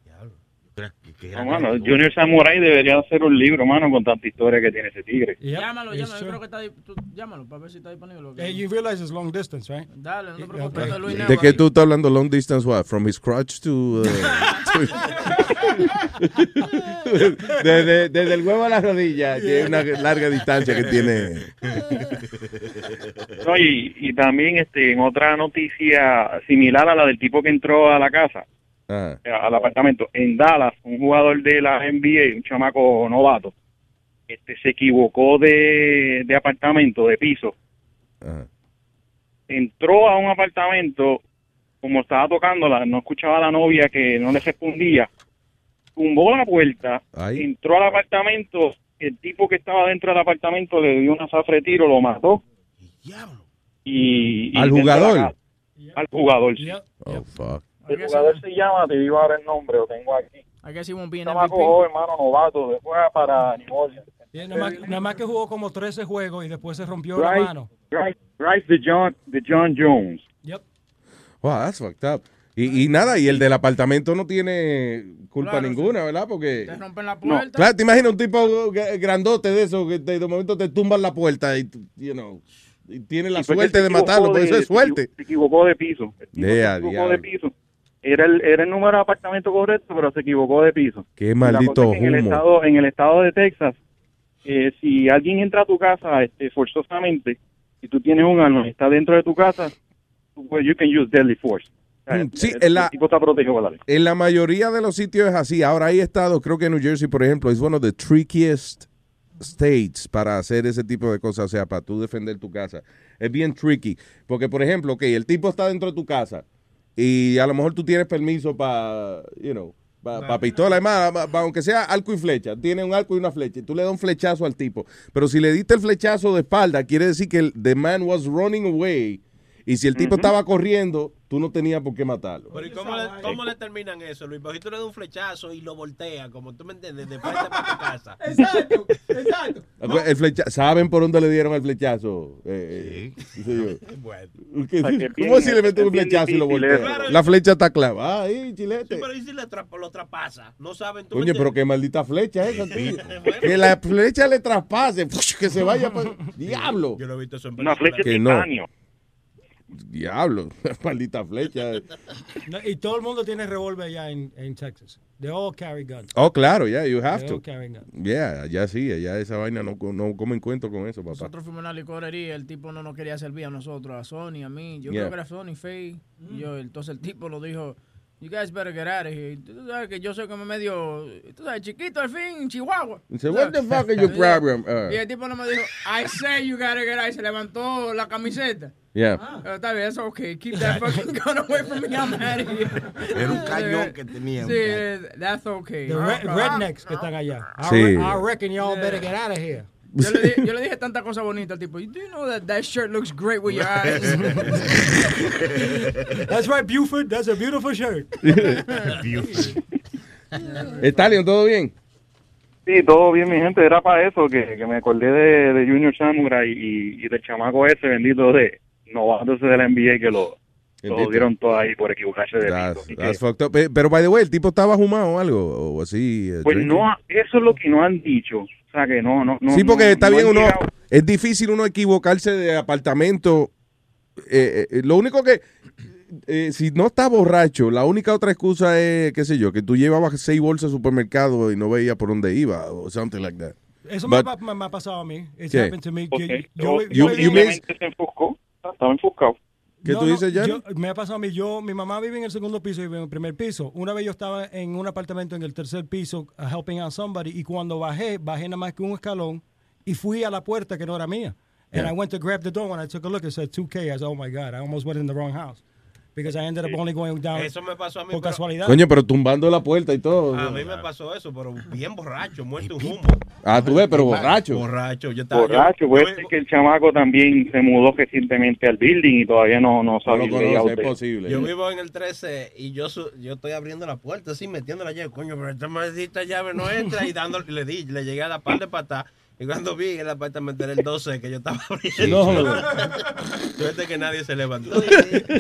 No, mano, Junior Samurai debería hacer un libro, mano, con tanta historia que tiene ese tigre. Llámalo, llámalo. Yo creo que está tú- Llámalo para ver si está disponible. Eh, you realize it's long distance, right? Dale, no te Eh, preocupes. okay. de Luis ¿De qué tú estás hablando long distance what? From his crotch to... uh, to- desde, desde el huevo a la rodilla, que es una larga distancia que tiene. No, y, y también este, en otra noticia similar a la del tipo que entró a la casa, Ah, eh, al apartamento, en Dallas, un jugador de la NBA, un chamaco novato, este, se equivocó de, de apartamento, de piso. ah. Entró a un apartamento, como estaba tocándola, no escuchaba a la novia que no le respondía, tumbó la puerta, Ay. entró al apartamento, el tipo que estaba dentro del apartamento le dio una zafra de tiro, lo mató. Y, y ¿Al la jugador? Al jugador, sí. Oh, fuck. El jugador se llama, te digo ahora el nombre, lo tengo aquí. I guess he won't be an Chamaco MVP. joven, hermano, novato, después para New Orleans. Yeah, nada, más, nada más que jugó como 13 juegos y después se rompió la Bryce, mano. Bryce, Bryce de John, de John Jones. Wow, that's fucked up. Y, y nada, y el del apartamento no tiene culpa Claro, ninguna, ¿verdad? Porque... Te rompen la puerta. Claro, te imaginas un tipo gr- grandote de eso que de momento te tumban la puerta y, you know, y tiene la que suerte de matarlo, de- eso es suerte. Se equivocó de piso. Yeah, se equivocó diablo. de piso. Era el, era el número de apartamento correcto, pero se equivocó de piso. Qué maldito es que en el estado, en el estado de Texas, eh, si alguien entra a tu casa este, forzosamente y tú tienes un arma y está dentro de tu casa, pues you can use deadly force. Mm, sí, el, en la-. En la mayoría de los sitios es así. Ahora hay estados, creo que New Jersey, por ejemplo, es uno de the trickiest states para hacer ese tipo de cosas, o sea, para tú defender tu casa. Es bien tricky. Porque, por ejemplo, ok, el tipo está dentro de tu casa y a lo mejor tú tienes permiso para, you know, para pistola, además, pa- pa- aunque sea arco y flecha, tiene un arco y una flecha, y tú le das un flechazo al tipo. Pero si le diste el flechazo de espalda, quiere decir que el the man was running away. Y si el tipo estaba corriendo, tú no tenías por qué matarlo. Pero ¿y cómo le, cómo le terminan eso, Luis? Tú le das un flechazo y lo voltea, como tú me entiendes, de frente para tu casa. Exacto, exacto. El flecha- ¿Saben por dónde le dieron el flechazo? Eh, eh, sí, yo. ¿Qué- O sea, que es ¿Cómo bien- si le mete es un flechazo y lo voltea? La flecha está clavada ahí, chilete. Sí, pero ¿y si le tra- lo traspasa? No saben tú. Coño, pero qué maldita flecha es esa, tío. Que la flecha le traspase, que se vaya para... Diablo. Yo lo he visto eso en Una flecha de Que no. Diablo, maldita flecha. No, y todo el mundo tiene revólver allá en, en Texas. They all carry guns. Oh, claro, yeah, you have They to. all carry guns. Yeah, ya sí, ya esa vaina no, no comen cuento con eso, papá. Nosotros fuimos a una licorería, el tipo no nos quería servir a nosotros, a Sony, a mí. Yo Yeah. creo que era Sony, Faye. Y yo, entonces el tipo lo dijo, you guys better get out of here. Y Tú sabes que yo soy como medio, tú sabes, chiquito al fin, Chihuahua. What the fuck is your problem? Uh, Y el tipo no me dijo, I say you gotta get out. Y se levantó la camiseta. Yeah. Ah, está bien, eso okay. Keep that fucking gun away from me. I'm out of here. Era un cañón que tenía. Sí, that's okay. The Ah, re- ah, rednecks que están allá. I, Sí. re- I reckon y'all better get out of here. Yo le, dije, yo le dije tanta cosa bonita al tipo. Do you know that that shirt looks great with your eyes? That's right, Buford. That's a beautiful shirt. Stallion, ¿todo bien? Sí, todo bien, mi gente. Era para eso que, que me acordé de, de Junior Samurai y, y del chamaco ese bendito de novato ese de la NBA que lo, dieron todo ahí por equivocarse de That's, fucked up. Pe- Pero, by the way, el tipo estaba fumado o algo, o así. eh, Pues drinking. no, eso es lo que no han dicho. O sea, que no, no, no. sí, porque no- está no bien uno. llegado. Es difícil uno equivocarse de apartamento. Eh, eh, lo único que. eh, si no está borracho, la única otra excusa es, qué sé yo, que tú llevabas seis bolsas al supermercado y no veías por dónde iba, o something like that. Eso But- me, ha- me ha pasado a mí. It's ¿Qué? happened to me. Ok. Que Yo- yo, you- yo- Estaba enfocado. ¿Qué No, tú no, dices, Johnny? yo- me ha pasado a mí. Yo, mi mamá vive en el segundo piso y vive en el primer piso. Una vez yo estaba en un apartamento en el tercer piso uh, helping out somebody y cuando bajé, bajé nada más que un escalón y fui a la puerta que no era mía. And Yeah. I went to grab the door when I took a look. It said 2K. I said, oh my God, I almost went in the wrong house. Because I ended up only going down Eso me pasó a mí. por pero- casualidad. Coño, pero tumbando la puerta y todo. A mí me pasó eso, pero bien borracho, muerto en humo. Ah, tú ves, pero borracho. Borracho, yo estaba. Borracho, yo- puede yo- ser que el chamaco también se mudó recientemente al building y todavía no, no sabe lo el layout conoce, es posible. Yo vivo en el 13 y yo su- yo estoy abriendo la puerta así, metiendo la llave, coño, pero esta maldita llave no entra y dando, le di, le llegué a la par de patas y cuando vi en el apartamento era el 12 que yo estaba abriendo. No, Suerte que nadie se levantó.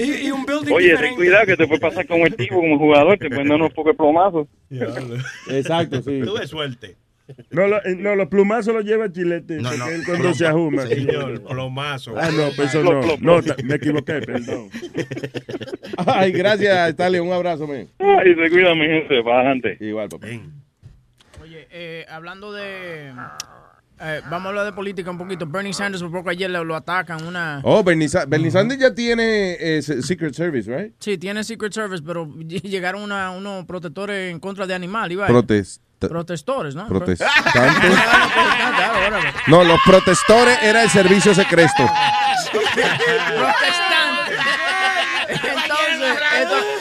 y, y un building Oye, ten cuidado que te puede pasar con el tipo como jugador, te pueden dar unos pocos plomazos. Exacto, sí. Tuve suerte. No, lo- eh, no, los plumazos los lleva Chilete. No, no, él cuando ploma- se ajuma. Señor, plomazo. Ah, no, pues eso no. No, me equivoqué, perdón. Ay, gracias, Stanley. Un abrazo, man. Ay, se cuida mi gente, para adelante. Igual, papá. Oye, eh, hablando de... eh, vamos a hablar de política un poquito. Bernie Sanders, por poco ayer lo, lo atacan una... Oh, Bernie, Sa- Bernie Sanders ya tiene eh, se- Secret Service, right? Sí, tiene Secret Service, pero llegaron una- unos protectores en contra de animales. Iba, Protesta- Protestores, ¿no? Protestantes. No, los protestores era el servicio secreto. Protestante. Entonces,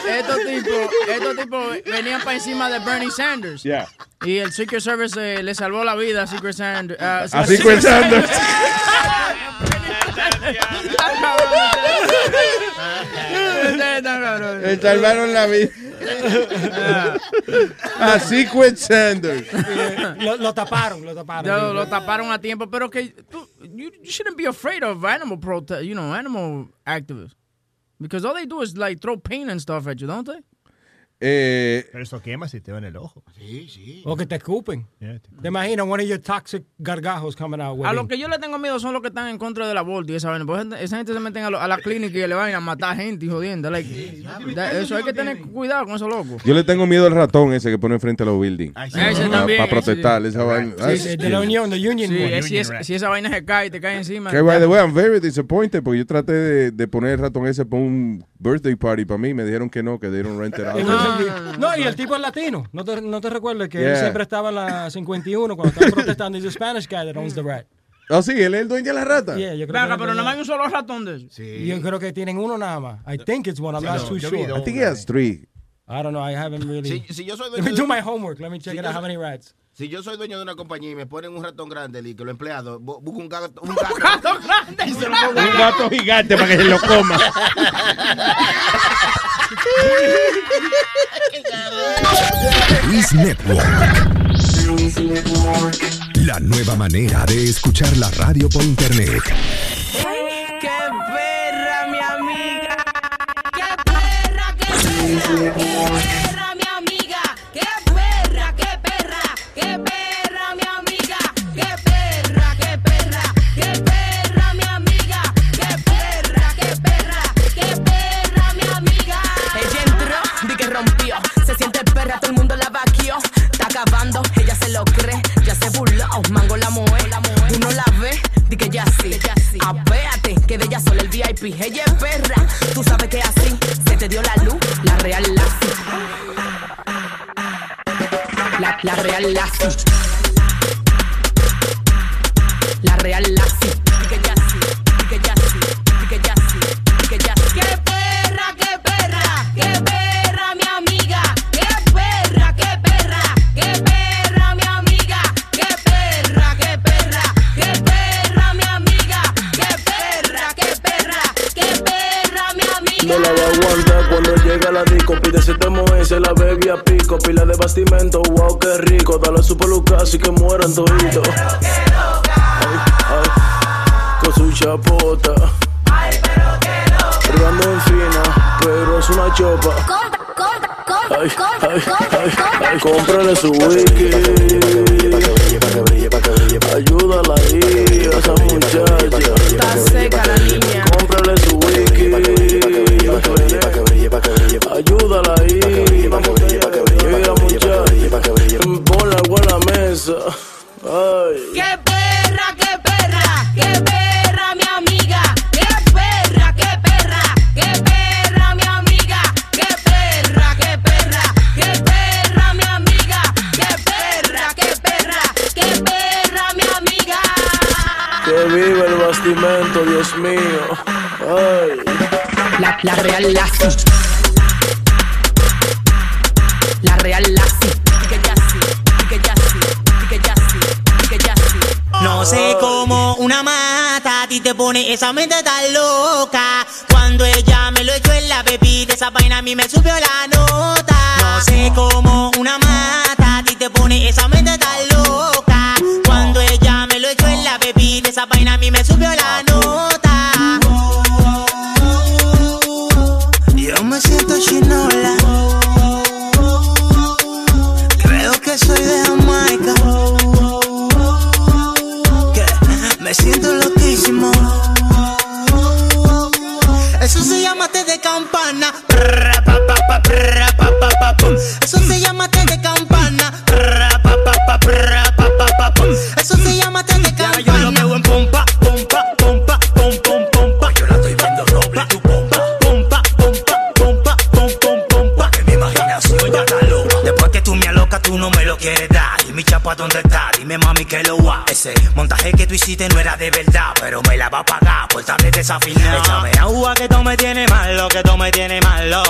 tipos, estos tipos venían para encima de Bernie Sanders. Yeah. Y el Secret Service eh, le salvó la vida a Secret Sanders. ah, A Secret Sanders. Están cabrones. Le salvaron la vida. A Secret Sanders. lo, lo taparon, lo taparon. Lo, lo taparon a tiempo, pero que tú, you, you shouldn't be afraid of animal protest, you know, animal activists. Because all they do is like throw paint and stuff at you, don't they? Eh, Pero eso quema si te va en el ojo. Sí, sí. O que te escupen. Te imaginas one of your toxic gargajos coming out. A it. que yo le tengo miedo son los que están en contra del aborto y esa vaina. Porque esa gente- esa gente se meten a, lo- a la clínica y le van a matar gente y jodiendo. Like, that- eso hay que tener cuidado con esos locos. Yo le tengo miedo al ratón ese que pone frente a los buildings. sí. Ese también, Para protestar. Esa vaina. Sí, sí, de la Unión, the Union. Sí, es- si, es- si esa vaina se cae y te cae encima. Que by the way, I'm very disappointed porque yo traté de, de poner el ratón ese para un birthday party para mí. Me dijeron que no, que dieron rent it out. No, y el tipo es latino. No te, no te recuerdas que él siempre estaba en la 51 cuando estaban protestando. He's a Spanish guy that owns the rat. Oh, sí, él es el dueño de la rata. Yeah, yo creo Venga, que pero más hay un solo ratón de eso. Yo creo que tienen uno nada más. I think it's one. I'm Sí, not no, too sure. I think he has three. I don't know. I haven't really. Si, si yo soy Let dueño me de- do my homework. Let me check Si it yo out. How many rats? Si yo soy dueño de una compañía y me ponen un ratón grande y que los empleados bu- busco un gato, un gato, grande y se lo pongo Un gato gigante para que se lo coma. Luis Network. La nueva manera de escuchar la radio por internet. ¡Qué perra, mi amiga! ¡Qué perra, qué perra! Di que ya sí. Apéate, que de ella solo el VIP. Ella es perra, tú sabes que así. Se te dio la luz, la real la La, la real la La real la No la va a aguantar cuando llega la disco. Pide siete moes, la bebe a pico. Pila de bastimento, wow, qué rico. Dale su peluca así que mueran toditos. Ay, ay, con su chapota. Privando en fina, pero es una chopa. Ay, ay, ay, ay, cómprale su wiki. Ayúdala ahí, a esa muchacha. Está seca la niña. Cómprale su wiki. Ayúdala ahí. Mira, muchacha. Ponle algo en la mesa. Ay. ¡Qué perra, qué perra! ¡Qué perra, mi amiga! ¡Qué perra, qué perra! ¡Qué perra, mi amiga! ¡Qué perra, qué perra! ¡Qué perra, mi amiga! ¡Qué perra, qué perra! ¡Qué perra, mi amiga! Que viva el bastimento, Dios mío. Ay. La, la real Lassie. La real sí. No sé cómo una mata a ti te pone esa mente tan loca. Cuando ella me lo echó en la bebida, esa vaina a mí me subió la nota. No sé cómo una mata a ti te pone esa mente tan loca. Eso se llama té de campana. Prra, pa, pa, pa, prra, pa, pa, pa, pum. Eso se llama té de campana. Yo lo veo en pompa, pompa, pompa, pom, pom, pompa. Yo la estoy viendo doble tu pompa. Pompa, pompa, pompa, pom, pom, pompa. Que mi imaginación ya está loca. Después que tú me alocas, tú no me lo quieres dar. Y mi chapa, ¿dónde está? Dime, mami, que lo va. Ese montaje que tú hiciste no era de verdad, pero me la va a pagar por darle desafinado. Échame agua que tú me tienes malo, que tú me tienes malo.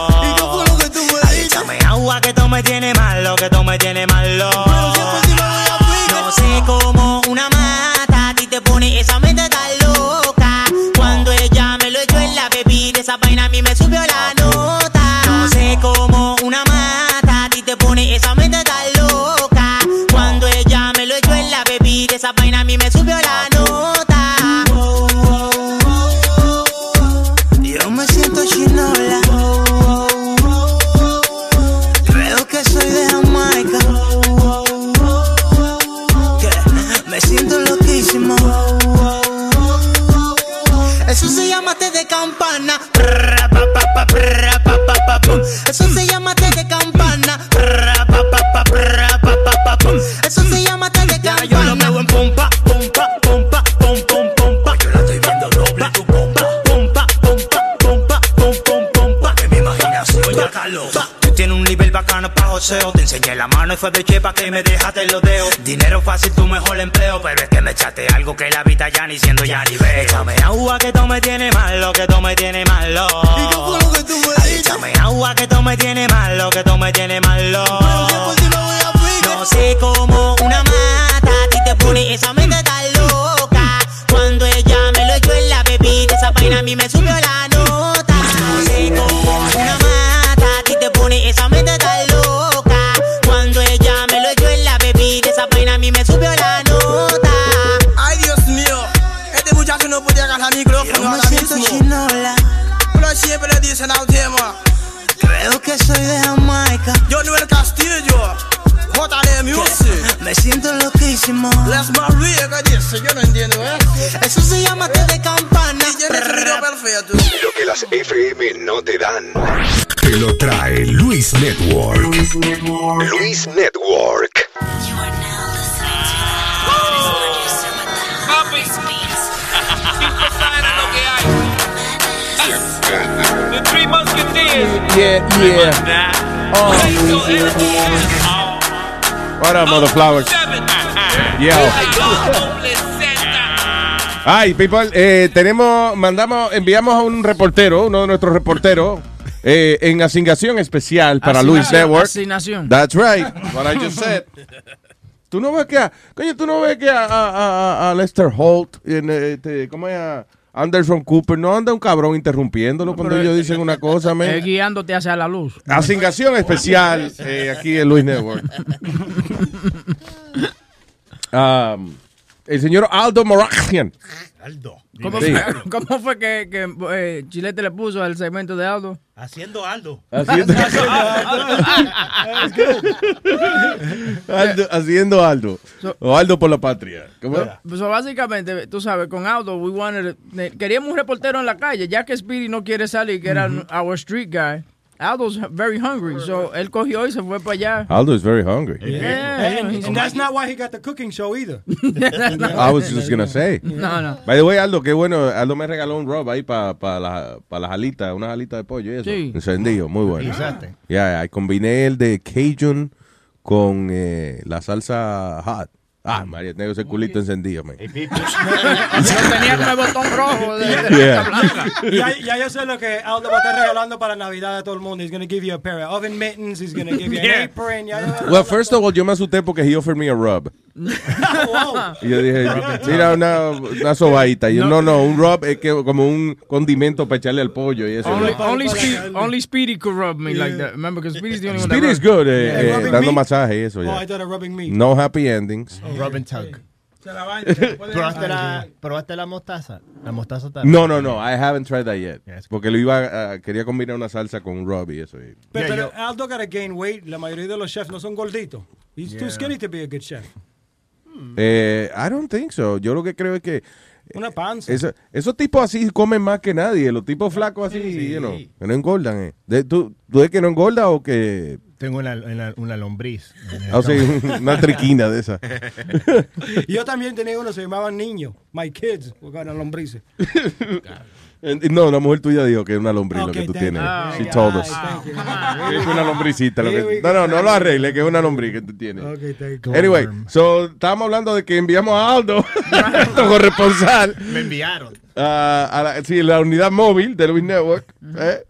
Échame agua que tú me tienes malo, que tú me tienes malo. No sé cómo una mata a ti te pone esa mente tan loca. Cuando ella me lo echó en la bebida, esa vaina a mí me subió la nota. Eso se llama joseo. Te enseñé la mano y fue de chepa que me dejaste los dedos. Dinero fácil, tu mejor empleo. Pero es que me echaste algo que la vida ya ni siendo ya ni veo. Échame agua que tú me tienes malo, que tú me tienes malo. Ay, échame agua que tú me tienes malo, que tú me tienes malo. No sé cómo una mata a ti te pone esa mente tan loca. Cuando ella me lo echó en la bebida, esa vaina a mí me subió la dicen al tema. Creo que soy de Jamaica. Yo no el Castillo. JD Music. Me siento loquísimo. Las María dice, yo no entiendo eso. Eso se llama té de campana. Y perfecto. Lo que las FM no te dan. Te lo trae Luis Network. Luis Network. Papi, Super Saiyan es lo que The Three Musketeers. Yeah, yeah. Oh. What up, mother flowers? Yo. Ay, people, eh, tenemos, mandamos, enviamos a un reportero, uno de nuestros reporteros, eh, en asignación especial para Luis Network. asignación. That's right, what I just said. Tú no ves que a, coño, tú no ves que a, a- a- a Lester Holt, en, este, ¿cómo es? Anderson Cooper, no anda un cabrón interrumpiéndolo cuando ellos dicen una cosa. Eh, guiándote hacia la luz. Asignación especial eh, aquí en Luis Network. Um, el señor Aldo Moragian. Aldo. ¿Cómo, Sí. fue, cómo fue que, que, eh, Chilete le puso al segmento de Aldo? Haciendo Aldo. Haciendo, Aldo, haciendo Aldo. O Aldo por la patria. ¿Cómo? Pues básicamente, tú sabes, con Aldo, we wanted, queríamos un reportero en la calle, ya que Speedy no quiere salir, que era our street guy. Aldo's very hungry, so él cogió y se fue para allá. Aldo is very hungry. Yeah, and, he's- and that's not why he got the cooking show either. I was just gonna say. No, no. By the way, Aldo, qué bueno. Aldo me regaló un rub ahí para pa la- pa las alitas, unas alitas de pollo y eso. Sí. Encendido, muy bueno. Exacto. Ya, combiné el de Cajun con eh, la salsa hot. Ah, María, tengo ese culito encendido, man. Yo tenía el botón rojo de, de Yeah. la blanca. ya, ya yo sé lo que Aldo va a estar regalando para Navidad a todo el mundo. He's going to give you a pair of oven mittens. He's going to give you an Yeah. apron. Ya, ya, Well, first of all, yo me asusté porque he offered me a rub. Y yo dije, mira, una, una sobadita. Y yo, no, no, un rub es que como un condimento para echarle al pollo y eso. Only, ¿no? only, Speed, only Speedy could rub me like that. Remember, because Speedy's the only one Speedy rubs. good, eh, Yeah. eh, dando masaje y eso. Oh. I thought of rubbing me. No happy endings. Rub and tug. ¿Probaste la, ¿Probaste la mostaza? La mostaza está No, no, no, I haven't tried that yet. Porque lo iba a, quería combinar una salsa con un rub y eso. y- Pero, pero Aldo gotta gain weight. La mayoría de los chefs no son gorditos. He's too skinny to be a good chef. Eh, I don't think so. Yo lo que creo es que Una panza. eso- esos tipos así comen más que nadie. Los tipos flacos así, you know, que no engordan. Eh. De- ¿tú, ¿Tú ves que no engorda o que...? Tengo una, una, una lombriz. Ah, sí, una triquina de esa. Yo también tenía uno, se llamaban niños. My kids were gonna lombrices. No, la mujer tuya dijo que es una lombriz lo que tú tienes. you. She told us. Es una lombricita. lo que- No, no, no lo arregle, que es una lombriz que tú tienes. Okay, thank you. Anyway, so, estábamos hablando de que enviamos a Aldo, nuestro corresponsal, Me enviaron. a, a la, sí, la unidad móvil de Luis Network, eh,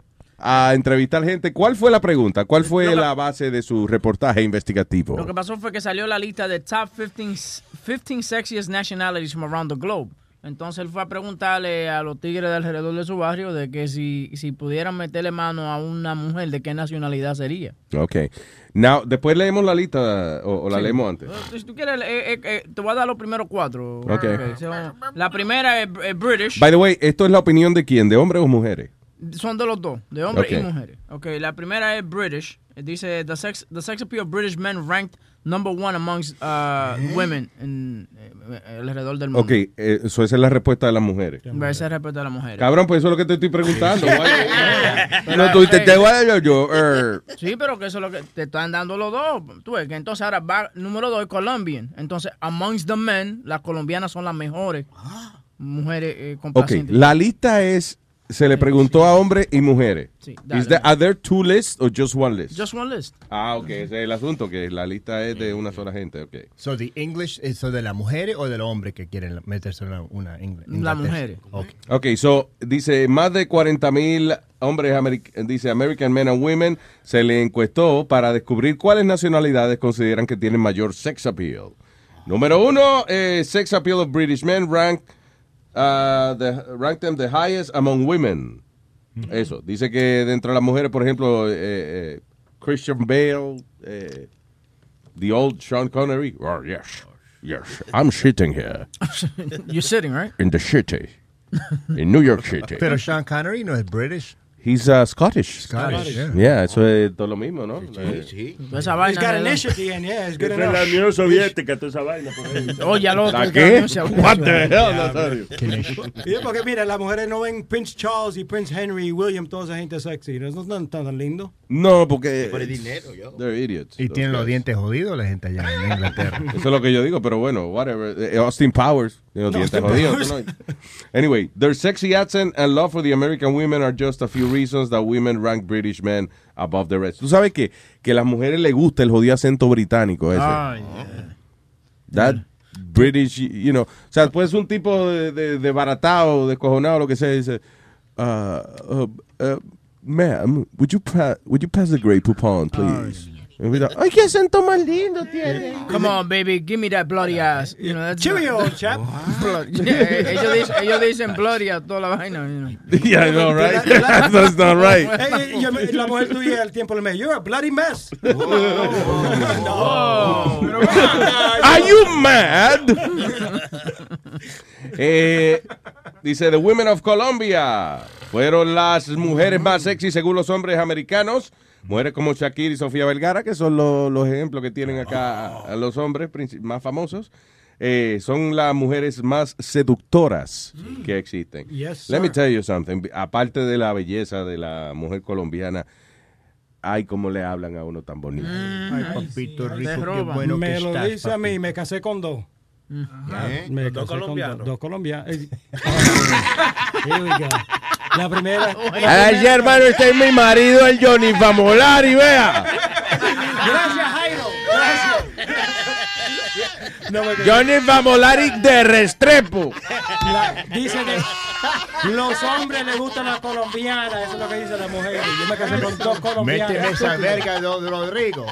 a entrevistar gente. ¿Cuál fue la pregunta? ¿Cuál fue la base de su reportaje investigativo? Lo que pasó fue que salió la lista de top 15, 15 sexiest nationalities from around the globe. Entonces él fue a preguntarle a los tigres de alrededor de su barrio de que si, si pudieran meterle mano a una mujer, ¿de qué nacionalidad sería? Ok. Now, después leemos la lista o, o la Sí. leemos antes. Si tú quieres, eh, eh, eh, te voy a dar los primeros cuatro. Ok. so, la primera es, es British. By the way, ¿esto es la opinión de quién? ¿De hombres o mujeres? Son de los dos, de hombres y mujeres. Ok, la primera es British. Dice, the sex, the sex appeal of British men ranked number one amongst uh, women en eh, alrededor del mundo. Ok, eh, eso esa es la respuesta de las mujeres. Esa es respeto a las mujeres. Cabrón, pues eso es lo que te estoy preguntando. no, tú te, te voy a- yo, er, Sí, pero que eso es lo que te están dando los dos. Tú ves que entonces ahora va número dos, Colombian. Entonces, amongst the men, las colombianas son las mejores mujeres eh, Ok, complacientes. la lista es, se le preguntó a hombres y mujeres. Sí, dale. Is there, are there two lists or just one list? Just one list. Ah, ok, ese es el asunto, que la lista es de una sola gente, ok. So, the English, ¿eso de las mujeres o del hombre que quieren meterse en una, una Ingl- Las mujeres. Ok. Ok, so, dice, más de 40 mil hombres, dice American Men and Women, se le encuestó para descubrir cuáles nacionalidades consideran que tienen mayor sex appeal. Número uno, eh, sex appeal of British men rank, uh, the, rank them the highest among women. Eso, dice que dentro de las mujeres, por ejemplo, eh, eh, Christian Bale, eh, the old Sean Connery, oh, yes, yes, I'm sitting here You're sitting, right? in the city, in New York City. Pero Sean Connery no es British. He's uh, Scottish. Scottish, yeah. Yeah, eso es todo lo mismo, ¿no? Eh, Esa He's vaina. got ¿verdad? initiative and yeah, it's good Esa es la enough. Unión Soviética, toda esa vaina. Oye, al otro. ¿La qué? What the hell, Nazario? Porque mira, las mujeres no ven Prince Charles y Prince Henry y William, toda esa gente sexy. No están tan, tan lindo. No, porque Por el dinero, yo. they're idiots. Y tienen los dientes jodidos la gente allá en Inglaterra. Eso es lo que yo digo, pero bueno, whatever. Eh, Austin Powers, No, dientes jodidos, Powers. ¿tú no? Anyway, their sexy accent and love for the American women are just a few reasons that women rank British men above the rest. Tú sabes que, que a las mujeres les gusta el jodido acento británico ese. Ay, That British, you know. O sea, puede ser un tipo de, de, de baratado, descojonado, lo que sea, dice, uh, uh, uh, ma'am, would you, would you pass the Grey Poupon, please? Y mira, Ay, qué acento más lindo tiene. Come on, baby, give me that bloody ass. You know, that's Cheerio, old chap. Blood- Yeah, ellos, dicen, ellos dicen bloody a toda la vaina. You know. Yeah, I know, right? That's not right. Hey, yo la mujer tuya al tiempo le me, you're a bloody mess. Are you mad? Eh, dice, The Women of Colombia fueron las mujeres más sexy según los hombres americanos. Mujeres como Shakira y Sofía Vergara, que son lo- los ejemplos que tienen acá a los hombres más famosos. eh, son las mujeres más seductoras que existen. Yes, Let me tell you something. Aparte de la belleza de la mujer colombiana, ay, cómo le hablan a uno tan bonito. Ay, papito rico, qué roban. bueno me que lo estás, dice a mí, me casé con dos. ¿Eh? Me Dos casé con colombianos. Dos, dos colombianos. Here we go. La primera. la Ay, hermano, este es mi marido, el Johnny Famolari, vea. Gracias, Jairo. Gracias. Johnny Famolari de Restrepo. La- dice que los hombres les gustan las colombianas, eso es lo que dice la mujer. Yo me casé con dos colombianas. Méteme esa verga, don Rodrigo.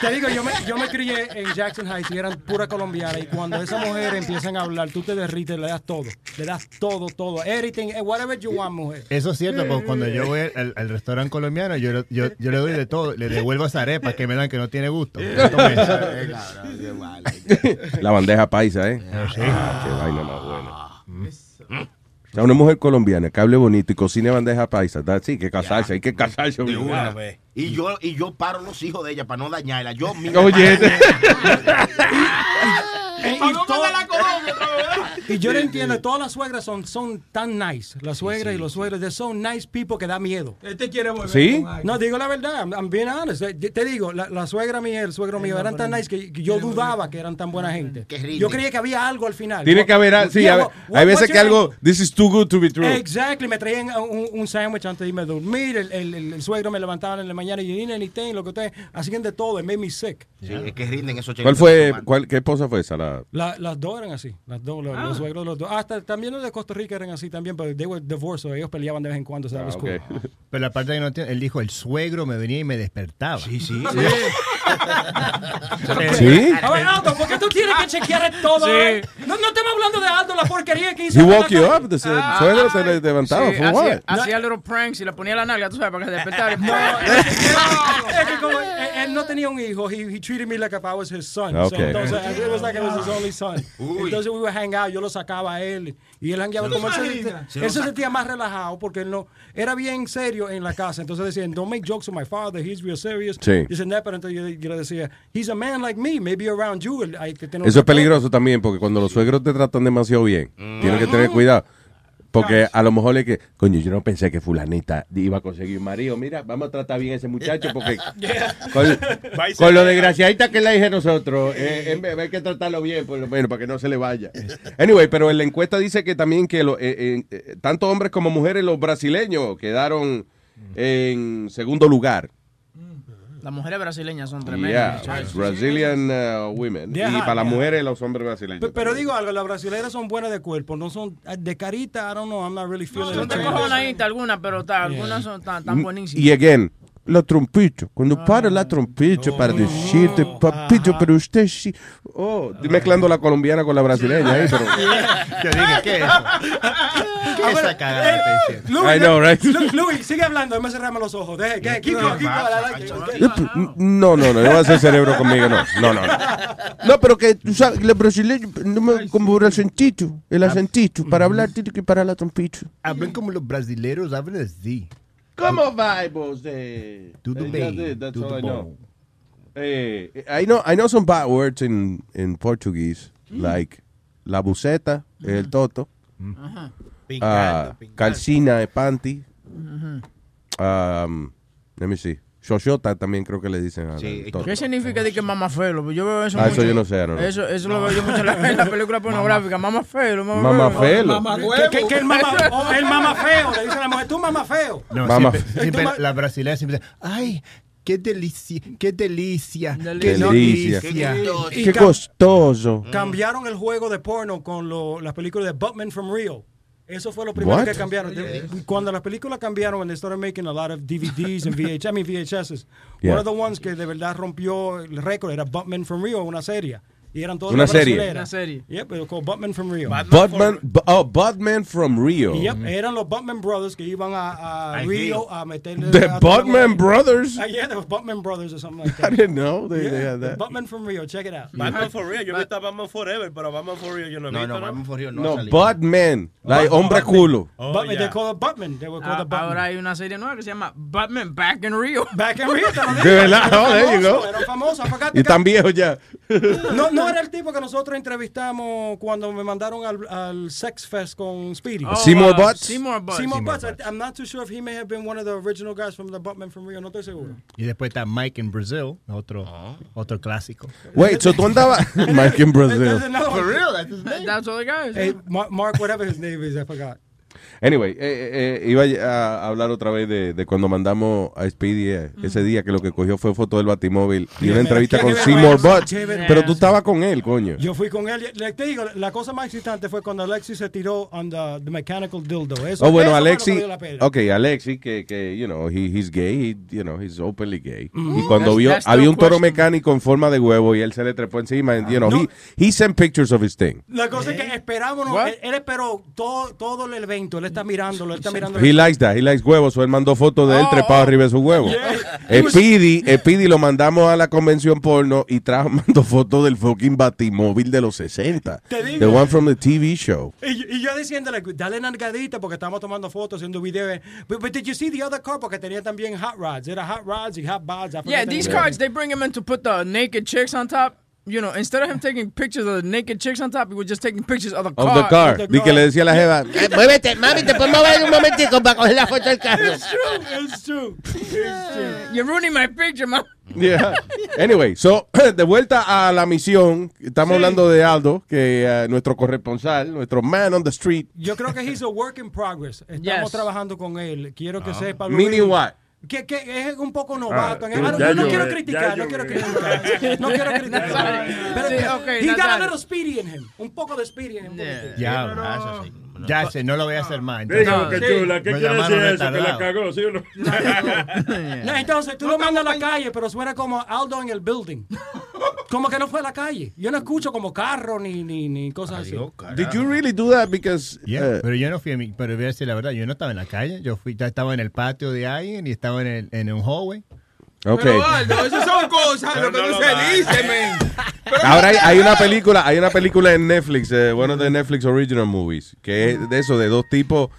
Te digo, yo me, yo me crié en Jackson Heights y eran pura colombiana. Y cuando esas mujeres empiezan a hablar, tú te derrites, le das todo. Le das todo, todo. Everything, eh, whatever you want, mujer. Eso es cierto, porque cuando yo voy al, al restaurante colombiano, yo, le- yo, yo le doy de todo. Le devuelvo esa arepa que me dan que no tiene gusto. La bandeja paisa, ¿eh? Ah, qué vaina más buena. O sea, una mujer colombiana que hable bonito y cocine bandeja paisa. da- Sí, que casarse, hay que casarse. De obligado. una vez. Y yo, y yo paro los hijos de ella para no dañarla. Yo mismo. Oye, Eh, y, todo- y yo no entiendo, todas las suegras son, son tan nice. Las suegras y los suegros, they're so nice people que da miedo. Este quiere volver. ¿Sí? con. No, digo la verdad, I'm, I'm being honest. Eh, Te digo, la, la suegra mía y el suegro mío eran tan nice que, que yo dudaba que eran tan buena gente. Yo creía que había algo al final. Tiene que haber, sí, Yeah, a- what- hay veces que algo, this is too good to be true. Exactly, me traían un, un sándwich antes de irme a dormir, el, el, el- el suegro me levantaba en la mañana y yo ni anything, lo que ustedes hacían de todo, it made me sick. Sí, es que rinden esos ¿Cuál fue, cuál, qué esposa fue esa? La, La- las dos eran así, las dos, los, Ah. los suegros los dos. Hasta también los de Costa Rica eran así también, pero they were divorced, so ellos peleaban de vez en cuando, so was cool. Pero la parte que no entiendo, él dijo, el suegro me venía y me despertaba. Sí, sí. ¿Sí? A ver, Aldo, ¿por qué tú tienes que chequear todo? Sí. eh? No, no estamos hablando de Aldo, la porquería que hizo. He woke you up, the suegro te le levantaba, Sí, hacía, what? hacía little pranks y le ponía la nalga, tú sabes, para que se despertara. Es que como él, él no tenía un hijo, he, he treated me like if I was his son. So, Okay. entonces, it was like I was his only son. Entonces we would hang out, yo lo sacaba a él y él hangueaba ¿Tú como él se, él se sentía más relajado porque él no era bien serio en la casa. Entonces decían, don't make jokes with my father, he's real serious. Sí. Dicen, "No", pero entonces yo, yo le decía, he's a man like me, maybe around you. hay que tener Eso es peligroso también, porque cuando los suegros te tratan demasiado bien, tienes que tener cuidado. Porque a lo mejor es que, coño, yo no pensé que fulanita iba a conseguir un marido. Mira, vamos a tratar bien a ese muchacho porque con, con lo desgraciadita que le dije a nosotros, eh, en vez- hay que tratarlo bien, por lo menos, para que no se le vaya. Anyway, pero en la encuesta dice que también que lo- eh, eh, eh, tanto hombres como mujeres, los brasileños quedaron en segundo lugar. Las mujeres brasileñas son Yeah, tremendas. muchachos. Brazilian uh, women. Yeah, y para las yeah. mujeres, los hombres brasileños. Pe- Pero digo algo, las brasileñas son buenas de cuerpo, no son de carita, I don't know, I'm not really feeling Son it. de cojonaditas algunas, pero ta, algunas son tan, tan buenísimas. Y again, la trompeta. Cuando para la trompeta para decirte, papito, pero usted sí. Oh, mezclando la colombiana con la brasileña ahí, pero. Yo dije, ¿qué es eso? ¿Qué es esa está diciendo? Luis, I know, right? Lu- Luis, sigue hablando, déjame cerrarme los ojos. Deje, que, keep keep. No, no, no, no va a hacer cerebro conmigo, no. No, no, no. No, pero que tú sabes, la brasileña, no me, como el acentito, el acentito, para hablar tiene que parar la trompeta. Hablan como los brasileños, hablan así. ¿Cómo va vos? Eh, Tudo bem, that's it, that's tudo all I know. bom. Eh, I know I know some bad words in in Portuguese like la buceta, el toto, Ajá. ah, calcina, e panty. Um, let me see. Xoxota también creo que le dicen a toto. ¿Qué significa de que mamá felo? Yo veo eso Ah, mucho. eso yo no sé, no, no. Eso, eso lo veo yo mucho en la, en la película pornográfica. Mamá felo, mamá, Mamá felo. Que, que- que el mamá, oh, el mamá feo, le dice a la mujer, tú mamá feo. No, Mamá. siempre, siempre la brasileña siempre dice, ay, qué delicia, qué delicia, qué Delicia. Qué costoso. Cambiaron el juego de porno con lo, las películas de Buttman from Rio. Eso fue lo primero What? que cambiaron. De- Cuando las películas cambiaron, when they started making a lot of DVDs and VHS, I mean VHSs, Yeah. one of the ones que de verdad rompió el récord era Buttman from Rio, una serie. Y eran todas Una serie. Una serie. Yep, it was called Buttman from Rio. Budman, Bu- oh, Budman from Rio. Yep, eran los Buttman Brothers que iban a, a I Rio a meterle. The a. Brothers? Ah, yeah, there was Buttman Brothers or something like I that. didn't know they, they Yeah, had that. Buttman from Rio, check it out. Batman for real, yo a Batman Forever, pero Batman for real yo no he No, visto. no, Batman for real no, No, ha salido. Budman. Like hombre Buttman. culo. Oh, Buttman, yeah. they call it Buttman. They were called Ah, the Buttman. ahora hay una serie nueva que se llama Batman Back in Rio. Back in Rio. De verdad, oh, there you go. Era famoso, I forgot Y the tan guy. viejo ya. No, no era el tipo que nosotros entrevistamos cuando me mandaron al, al Sex Fest con Speedy. Oh, Seymour uh, Butts? Seymour Butts. Seymour Butts. I- I'm not too sure if he may have been one of the original guys from the Buttman from Rio. No estoy seguro. Y después está Mike in Brazil, otro, otro clásico. Wait, so tú andabas. Mike in Brazil. For real, that's his name. That's all the guys. Hey, Mark, whatever his name is, I forgot. Anyway, eh, eh, eh, iba a hablar otra vez de, de cuando mandamos a Speedy eh, ese día que lo que cogió fue foto del batimóvil y una entrevista con Seymour Butts. Pero tú estabas con él, coño. Yo fui con él. Le, te digo, la cosa más excitante fue cuando Alexis se tiró on the, the mechanical dildo. Eso, oh, bueno, eso Alexi, ok, Alexi, que, que, you know, he, he's gay, he, you know, he's openly gay. Mhm. Y cuando That's- vio, that's the había un toro question. mecánico en forma de huevo y él se le trepó encima, and, you know, he, he sent pictures of his thing. La cosa es que esperábamos, él, él esperó todo, todo el evento, él está mirándolo, él está mirando. He likes that, he likes huevos, so él mandó fotos de él Oh, trepado arriba de su huevo. Speedy, Speedy lo mandamos a la convención porno y trajo, mandó fotos del fucking batimóvil de los 60. Te digo. The one from the TV show. Y, y yo diciéndole, dale nalgadita porque estábamos tomando fotos, haciendo videos. But, but did you see the other car? Porque tenía también hot rods. Era hot rods y hot bods. Yeah, the these name. cards they bring him in to put the naked chicks on top. You know, instead of him taking pictures of the naked chicks on top, he was just taking pictures of the car. Of the car. Di que le decía a la jeva, Eh, muévete, mami, te puedo mover un momentico para coger la foto del carro. It's true, it's true. It's true. You're ruining my picture, man. Yeah. Anyway, so, de vuelta a la misión, estamos hablando de Aldo, que eh, nuestro corresponsal, nuestro man on the street. Yo creo que he's a work in progress. Estamos Yes. trabajando con él. Quiero que sepa. Meaning what? Que, que es un poco novato. en Ah, el- Ah, no, yo no quiero ve, criticar, no quiero criticar. No quiero criticar. Pero Sí, que- ok, he got a little speedy in him. Un poco de speedy in him. Ya, eso Ya sé, no lo voy a hacer más. Que Sí. chula, ¿qué quiere decir eso? Que la cagó, ¿sí o no? No, entonces tú lo mandas a la calle, pero suena como Aldo en el building. Como que no fue a la calle. Yo no escucho como carro ni, ni, ni cosas así. Did you really do that? Because, Yeah, eh, pero yo no fui a mi, pero voy a decir la verdad, yo no estaba en la calle, yo fui, ya estaba en el patio de alguien y estaba en, el, en un hallway. Ok. Pero Aldo, esas son cosas, lo que no no lo se hagas. dice, men. Ahora hay, hay una película, hay una película en Netflix, eh, bueno de Netflix Original Movies, que es de eso, de dos tipos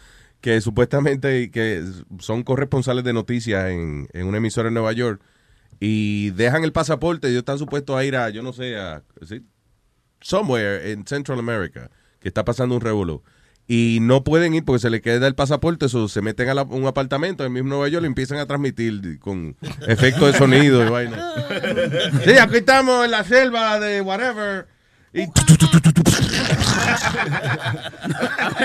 que supuestamente que son corresponsales de noticias en, en una emisora en Nueva York y dejan el pasaporte, ellos están supuestos a ir a, yo no sé, a ¿sí? somewhere in Central America, que está pasando un revolú. Y no pueden ir porque se les queda el pasaporte, eso se meten a la- un apartamento en mismo Nueva York y empiezan a transmitir con efectos de sonido y vaina. Sí, aquí estamos en la selva de whatever. Y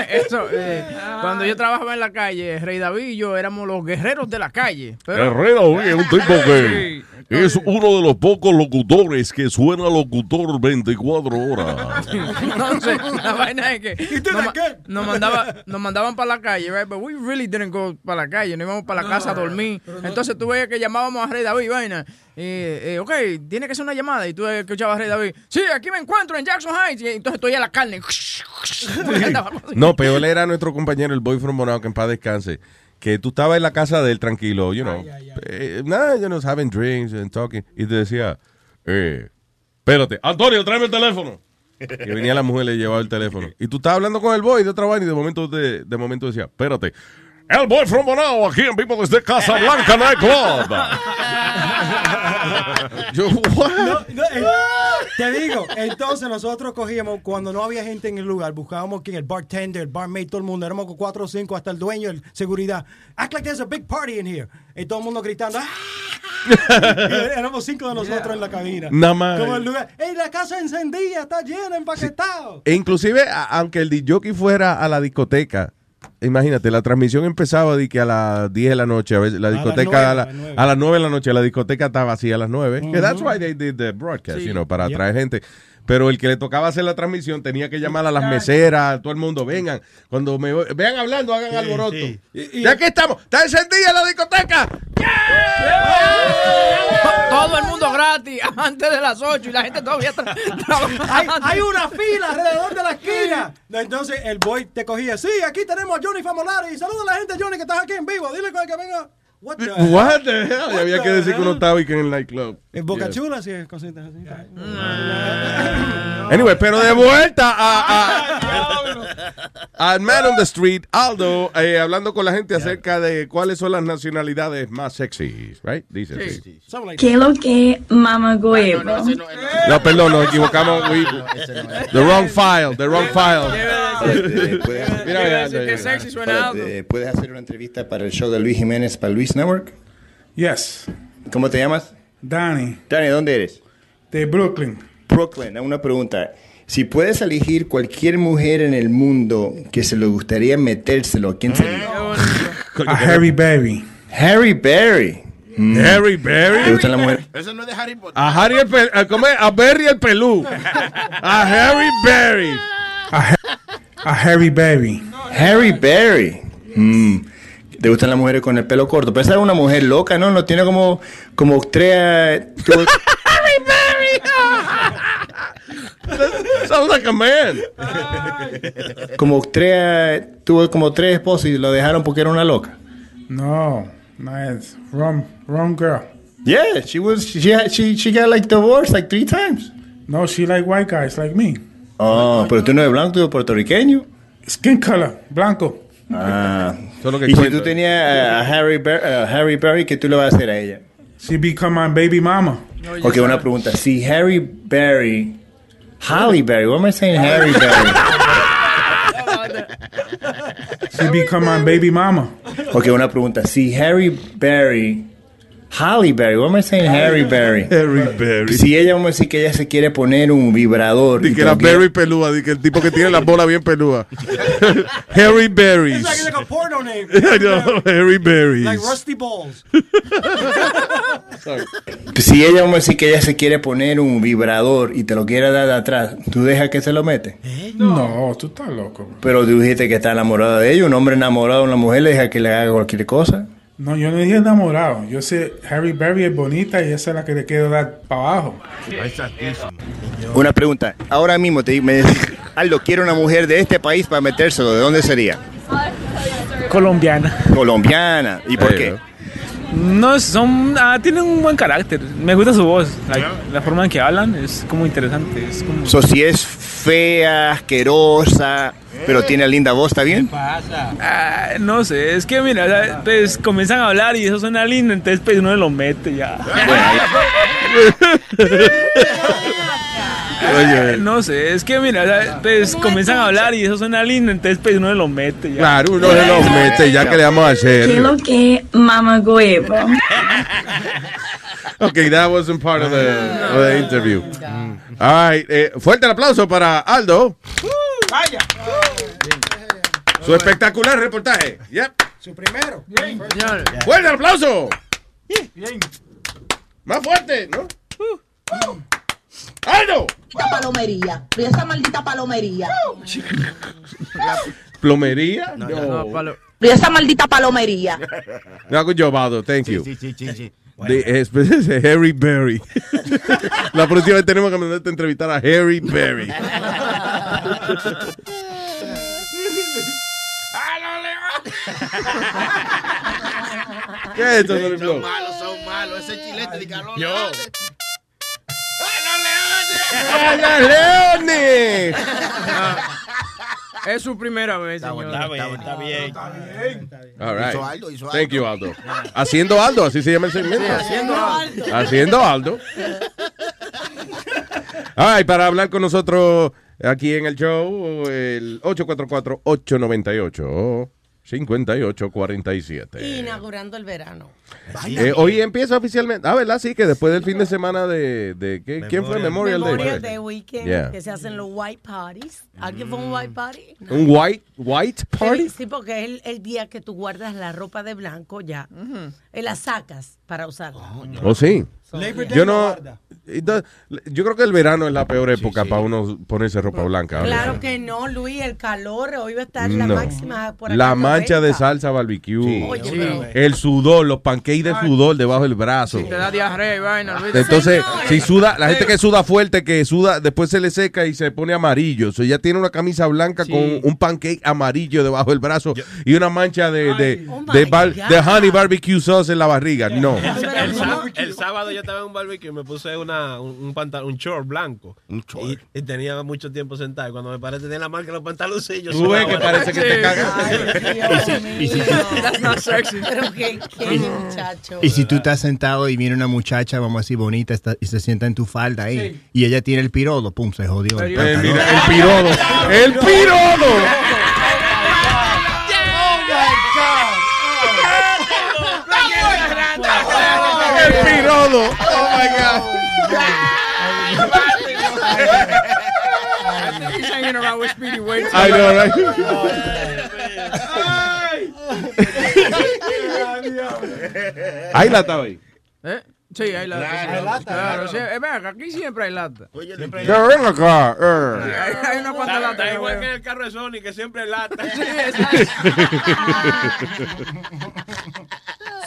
Eso, eh, cuando yo trabajaba en la calle, Rey David y yo éramos los guerreros de la calle. Pero- es un tipo que es uno de los pocos locutores que suena locutor 24 horas. Entonces, la vaina es que nos, nos mandaba, nos mandaban para la calle, right? But we really didn't go para la calle, no íbamos para la casa a dormir. Entonces tú veías que llamábamos a Rey David, vaina. Eh, eh, ok, tiene que ser una llamada. Y tú escuchabas a Rey David, sí, aquí me encuentro en Jackson Heights. Y entonces tú la carne. No, peor era nuestro compañero, el boy from Bonao, que en paz descanse. Que tú estabas en la casa de él tranquilo, you know. eh, nada, you know, having drinks and talking. Y te decía, eh, espérate, Antonio, tráeme el teléfono. Y venía la mujer y le llevaba el teléfono. Y tú estabas hablando con el boy de otra vaina y de momento, de, de momento decía, espérate. El boy from Bonao, aquí en vivo desde Casa Blanca Nightclub. Yo, what? No, no, eh, te digo, entonces nosotros cogíamos, cuando no había gente en el lugar, buscábamos quién, el bartender, el barmaid, todo el mundo, éramos cuatro o cinco, hasta el dueño, el seguridad. Act like there's a big party in here. Y todo el mundo gritando, ¡ah! Éramos cinco de nosotros en la cabina. Nada más. Como el lugar, ¡ey, la casa encendida, está llena, empaquetado! E inclusive, aunque el DJ fuera a la discoteca, imagínate, la transmisión empezaba de que a las 10 de la noche, a veces la las discoteca a, la- las nueve. a las 9 de la noche, la discoteca estaba vacía a las 9. Que Ujú. that's why they did the broadcast, Sí. you know, para atraer gente. Pero el que le tocaba hacer la transmisión tenía que llamar a las meseras, a todo el mundo, vengan, cuando me vean hablando, hagan alboroto. Y, ya que estamos, está encendida la discoteca. Mundo gratis antes de las 8 y la gente todavía tra- hay, hay una fila alrededor de la esquina. Entonces el boy te cogía, sí, aquí tenemos a Johnny Famolari. Saluda a la gente, Johnny, que estás aquí en vivo. Dile que venga. What the, What the hell? Y What había que the decir que uno hell? estaba y que en el nightclub. En Boca Yeah. Chula, sí, cositas así. Anyway, pero de vuelta a, a- al Man on the Street, Aldo, eh, hablando con la gente acerca de cuáles son las nacionalidades más sexy, right? Dice así. ¿Qué es lo que mamagüevo? No, perdón, nos equivocamos. we- the wrong file, the wrong file. Mira, alto. Espérate, ¿Puedes hacer una entrevista para el show de Luis Jiménez para Luis Network? Yes. ¿Cómo te llamas? Danny. Danny, ¿dónde eres? De Brooklyn. Brooklyn. Una pregunta. Si puedes elegir cualquier mujer en el mundo que se le gustaría metérselo, ¿a quién sería? A Harry Berry. Harry Berry. Mm. Harry Berry. ¿Te gusta la mujer? Eso no es de Harry Potter. A Harry el pe- a, Berry el pelú. A Harry Berry. A, Ha- a Harry Berry. Harry Berry. Mm. ¿Te gustan las mujeres con el pelo corto? Pero esa es una mujer loca, ¿no? No tiene como, como tres... Sounds like a man. como tres... Tuvo como tres esposos y lo dejaron porque era una loca. No, no es wrong, wrong girl. Yeah, she was... She, had- she, she got like divorced like three times. No, she like white guys like me. Oh, pero tú no eres blanco, tú eres puertorriqueño. Skin color, blanco. Ah. Solo que y si tú tenías a, Harry, Ber- a Harry Berry, ¿qué tú le vas a hacer a ella? She become my baby mama. Ok, una pregunta. Si Harry Berry... Halle Berry, what am I saying Harry Berry? She become my baby mama. Ok, una pregunta. Si Harry Berry... Halle Berry, what am I saying Harry Berry? Harry Berry. Si ella, vamos a decir que ella se quiere poner un vibrador. Di y que la Berry pelúa, di que el tipo que tiene la bola bien pelúa. Harry. It's like, like a porno name. I know, Harry Berries. like Rusty Balls. Si ella, vamos a decir que ella se quiere poner un vibrador y te lo quiere dar de atrás, ¿tú dejas que se lo mete? No, tú estás loco. Pero tú dijiste que está enamorada de ella. Un hombre enamorado de una mujer le deja que le haga cualquier cosa. No, yo no dije enamorado. Yo sé Harry Berry es bonita y esa es la que le quiero dar para abajo. Una pregunta. Ahora mismo te me Aldo, quiero una mujer de este país para metérselo. ¿De dónde sería? Colombiana. Colombiana. ¿Y por qué? No, son, ah, tienen un buen carácter. Me gusta su voz. La, la forma en que hablan es como interesante. Es como... So, si es fea, asquerosa, pero tiene linda voz, ¿está bien? Ah, no sé, es que mira, o sea, pues comienzan a hablar y eso suena lindo, entonces pues uno lo mete ya. Oye. No sé, es que mira, o sea, pues comienzan a hablar y eso suena lindo, entonces pues uno lo mete ya. Claro, uno se lo mete, ya que le vamos a hacer. ¿Qué lo que mama huevo? Okay, that wasn't part of the, of the interview. All right, eh, fuerte el aplauso para Aldo. Vaya. Su espectacular reportaje. Yep. Su primero. Bien. Fuerte el aplauso. Bien. Más fuerte, ¿no? Aldo. Maldita palomería. Y esa maldita palomería. Plomería. No. Y esa maldita palomería. No, good job, Aldo. Thank you. Sí, sí, sí, sí. De, es, es Harry Berry. La próxima vez tenemos que mandarte a entrevistar a Harry Berry. ¿Qué es esto, Flow? Son malos, son malos. Ese chilete de calor. Yo. ¡Ay, los leones! Es su primera vez, señor. Está bien, está bien. All right. Hizo Aldo, hizo Thank you, Aldo. Haciendo Aldo, así se llama el segmento. Sí, haciendo Aldo. Haciendo Aldo. Ay, para hablar con nosotros aquí en el show, el 844-898. 5847. Inaugurando el verano. Eh, hoy empieza oficialmente. Ah, ¿verdad? Sí, que después del fin de semana de. de ¿qué- ¿Quién fue? Memorial, Memorial Day. Day Weekend, Yeah. que se hacen los white parties. ¿Alguien fue un white party? ¿Un white, white party? Sí, sí, porque es el, el día que tú guardas la ropa de blanco ya. Y la sacas para usarla. ¿Oh, sí? Labor Day Yo no. does- Yo creo que el verano es la peor época para uno ponerse ropa blanca. Claro que no, Luis, el calor, hoy va a estar la máxima por acá La mancha 90. de salsa barbecue. Oye, Sí. El sudor, los pancakes de sudor debajo del brazo. Te da diarrea y vaina. Luis. Entonces, si suda, la gente que suda fuerte, que suda, después se le seca y se pone amarillo. O sea, ya tiene una camisa blanca con un pancake amarillo debajo del brazo y una mancha de, de, de, bar- de honey barbecue sauce en la barriga. No. El, sá- el sábado yo estaba en un barbecue y me puse una, un, un pantalón, un short blanco. Y, y tenía mucho tiempo sentado. Y cuando me paré tenía la marca de los pantaloncillos. Tú ves que parece que te cagas. That's not sexy. Pero muchacho. Y si tú estás sentado y viene una muchacha, vamos a decir, bonita, está- y se sienta en tu falda ahí, y ella tiene el pirodo, pum, se jodió. el Eh, el pirodo. ¡El pirodo! ¡El pirodo! ¡Oh, my God! hanging around with Speedy Wade. I know, right? Hay lata hoy. ¿Eh? Sí, hay lata. Claro, sí. lata, Claro, claro. sí. Ven acá, aquí siempre hay lata. Siempre Ya ven acá. eh. Hay, hay una cuanta lata. está que igual veo. que en el carro de Sony, que siempre es lata.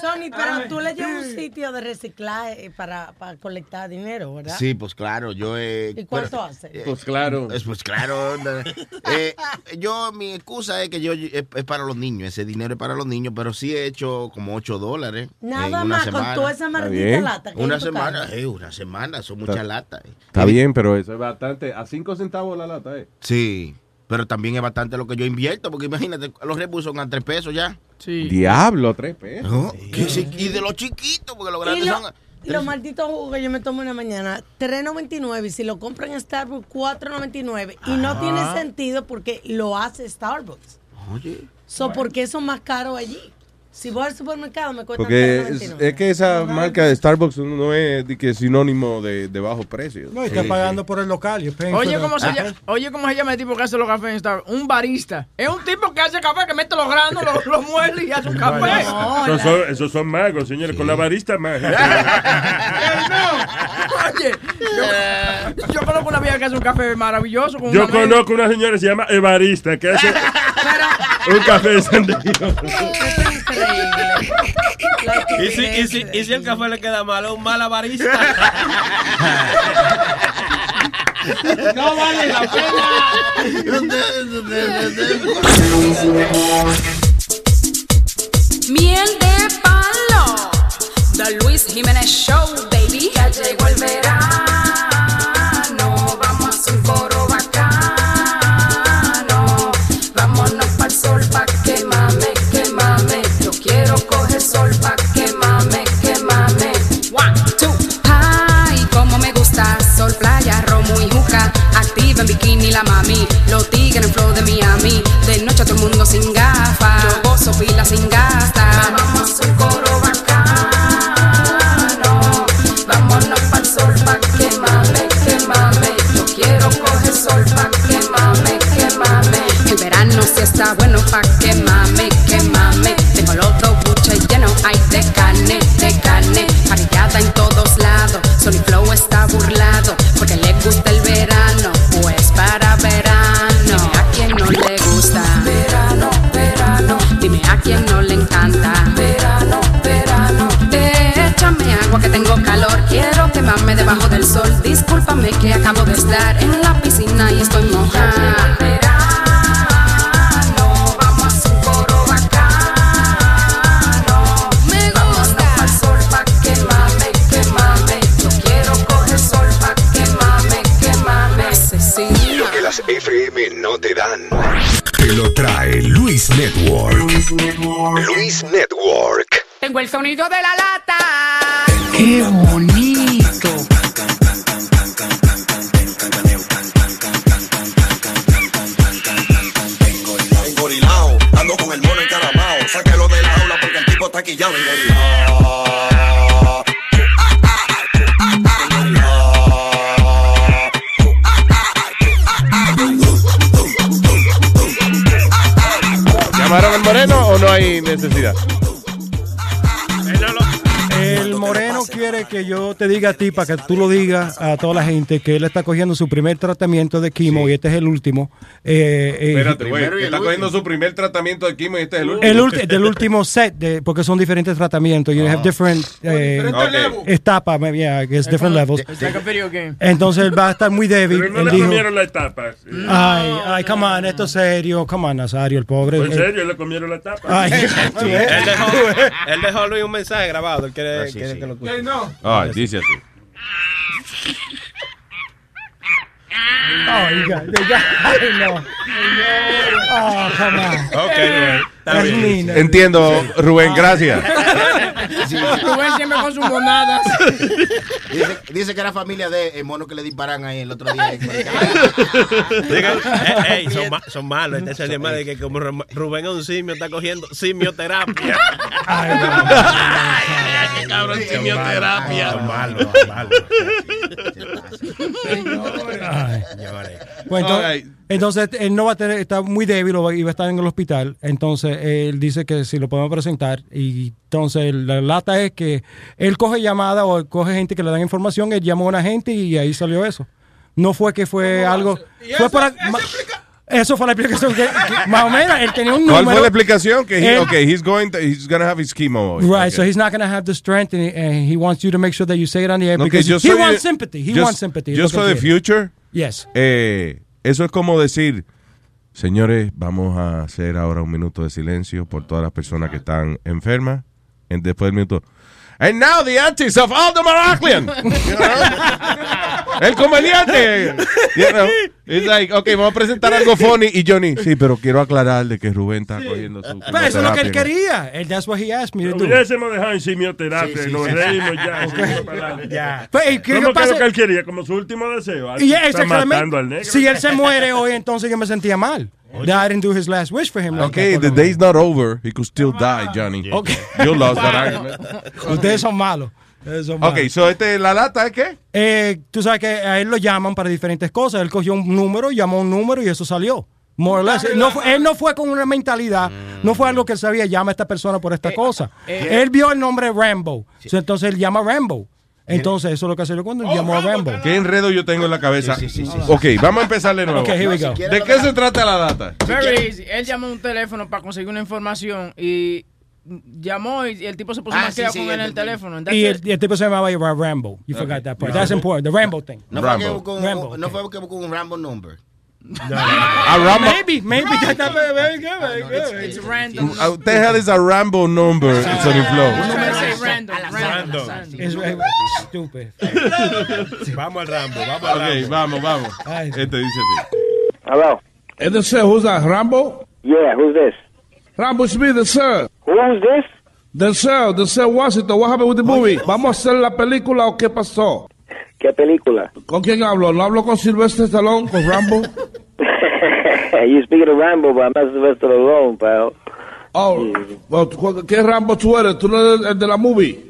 Sony, pero tú le llevas un sitio de reciclaje eh, para, para colectar dinero, ¿verdad? Sí, pues claro, yo... Eh, ¿Y cuánto pero- hace? eh, Pues claro. es, Pues claro. Eh, yo, mi excusa es que yo es, es para los niños, ese dinero es para los niños, pero sí he hecho como 8 dólares. en Nada una más semana. con toda esa maldita lata. que Una semana, eh, una semana, son muchas latas. eh. Está bien, pero eso es bastante. A 5 centavos la lata, ¿eh? Sí, pero también es bastante lo que yo invierto, porque imagínate, los rebus son a 3 pesos ya. Sí. Diablo, tres pesos. ¿No? Que sí, y de los chiquitos, porque los grandes lo- son... los malditos jugos que yo me tomo en la mañana, 3.99 y si lo compran en Starbucks, 4.99 y no tiene sentido porque lo hace Starbucks. Oye. So, ¿Por qué son más caros allí? Si voy al supermercado me cuesta Porque es, 3.99. es que esa marca de Starbucks no es de que sinónimo de, de bajo precio. No, y está pagando por el local. Oye, ¿cómo se llama? Oye, ¿cómo se llama el tipo que hace los cafés en Starbucks? Un barista. Es un tipo que hace café, que mete los granos, los, los muele y hace un café. Esos son, esos son magos, señores, con la varista mágica. Oye, yo, yo conozco una vieja que hace un café maravilloso. Con Yo una conozco una señora que se llama Evarista, que hace un café de y, si, y, si, y si el café le queda malo, un mal avarista. No vale la Miel de palo. The Luis Jiménez Show, baby. Ya llegó el verano. Bikini la mami. Los tigres en flow de Miami. De noche todo el mundo sin gafas. Yo gozo pila sin gasta. Vamos un coro bacano. Vámonos pa'l sol pa' que mame, que mame. Yo quiero coger sol pa' que mame, que mame. El verano sí está bueno pa' que mame, que mame. Tengo los dos buches llenos, hay de carne, de carne. Parrillada en todos lados. Sony Flow está burlado Debajo del sol. Discúlpame que acabo de estar en la piscina y estoy mojada. Vamos a hacer un coro bacano. Me gusta. Al sol pa' que mame, que mame. Yo quiero coger sol pa' que mame, que mame. Asesina. Lo que las FM no te dan. Te lo trae Luis Network. Luis Network. Tengo el sonido de la lata. ¡Qué bonito! Quillado. Engorilao. ¿Llamaron al moreno o no hay necesidad? Moreno quiere que yo te diga a ti, para que tú lo digas a toda la gente, que él está cogiendo su primer tratamiento de quimo y este es el último. Eh, eh, Espérate, güey. Está cogiendo su primer tratamiento de quimo y este es el último. El ulti- del último set, de, porque son diferentes tratamientos. You have different eh, Ok. etapas, yeah, es different levels. It's like a video game. Entonces él va a estar muy débil. Pero no Él le dijo, comieron la etapa. ay, ay, come on, esto es serio. Come on, Nazario, el pobre. ¿En Eh, serio? ¿Le comieron la etapa? Ay, él, dejó, él dejó a Luis un mensaje grabado. Él quiere, sí, quiere que lo escuche. Ay, dice así. Ay, ya, no. Oh, on. Ok, Rubén. Está bien. Entiendo, Rubén, gracias. Rubén siempre con sus monadas. Dice, dice que era familia de el mono que le disparan ahí el otro día. Eh, ey, son, ma- son malos. Este es el llamado de que como Ru- Rubén es un simio, está cogiendo simioterapia. Ay, no. Ay, qué cabrón. Pues entonces, entonces, él no va a tener, está muy débil o va- y va a estar en el hospital. Entonces él dice que si lo podemos presentar. Y entonces la lata es que él coge llamada o coge gente que le dan información, él llamó a una gente y ahí salió eso. No fue que fue algo. Fue para, eso fue la explicación que, que- más o menos él tenía un número. ¿Cuál fue la explicación? Que he, Él- okay, he's going to, he's gonna have his chemo. Right, Okay. so he's not going to have the strength, and, and he wants you to make sure that you say it on the air que because yo he soy wants sympathy. He yo- wants sympathy. Just for the future. Yes. Eh, eso es como decir, señores, vamos a hacer ahora un minuto de silencio por todas las personas que están enfermas. En- después del minuto. And now the antics of Aldo. You know? El comediante. You know? It's like, ok, vamos a presentar algo funny. Y Johnny, sí, pero quiero aclarar de que Rubén está cogiendo su. Pero eso es lo que él quería. And that's what he asked me. Hubiésemos dejado en simioterapia, Sí, sí, nos sí. reímos ya. Ok. seguimos para adelante. Ya. Pero, ¿y qué ¿Cómo que lo que él quería? Como su último deseo. Y Está exactamente, matando al negro. si él se muere hoy, entonces yo me sentía mal. I didn't do his last wish for him. like Okay, that, the day's not over. He could still die, Johnny. Okay. You lost that argument. Ustedes son malos. Malos. Ok, so este, la lata es qué? Eh, tú sabes que a él lo llaman para diferentes cosas. Él cogió un número, llamó un número y eso salió. More or less. Él no, fue, él no fue con una mentalidad, no fue algo que él sabía, llama a esta persona por esta cosa. eh. él vio el nombre Rambo. So, entonces él llama Rambo. Entonces eso es lo que hace cuando él llamó a Rambo. ¿Qué enredo yo tengo en la cabeza? Ok, vamos a empezar de nuevo. Ok, here we go. ¿De qué se trata la data? Very easy. Él llamó a un teléfono para conseguir una información y llamó y el tipo se puso Ah, más sí, sí, con él en el teléfono. Y el, y el tipo se llamaba Rambo. You forgot that part. That's important. The Rambo thing. No fue, que buscó un, Rambo. no fue que buscó un Rambo number. A Rambo. Maybe, maybe. That, that, very good, very good. It's random. Uh, What the hell is a Rambo number? It's on the floor. Uno say random, random. It's very stupid. Vamos al Rambo, vamos al Ok, Rambo. vamos, vamos. Este dice así. Hello. And the sir, who's that? Rambo? Yeah, who's this? Rambo, it's me, the sir. Who's this? The sir, the sir Washington. What happened with the movie? ¿Vamos a hacer la película o qué pasó? ¿Qué película? ¿Con quién hablo? ¿No hablo con Sylvester Stallone, con Rambo? you speaking of Rambo, but I'm not Sylvester Stallone, pal. Oh, well, ¿cu- ¿qué Rambo tú eres? ¿Tú no eres el de la movie?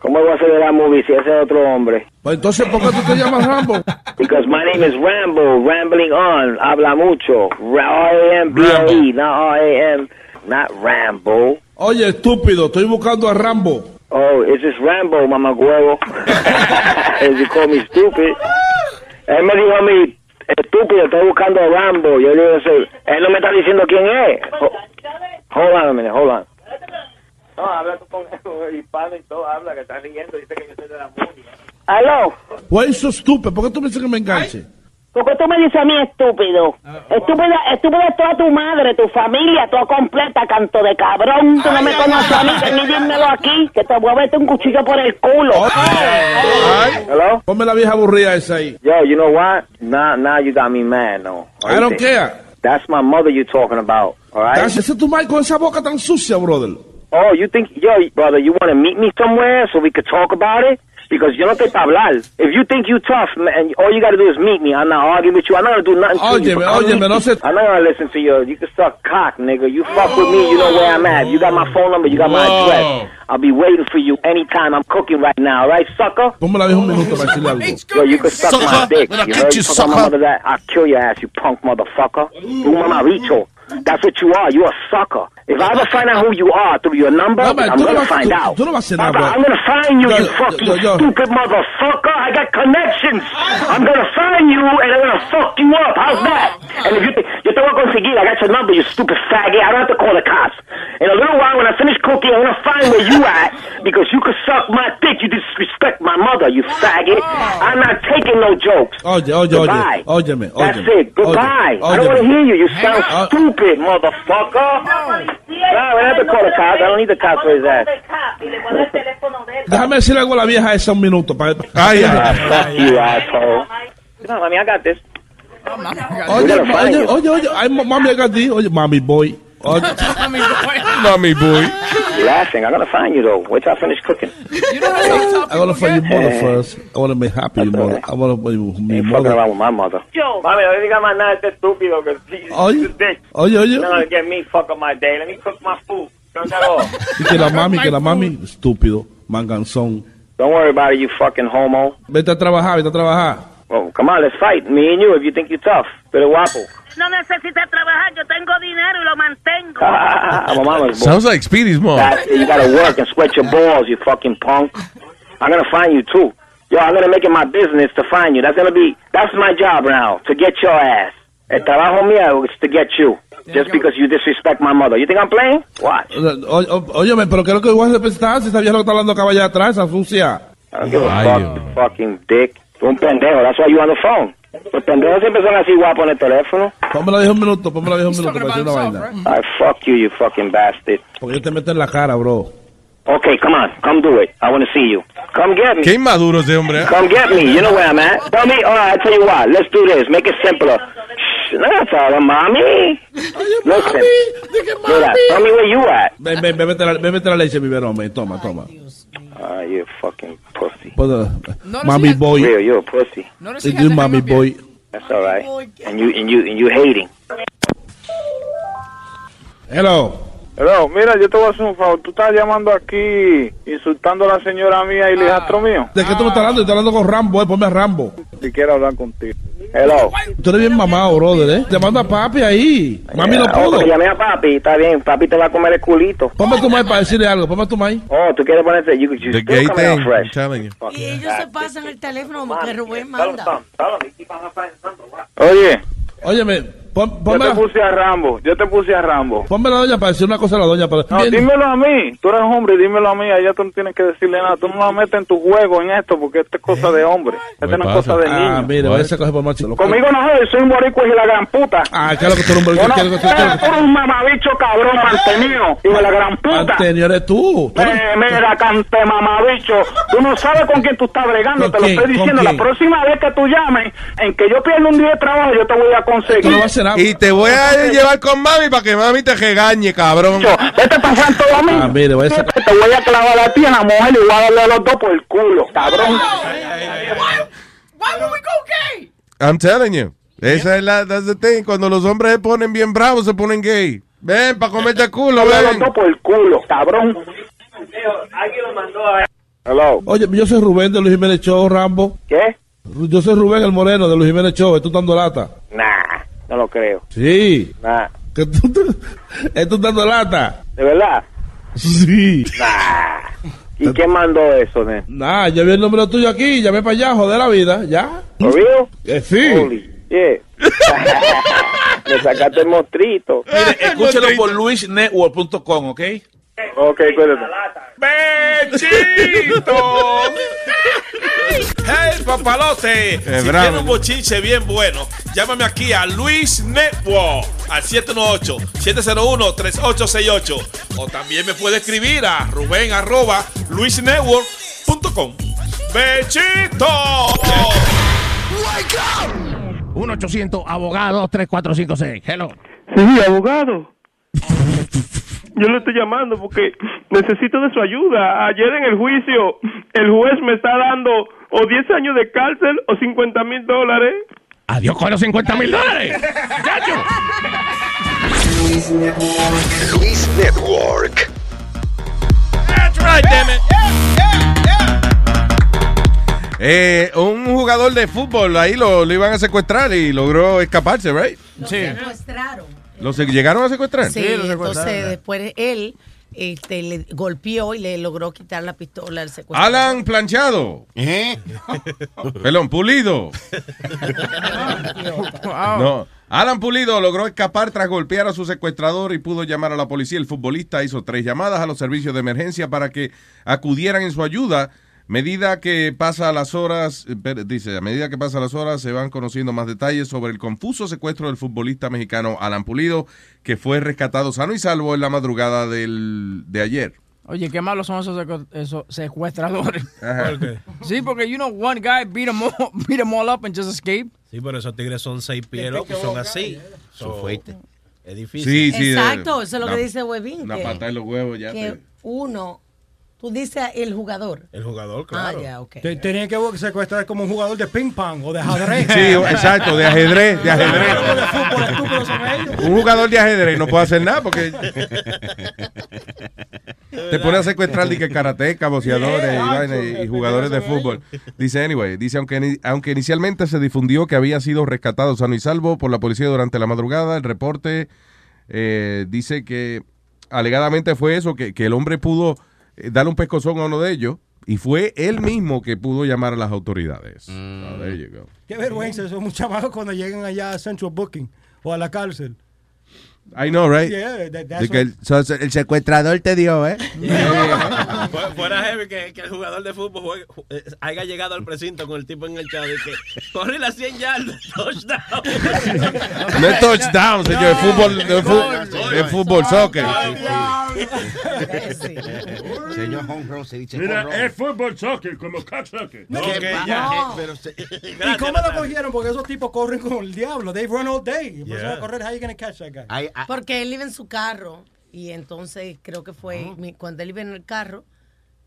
¿Cómo voy a hacer de la movie si ese es otro hombre? Pues entonces, ¿por qué tú te llamas Rambo? Because my name is Rambo, rambling on, habla mucho. R-A-M-B-O-E, not R-A-M, not Rambo. Oye, estúpido, estoy buscando a Rambo. Oh, is this Rambo, mamagüevo? As you call me stupid. Él me dijo a mí, estúpido, estoy buscando a Rambo. Yo le digo, "Sí". él no me está diciendo quién es. Ho- Hold on a minute, hold on. No, habla tú con el hispano y todo, habla, que está riendo, dice que yo soy de la música. ¿Aló? Why so stupid? ¿Por qué tú me dices que me enganche? ¿Por qué tú me dices a mí estúpido? Estúpida, estúpida es toda tu madre, tu familia, toda completa, canto de cabrón. Tú no me conoces a mí, que ni dímelo aquí, que te voy a meter un cuchillo por el culo. Hello? Ponme la vieja aburrida esa ahí. Yo, you know what? Now, now you got me mad, no. I don't care. That's my mother you're talking about, all right? Ese es tu mic con esa boca tan sucia, brother. Oh, you think, yo, brother, you want to meet me somewhere so we could talk about it? Because yo no te pa' hablar. If you think you tough, man, all you got to do is meet me. I'm not arguing with you. I'm not going to do nothing to you. Óyeme, I'll óyeme, meet no you. se- I'm not going to listen to you. You can suck cock, nigga. You fuck with me, you know where I'm at. You got my phone number, you got my Whoa. address. I'll be waiting for you anytime. I'm cooking right now, all right, sucker? Ponme la vieja un minuto para decirle algo. Yo, you can suck my dick. When I You get heard you, you talking my mother that? I'll kill your ass, you punk motherfucker. You mamabicho. That's what you are. You a sucker. If I ever find out who you are through your number, No, man, I'm gonna vas- find tú- out. tú no vas a hacer nada, Papa, bro. I'm gonna find you, Yo, you fucking yo, yo. stupid motherfucker. I got connections. I'm gonna find you and I'm gonna fuck you up. How's that? And if you think, yo te voy a conseguir, I got your number, you stupid faggot. I don't have to call the cops. In a little while, when I finish cooking, I'm gonna find where you at because you could suck my dick. You disrespect my mother, you faggot. I'm not taking no jokes. Oye, oye, Goodbye. oye. Óyeme, That's óyeme. it. Goodbye. Oye, I don't want to óyeme. hear you. You sound stupid, motherfucker. No, I don't have to call the cops. I don't need the cops for his ass. Déjame decirle algo a la vieja esa un minuto. Para... Ay, Ah, fuck you, asshole. No, I mean, I got this. Oye, oye, oye, oye, ay, mami, I got this. Oye, mami boy. Oye, Mami boy. You laughing. I'm gonna find you though. Wait till I finish cooking. You know what I want to find your mother first. I want to make happy your mother. I want to find your Ain't fucking mother. around with my mother. Yo. Mami, no diga más nada de este estúpido que he's Oye, a bitch. oye, oye. You're not gonna get me fuck up my day. Let me cook my food. Turn that off. Y que la mami, que la mami, estúpido, manganzón. Don't worry about it, you fucking homo. Vete a trabajar, vete a trabajar. Well, come on, let's fight. Me and you, if you think you're tough. Pero guapo. No necesita trabajar, yo tengo dinero y lo mantengo. I'm a mama's boy. Sounds like Speedy's mom. That- you gotta work and sweat your balls, you fucking punk. I'm gonna find you too. Yo, I'm gonna make it my business to find you. That's gonna be, that's my job now, to get your ass. El trabajo mío is to get you. Just because you disrespect my mother. You think I'm playing? Watch. Óyeme, pero ¿qué es lo que voy a representar si sabías lo que está hablando acá allá atrás, esa sucia? I don't give a fuck, you fucking dick. Un pendejo, that's why you on the phone. Los pendejos siempre son así guapos en el teléfono. Pónmela diez un minuto, pónmela diez un minuto para decir una vaina. I fuck you, you fucking bastard. Porque yo te meto en la cara, bro. Okay, come on, come do it. I want to see you. Come get me. Qué inmaduro ese hombre. ¿eh? Come get me. You know where I'm at. Tell me. All right, I tell you what. Let's do this. Make it simpler. Shh, no, that's all, mommy. Listen. Mira, tell me where you at. Ven, ven, ven, vete la, ven, vete la leche, mi verón, ven, toma, toma. Ah, you a fucking pussy. Puedo- Mami boy. Real, you're a pussy. Y tú, mami boy. That's all right. And you and you and you hating. Hello. Hello, mira, yo te voy a hacer un favor. Tú estás llamando aquí insultando a la señora mía y el hijastro mío. ¿De qué tú me estás hablando? Yo estoy hablando con Rambo, eh, ponme a Rambo. Si quiero hablar contigo. Hello. Tú eres bien mamado, brother, eh. Te manda a papi ahí. Mami no Oh, pudo. llamé a papi. Está bien. Papi te va a comer el culito. Ponme tu maíz para decirle algo, ponme tu maíz. Oh, tú quieres ponerte. You, you The gay thing, fresh. I'm telling you. Y ellos se pasan el teléfono como que Rubén manda. Oye, Óyeme, pon, yo te la, puse a Rambo. Yo te puse a Rambo. ponme la doña para decir una cosa a la doña. Para, No, Bien. dímelo a mí. Tú eres hombre, dímelo a mí. Allá tú no tienes que decirle nada. Tú no la metes en tu juego en esto porque esto es cosa de hombre. Esto no es cosa de Ah, niño. mire, vaya a coger por macho. Conmigo no jodes, soy un boricua y la gran puta. Ah, ¿qué es lo que tú eres un boricua? no, ¿Qué es lo que tú- eres un mamabicho cabrón mantenido y de la gran puta. Antonio, eres tú. Tú eres- Eh, mira, cante mamabicho, tú no sabes con quién tú estás bregando, ¿Con te lo estoy diciendo. ¿Con La próxima vez que tú llames, en que yo pierda un día de trabajo, yo te voy a conseguir. Y te voy a llevar con mami para que mami te regañe, cabrón. Vete para Santo Domingo. Ah, mire, vaya a Te voy a clavar a ti en la mujer y voy a darle a los dos por el culo, cabrón. I'm telling you. Esa es la that's the thing. Cuando los hombres se ponen bien bravos, se ponen gay. Ven, para comerte el culo, Darle a los ven. dos por el culo, cabrón. Alguien lo mandó a... Hello. Oye, yo soy Rubén de Luis Jiménez Show, Rambo. ¿Qué? Yo soy Rubén el Moreno de Luis Jiménez Show. Estoy dando lata. Nah, no lo creo. Sí. Nah. Que tú, estoy dando lata. ¿De verdad? Sí. Nah. ¿Y quién mandó eso, nen? Nah, ya vi el número tuyo aquí. Llamé para allá, joder la vida. ¿Ya? ¿For real? Eh, sí. Holy. Me sacaste el mostrito. Mire, escúchelo por luisnetwork.com, ¿ok? Ok, cuídate. ¡Bechito! ¡Hey, papalote! si bravo. tiene un bochinche bien bueno, llámame aquí a Luis Network al 718-701-3868. O también me puede escribir a Rubén arroba luisnetwork.com. ¡Bechito! 1-800-Abogados-3456. Hello. Sí, abogado. Yo le estoy llamando porque necesito de su ayuda. Ayer en el juicio, el juez me está dando o 10 años de cárcel o 50 mil dólares. Adiós con los 50 mil dólares. Luis Network. That's right, damn it. Eh, un jugador de fútbol ahí lo, lo iban a secuestrar y logró escaparse, right? Sí. secuestraron. ¿Lo se- llegaron a secuestrar? Sí, entonces después él este, le golpeó y le logró quitar la pistola al secuestrador. Alan Planchado. Perdón, Pulido. No. Alan Pulido logró escapar tras golpear a su secuestrador y pudo llamar a la policía. El futbolista hizo tres llamadas a los servicios de emergencia para que acudieran en su ayuda. Medida que pasa las horas, eh, dice, a medida que pasan las horas se van conociendo más detalles sobre el confuso secuestro del futbolista mexicano Alan Pulido, que fue rescatado sano y salvo en la madrugada del, de ayer. Oye, qué malos son esos, secu- esos secuestradores. Ajá. ¿Por qué? Sí, porque, you know, one guy beat them all, beat 'em all up and just escaped. Sí, pero esos tigres son seis pies, locos, son así. Son fuertes. Es difícil. Sí, sí. Exacto, eh, eso es lo una- que dice Webin. Una que- pata en los huevos ya. que te- uno, Tú dices el jugador. El jugador, Ah, claro. ya, ok. Te- Tenía que secuestrar como un jugador de ping pong o de ajedrez. Sí, exacto, de ajedrez, de ajedrez. Un jugador de ajedrez no puede hacer nada porque te pone a secuestrar de que karateca, boxeadores y, vaina, y- y jugadores de fútbol. Dice, anyway, dice, aunque, aunque inicialmente se difundió que había sido rescatado sano y salvo por la policía durante la madrugada, el reporte eh, dice que alegadamente fue eso, que, que el hombre pudo eh, darle un pescozón a uno de ellos y fue él mismo que pudo llamar a las autoridades. So, there you go. Qué vergüenza esos muchachos cuando llegan allá a Central Booking o a la cárcel. I know, right? Yeah, that- that's que el, so, el secuestrador te dio, ¿eh? Fu- Fuera heavy que, que el jugador de fútbol juegue- ju- eh, haya llegado al precinto con el tipo enganchado y que corre las 100 yardas, touchdown. No es touchdown, señor, es fútbol, es fútbol, es fútbol, soccer. Señor home run se dice Mira, es fútbol soccer, como cock soccer. No, ya. pero se- ¿Y cómo lo cogieron? Porque esos tipos corren como el diablo. They run all day. Yeah. a correr. How you gonna catch that guy? Ah, Porque él iba en su carro y entonces creo que fue mi- cuando él iba en el carro.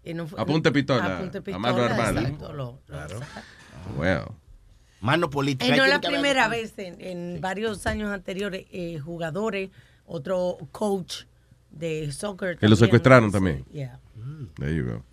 y no fue- A punta de pistola, A mano pistola, armada. exacto, lo- lo saca. Well. Mano política. Y Ahí no la primera vez, en, en varios años anteriores, eh, jugadores, otro coach de soccer. Que lo también, secuestraron sí, también. yeah. There you go.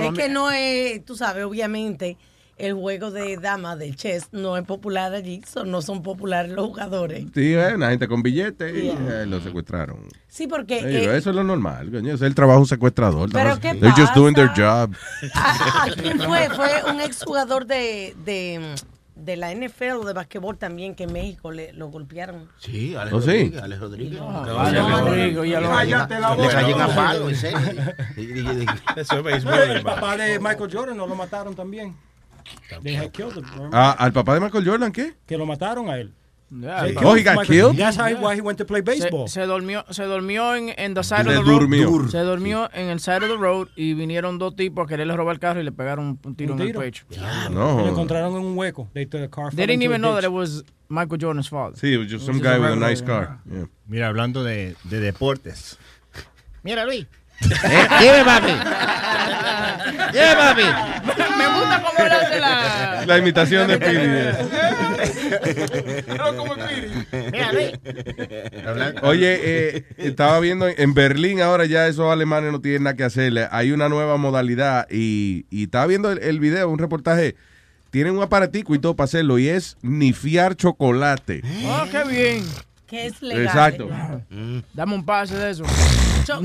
Es que no es, tú sabes, obviamente, el juego de damas del chess no es popular allí, so- no son populares los jugadores. Sí, eh, una gente con billetes y Yeah. eh, lo secuestraron. Sí, porque... Go. eh, Eso es lo normal, coño. Es el trabajo de un secuestrador. Pero. ¿qué They're just doing their pasa? job. ¿A, a quién fue? Fue un exjugador de, de, de la NFL o de basquetbol también que en México le, lo golpearon. Sí, Alex ¿Oh, sí? Rodríguez. Rodríguez. Alex Rodríguez, la Le cayen a palo, en serio. Eso es béisbol, El papá de Michael Jordan no lo mataron también. They had killed him, remember? Ah, ¿Al papá de Michael Jordan qué? Que lo mataron a él. Yeah, They el Oh, he got Michael- killed? That's how, why he went to play Se, baseball. se durmió, se durmió en, en the side Se of the road. durmió. Se durmió en el side of the road y vinieron dos tipos a quererle robar el carro y le pegaron un, un tiro Un en el tiro. pecho. No. Lo encontraron en un hueco. They took the car They didn't even know that it was Michael Jordan's father. Sí, it was just It some was guy just with a nice car. Yeah. Mira, hablando de, de deportes. Mira, Luis. Dime, papi. Dime, papi. Me gusta cómo hace la... La imitación de Pili. Mira, Luis. Oye, eh, estaba viendo en Berlín ahora ya esos alemanes no tienen nada que hacerle. Hay una nueva modalidad y, y estaba viendo el, el video, un reportaje. Tienen un aparatico y todo para hacerlo y es nifiar chocolate. Oh, qué bien. Que es legal. Exacto. Dame un pase de eso.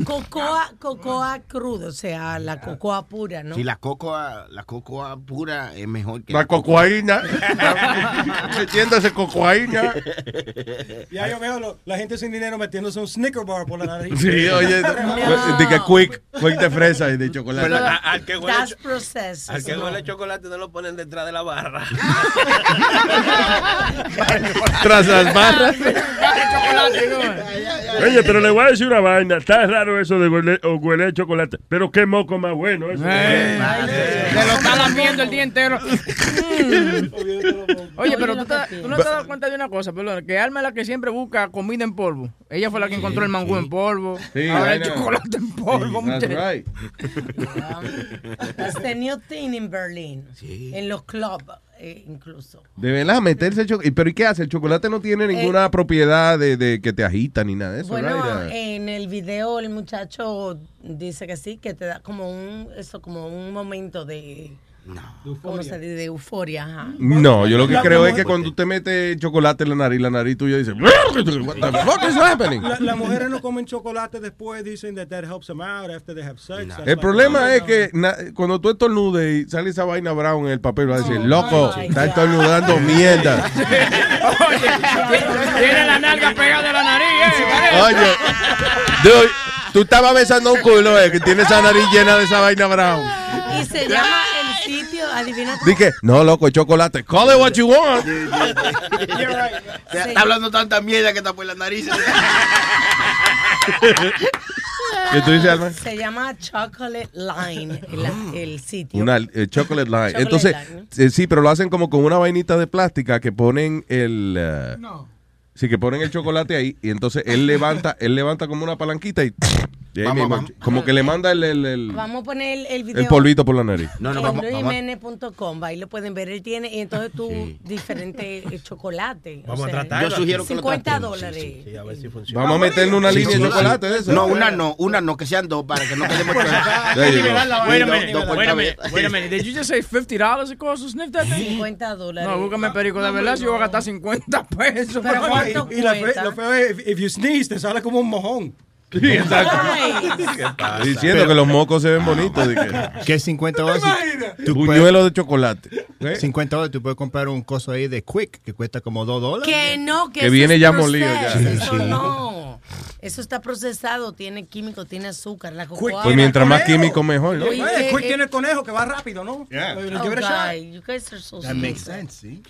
Cocoa, cocoa crudo, o sea, la cocoa pura, ¿no? Si la cocoa, la cocoa pura es mejor que La cocoaína. Entiéndase, cocoaína. Ya yo veo lo- la gente sin dinero metiéndose un Snicker bar por la nariz. Sí, oye, de que quick, quick de fresa y de chocolate. Pero a- al que huele, processed. al que no. huele chocolate no lo ponen detrás de la barra. Tras las barras. Oye, pero le voy a decir una vaina. Está raro eso de huele, o huele chocolate. Pero qué moco más bueno eso. Eh, Se lo está lamiendo el día entero. Oye, pero tú, te- tú no te das cuenta de una cosa, perdón, que Alma es la que siempre busca comida en polvo. Ella fue la que encontró el mangú en polvo. Sí, ahora el chocolate en polvo. That's right. That's the new thing in Berlin. En los clubs, eh, incluso. De verdad, meterse chocolate. ¿Pero y qué hace? El chocolate no tiene ninguna propiedad de, de que te agita ni nada de eso, Bueno, right? en el video el muchacho dice que sí, que te da como un, eso, como un momento de, ¿cómo se dice? De euforia, ajá. No, yo lo que La- creo la es que cuando usted mete chocolate en la nariz, la nariz tuya dice, What the fuck is happening? La- Las mujeres no comen chocolate después, dicen that that helps them out after they have sex. El like- problema es que na- cuando tú estornudes y sale esa vaina brown en el papel, va a decir, loco, my está estornudando mierda. Tiene la nalga pegada de la nariz, eh. Oye, dude, tú estabas besando a un culo eh, que tiene esa nariz llena de esa vaina brown. Y se llama adivina. Dije, no, loco, es chocolate. Call it what you want. Está, está hablando tanta mierda que está por la nariz. ¿Qué tú dices, Alma? Se llama Chocolate Line, el, el sitio. Una eh, chocolate line. Chocolate Entonces, line, eh, sí, pero lo hacen como con una vainita de plástica que ponen el... eh, Sí, que ponen el chocolate ahí y entonces él levanta, él levanta como una palanquita y Vamos, mismo, vamos. Como que le manda el, el, el- Vamos a poner el, el video. el polvito por la nariz. No, no, vamos, vamos. luisjimenez.com, ahí lo pueden ver. Él tiene, y entonces tú, diferentes eh, chocolates. Vamos o a sea, tratarlo Yo sugiero que lo 50 dólares. Sí, a ver si funciona. Vamos a meterle una línea de chocolate de eso. No, una no, una no, que sean dos para que no quedemos go. Wait a minute, dos por wait a cabeza. minute, wait a minute. Did you just say $50 it costs to sniff that thing? 50 dólares. No, búscame perico de verdad si yo voy a gastar 50 pesos. Pero ¿cuánto Y lo feo es, if, if you sneeze, te sale como un mojón. Sí, exacto. Ay, Diciendo que los mocos se ven bonitos. de que- Que 50 dólares. Tú Buñuelo de chocolate. ¿Eh? 50 dólares, tú puedes comprar un coso ahí de Quick que cuesta como 2 dólares. que no, que, Que viene ya molido ya. Sí. no. Eso está procesado, tiene químico, tiene azúcar, la cocoa. Pues mientras más químico, mejor, ¿no? Oye, Eh, eh, Quick eh, tiene el conejo que va rápido, ¿no? Yeah. Oh, guy, you guys are so That makes sense, ¿sí?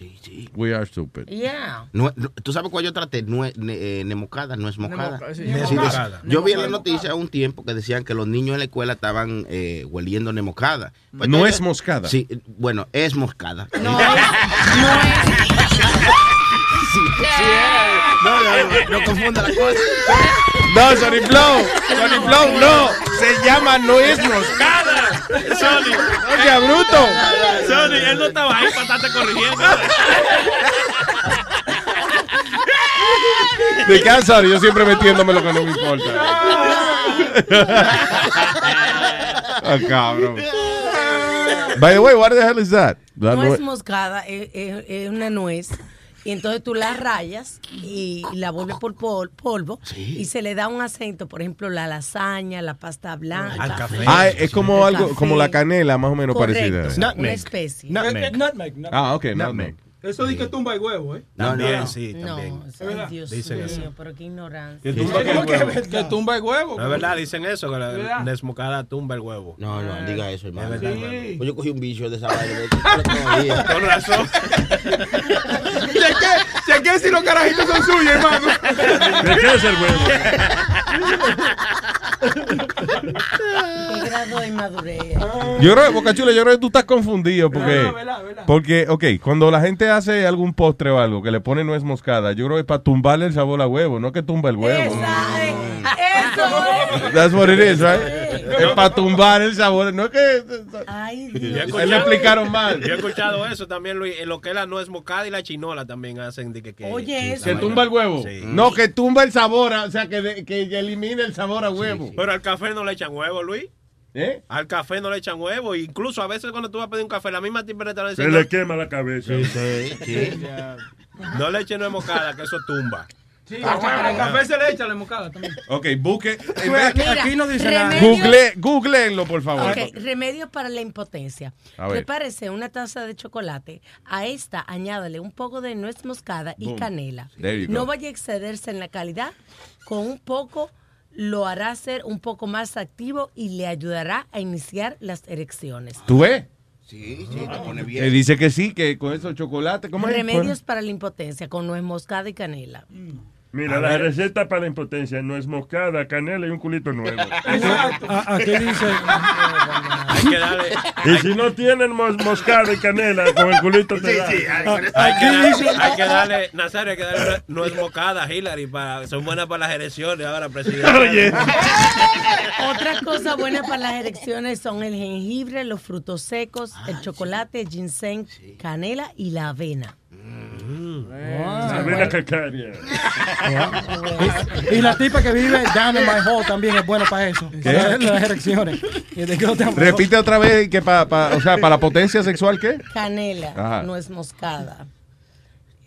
We are stupid. Yeah. No- ¿Tú sabes cuál yo traté? Nue, ne- eh, nemocada, no es mocada. Sí, nemocada. yo vi en la noticia un tiempo que decían que los niños en la escuela estaban eh, hueliendo nemocada. Pues No es moscada. Sí, bueno, es moscada. No es, no No, no, no, no confunda la cosa. No, Sony Flow. Sony Flow, no. Se llama no es moscada. Sony, No sea bruto. Sony, él no estaba ahí para estarte corrigiendo. De casa, yo siempre metiéndome lo que no me importa. Ah, cabrón. By the way, what the hell is that? No es moscada, es, es- es una nuez. Y entonces tú la rayas y la vuelves por pol- polvo y se le da un acento, por ejemplo, la lasaña, la pasta blanca. Al café. Ah, es como algo, como la canela, más o menos Correcto, parecida. una Nutmeg. especie. Nutmeg. Nutmeg, nutmeg. Ah, ok, nutmeg. Eso di que tumba el huevo, ¿eh? No, no, También, no. sí, No, también. ay, Dios Dicen mío, eso. pero qué ignorancia. Que tumba el ¿Cómo que huevo. es verdad? Que tumba el huevo. No es verdad, dicen eso, que la desmocada tumba el huevo. No, no, diga eso, hermano. Es verdad, hermano. Pues yo cogí un bicho de esa vaina. Con razón. Chequé si los carajitos son suyos, hermano. ¿De qué es el huevo? Qué grado de inmadurez. Yo creo, Boca Chula, yo creo que tú estás confundido porque, verdad. porque, ok, cuando la gente hace algún postre o algo que le pone nuez moscada, yo creo que es para tumbarle el sabor a huevo, no que tumba el huevo. Esa es- Eso es. That's what it is, right? Es para tumbar el sabor, no es que... Ay, Dios. Él le explicaron mal. Yo he escuchado eso también, Luis. En lo que es la nuez moscada y la chinola también hacen. De que, que, Oye, eso. Que tumba el huevo. Sí. No, que tumba el sabor, o sea, que, de- que elimine el sabor a huevo. Pero al café no le echan huevo, Luis. ¿Eh? Al café no le echan huevo. Incluso a veces cuando tú vas a pedir un café, la misma tipa le Se le quema la cabeza. Sí, sí. no le echen nuez moscada, que eso tumba. Sí, al café se le echa la moscada también. Ok, busque. Aquí, Mira, aquí no dice nada. Google, googleenlo, por favor. Ok, remedios para la impotencia. Prepárese una taza de chocolate. A esta añádale un poco de nuez moscada y Boom. canela. No vaya a excederse en la calidad. Con un poco lo hará ser un poco más activo y le ayudará a iniciar las erecciones. ¿Tú ves? Sí, sí, te pone Eh, bien. dice que sí, que con esos chocolates, ¿cómo es? Remedios para la impotencia con nuez moscada y canela. Mira, A la ver. receta para la impotencia no es moscada, canela y un culito nuevo. A- Aquí dice. Hay que darle, Y si no tienen mos- moscada y canela, con el culito te da. hay que, Aquí darle, hay que darle, Nazario, hay que darle nuez moscada a Hillary. Para, son buenas para las elecciones ahora, presidente. Oye. Otras cosas buenas para las erecciones son el jengibre, los frutos secos, el chocolate, ginseng, canela y la avena. Cacaria. Y la tipa que vive down in my hole también es buena para eso. Para las erecciones. No. Repite otra vez que para, o sea, para la potencia sexual, ¿qué? Canela, Ajá. nuez moscada.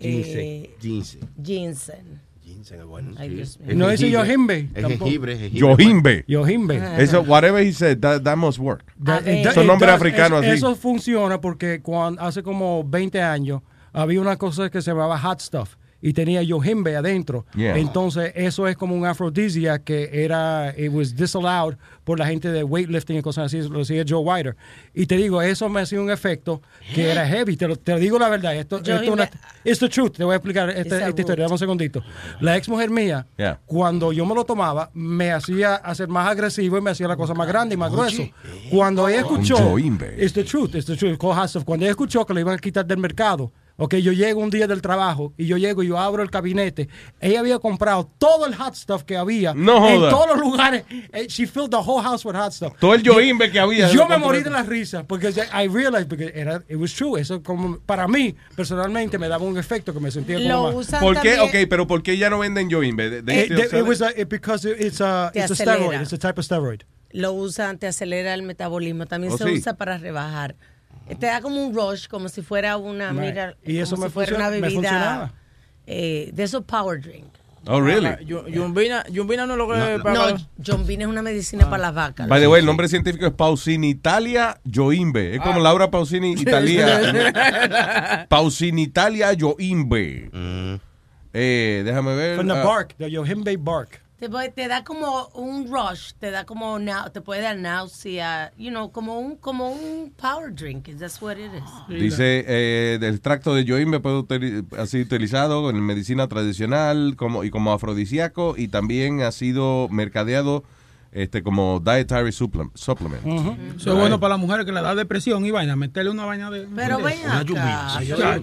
Ginseng. eh, Ginseng. ginseng. Es bueno. Ay, Dios mío. Es No dice jengibre. yojimbe. Es jengibre. Yojimbe. Yojimbe. Eso, whatever he said, that, that must work. A ver. Son nombres Entonces, africanos es- así. Eso funciona porque cuando, hace como 20 años había una cosa que se llamaba hot stuff y tenía yojimbe adentro. Yeah. Entonces eso es como un aphrodisiac que era, it was disallowed por la gente de weightlifting y cosas así, lo decía Joe Weider. Y te digo, eso me hacía un efecto que era heavy, te, lo- te digo la verdad, esto, esto es una, it's the truth, te voy a explicar esta, a esta historia, dame un segundito. La ex mujer mía, Yeah. cuando yo me lo tomaba, me hacía hacer más agresivo y me hacía la cosa más grande y más grueso. Cuando ella escuchó, it's the truth, it's the truth, call hot stuff. cuando ella escuchó que lo iban a quitar del mercado, Ok, yo llego un día del trabajo y yo llego y yo abro el gabinete. Ella había comprado todo el hot stuff que había No en todos los lugares. Eh, She filled the whole house with hot stuff. Todo el yoimbe que había. Yo me morí de la risa porque I realized porque era it was true. Eso como para mí personalmente me daba un efecto que me sentía como Lo mal. usan ¿Por qué? también- Ok, pero ¿por qué ya no venden yoimbe? De- de- Eh, de- they- it was a, it- because it's a it's a steroid. It's a type of steroid. Lo usan, te acelera el metabolismo. También Oh, se sí. usa para rebajar. Eh, Te da como un rush, como si fuera una, Right. mira, Y eso como me si fuera funciona- una bebida eh, de esos power drink. Oh, really? Ah, Yumbina, Yumbina no lo que No, no. No, es una medicina para las vacas. By the way, el nombre científico es Pausinitalia joimbe. Es como Laura Pausini Italia. Pausinitalia joimbe. Eh, déjame ver. From the ah, bark, the yohimbe bark. Te, puede- te da como un rush, te da como nau- te puede dar náusea, you know, como un como un power drink. That's what it is. Dice, eh, el extracto de joimbe puede utili- ha sido utilizado en medicina tradicional como, y como afrodisíaco y también ha sido mercadeado este, como dietary supplem- supplement. Eso es bueno para las mujeres que le da depresión y vaina, meterle una vaina de. Pero ven una acá. lluvia.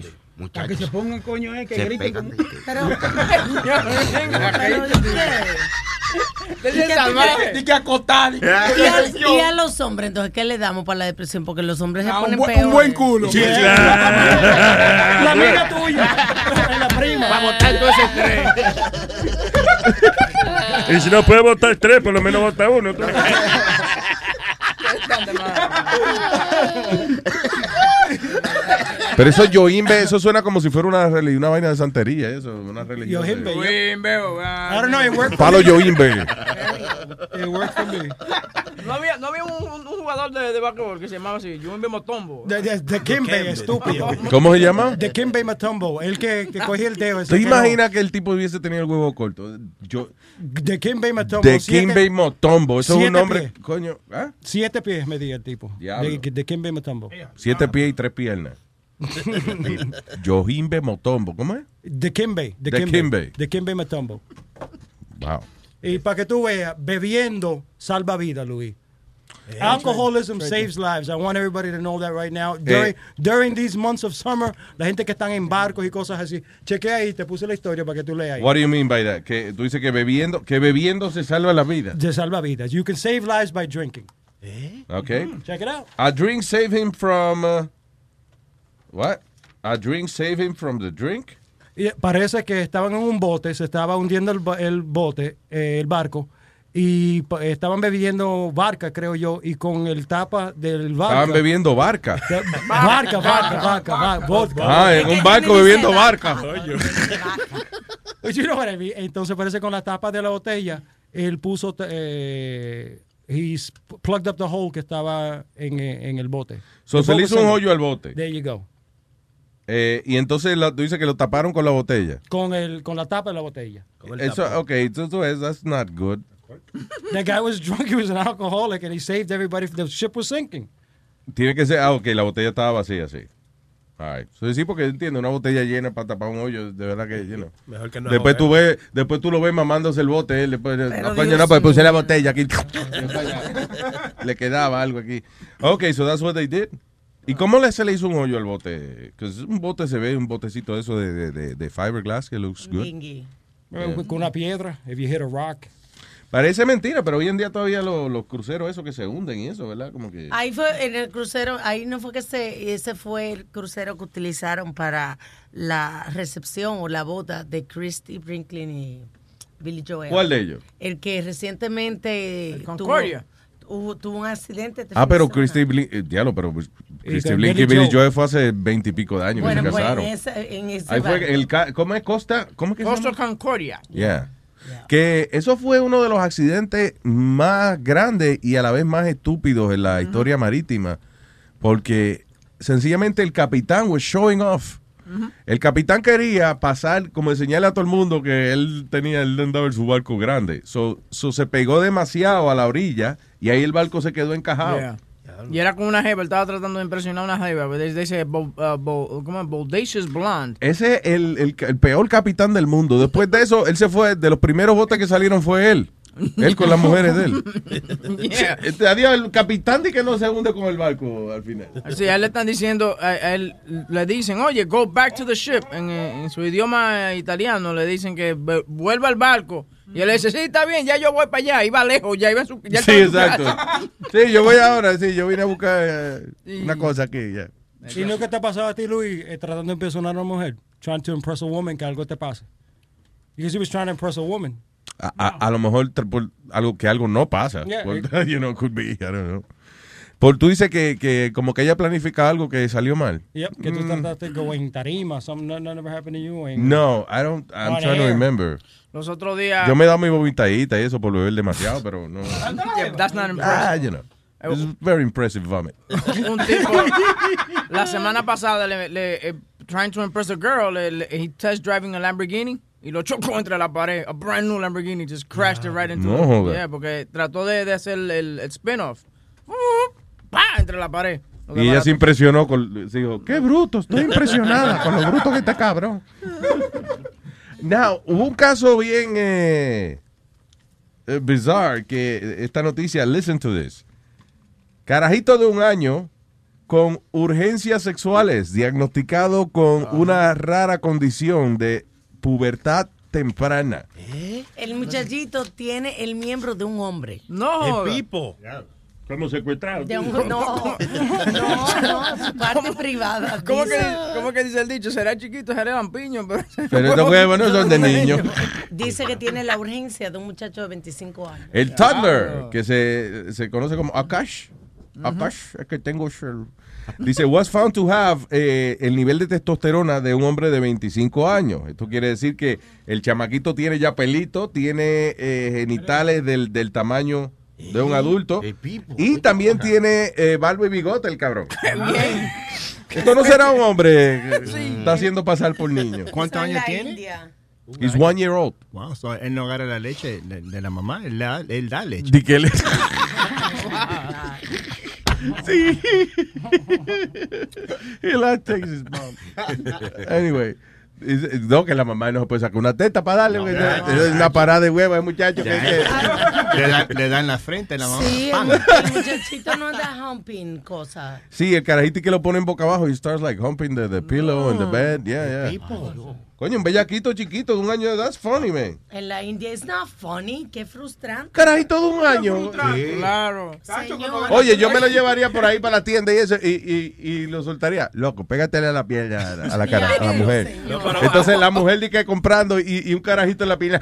Para que se pongan coño, eh, que Se griten. pegan como- Pero. Di que acotar. ¿Y a, y a los hombres, entonces, ¿qué le damos para la depresión? Porque los hombres se Ah, ponen peor. un buen culo. La amiga tuya. la prima. Para botar todo ese estrés. Y si no puede votar tres, por lo menos vota uno. Pero eso yoimbe, eso suena como si fuera una, una vaina de santería, eso, una religión. Yohimbe. Yumbe, oh, I don't know, it worked for Palo yoimbe. It worked for me. No había, no había un, jugador de, de basquetbol que se llamaba así, Yumbe Motombo. De, de, de Kimbe, estúpido. ¿Cómo se llama? De Kimbe Matumbo, el que, que cogía el dedo. ¿Te imaginas que el tipo hubiese tenido el huevo corto? Yo, De Kimbe Matumbo. de siete- Kimbe Motombo, eso es un nombre, pies. coño, ¿ah? Siete pies medía el tipo. Diablo. De, de Kimbe Matumbo. Siete pies y tres piernas. Yohimbe Motombo, ¿cómo es? De Kimbe. De De Kimbe. Kimbe. De Kimbe Matumbo. Wow. Y para que tú veas, bebiendo salva vida, Luis. Alcoholism saves lives. I want everybody to know that right now. During, during these months of summer, la gente que están en barcos y cosas así. Chequea ahí, te puse la historia para que tú leas ahí. What do you mean by that? Que tú dices que bebiendo, que bebiendo se salva la vida. De salva vidas. You can save lives by drinking. Okay. Check it out. A drink save him from uh, what? A drink save him from the drink? Y parece que estaban en un bote, se estaba hundiendo el, bote, eh, el barco, y estaban bebiendo barca, creo yo, y con el tapa del barco. Estaban bebiendo barca. Barca, barca, barca, barca, vodka. Ah, en un barco bebiendo barca. You know what I mean? Entonces parece con la tapa de la botella, él puso, eh, he's plugged up the hole que estaba en, eh, en el bote. So, se le hizo un hoyo al bote. There you go. Eh, y entonces la- tú dices que lo taparon con la botella. Con, el, con la tapa de la botella. Eso, ok, entonces that's not good. That guy was drunk, he was an alcoholic, and he saved everybody. The ship was sinking. Tiene que ser, ah, ok, la botella estaba vacía, sí. Right. So, sí, porque entiendo, una botella llena para tapar un hoyo, de verdad que, you know. Mejor que no Después tú ves, después tú lo ves mamándose el bote, él después, no, pues puse la botella aquí. le quedaba algo aquí. Ok, so that's what they did. ¿Y cómo le, se le hizo un hoyo al bote? Que un bote se ve, un botecito de eso de, de, de, de fiberglass que looks good. Bingy. Eh, Con una piedra, if you hit a rock. Parece mentira, pero hoy en día todavía los, los cruceros esos que se hunden y eso, ¿verdad? Como que... Ahí fue en el crucero, ahí no fue que se, ese fue el crucero que utilizaron para la recepción o la boda de Christy Brinkley y Billy Joel. ¿Cuál de ellos? El que recientemente tuvo, Concordia. Hubo- tuvo un accidente. Ah, pero. Christy Blink, eh, diablo, pero pues, Christy Blink y Billy Joe. Fue hace veintipico de años Bueno, que se pues casaron. en ese, en ese Ahí fue el, ¿cómo es Costa? ¿Cómo que Costa? Concordia. Yeah. Que eso fue uno de los accidentes más grandes y a la vez más estúpidos en la historia marítima. Porque sencillamente el capitán was showing off. El capitán quería pasar, como enseñarle a todo el mundo que él tenía, él andaba en su barco grande. So, so se pegó demasiado a la orilla y ahí el barco se quedó encajado. Yeah. Y era con una jeva, estaba tratando de impresionar a una jeva. Desde ese uh, bo- ¿cómo es? Bodacious Blonde. Ese es el, el- el peor capitán del mundo. Después de eso, él se fue, de los primeros botes que salieron fue él. Él con las mujeres de él. Yeah. Este, adiós, el capitán de que no se hunde con el barco al final. Sí, a él le están diciendo, a, a él le dicen, oye, go back to the ship. En, eh, en su idioma italiano le dicen que vu- vuelva al barco. Y él le dice, sí, está bien, ya yo voy para allá. Iba lejos, ya iba su ya Sí, exacto. Sí, yo voy ahora, sí, yo vine a buscar eh, una cosa aquí, ya. ¿Y no que te ha pasado a ti, Luis, eh, tratando de impresionar a una mujer? Trying to impress a woman, que algo te pase. Because he was trying to impress a woman. A, a- a lo mejor por algo que algo no pasa. Yeah. Por- you know, could be, I don't know. Por, tú dices que, que como que ella planifica algo que salió mal. Yep, que tú Mm. trataste go en tarima, something that never happened to you. en- No, I don't, I'm trying to air. remember. Los otros días. Yo me he dado mi vomitadita y eso por beber demasiado, pero no. Yeah, that's not Ah, impressive. you know. It's very impressive vomit. un tipo la semana pasada le, le- eh, trying to impress a girl le, le- he test driving a Lamborghini y lo chocó entre la pared a brand new Lamborghini just crashed it right into No it. joda. yeah porque trató de, de hacer el, el spin-off ¡Pah! entre la pared Y ella barato. se impresionó con, se dijo, qué bruto, estoy impresionada con lo bruto que está cabrón. Now, hubo un caso bien eh, eh, bizarre que esta noticia, listen to this. Carajito de un año con urgencias sexuales, diagnosticado con una rara condición de pubertad temprana. El muchachito tiene el miembro de un hombre. No. El pipo. Como secuestrado. De un- no, no, no, su parte privada. ¿Cómo que, dice. ¿Cómo que dice el dicho? Será chiquito, será lampiño, pero... Pero estos huevos no son de niños. Dice que tiene la urgencia de un muchacho de 25 años. El toddler, que se, se conoce como Akash. Akash, es que tengo... shel- Dice, was found to have eh, el nivel de testosterona de un hombre de 25 años. Esto quiere decir que el chamaquito tiene ya pelito, tiene eh, genitales del, del tamaño de un adulto. Y también tiene eh, barba y bigote el cabrón. Esto no será un hombre que está haciendo pasar por niño. ¿Cuántos años tiene? He's one year old. Wow, so él no agarra la leche de, de la mamá, él, da- él da leche. Di que él- Sí. He like takes his mom. Anyway. No, que la mamá no se puede sacar una teta para darle. ya, es una parada de huevo, el muchacho. que- que- Le, da, le da en la frente a la mamá. Sí, el, ¡Pam! el muchachito no da humping cosas. Sí, el carajito que lo ponen boca abajo y starts like humping the, the pillow and the bed. Yeah, yeah. Coño, un bellaquito chiquito de un año de edad, that's funny, man. En la India es not funny, qué frustrante. Carajito de un año. Claro. Señor. Oye, yo me lo llevaría por ahí para la tienda y eso, y, y, y lo soltaría. Loco, pégatele a la piel a, a la cara, a la mujer. Entonces la mujer di que comprando y, y un carajito en la pila.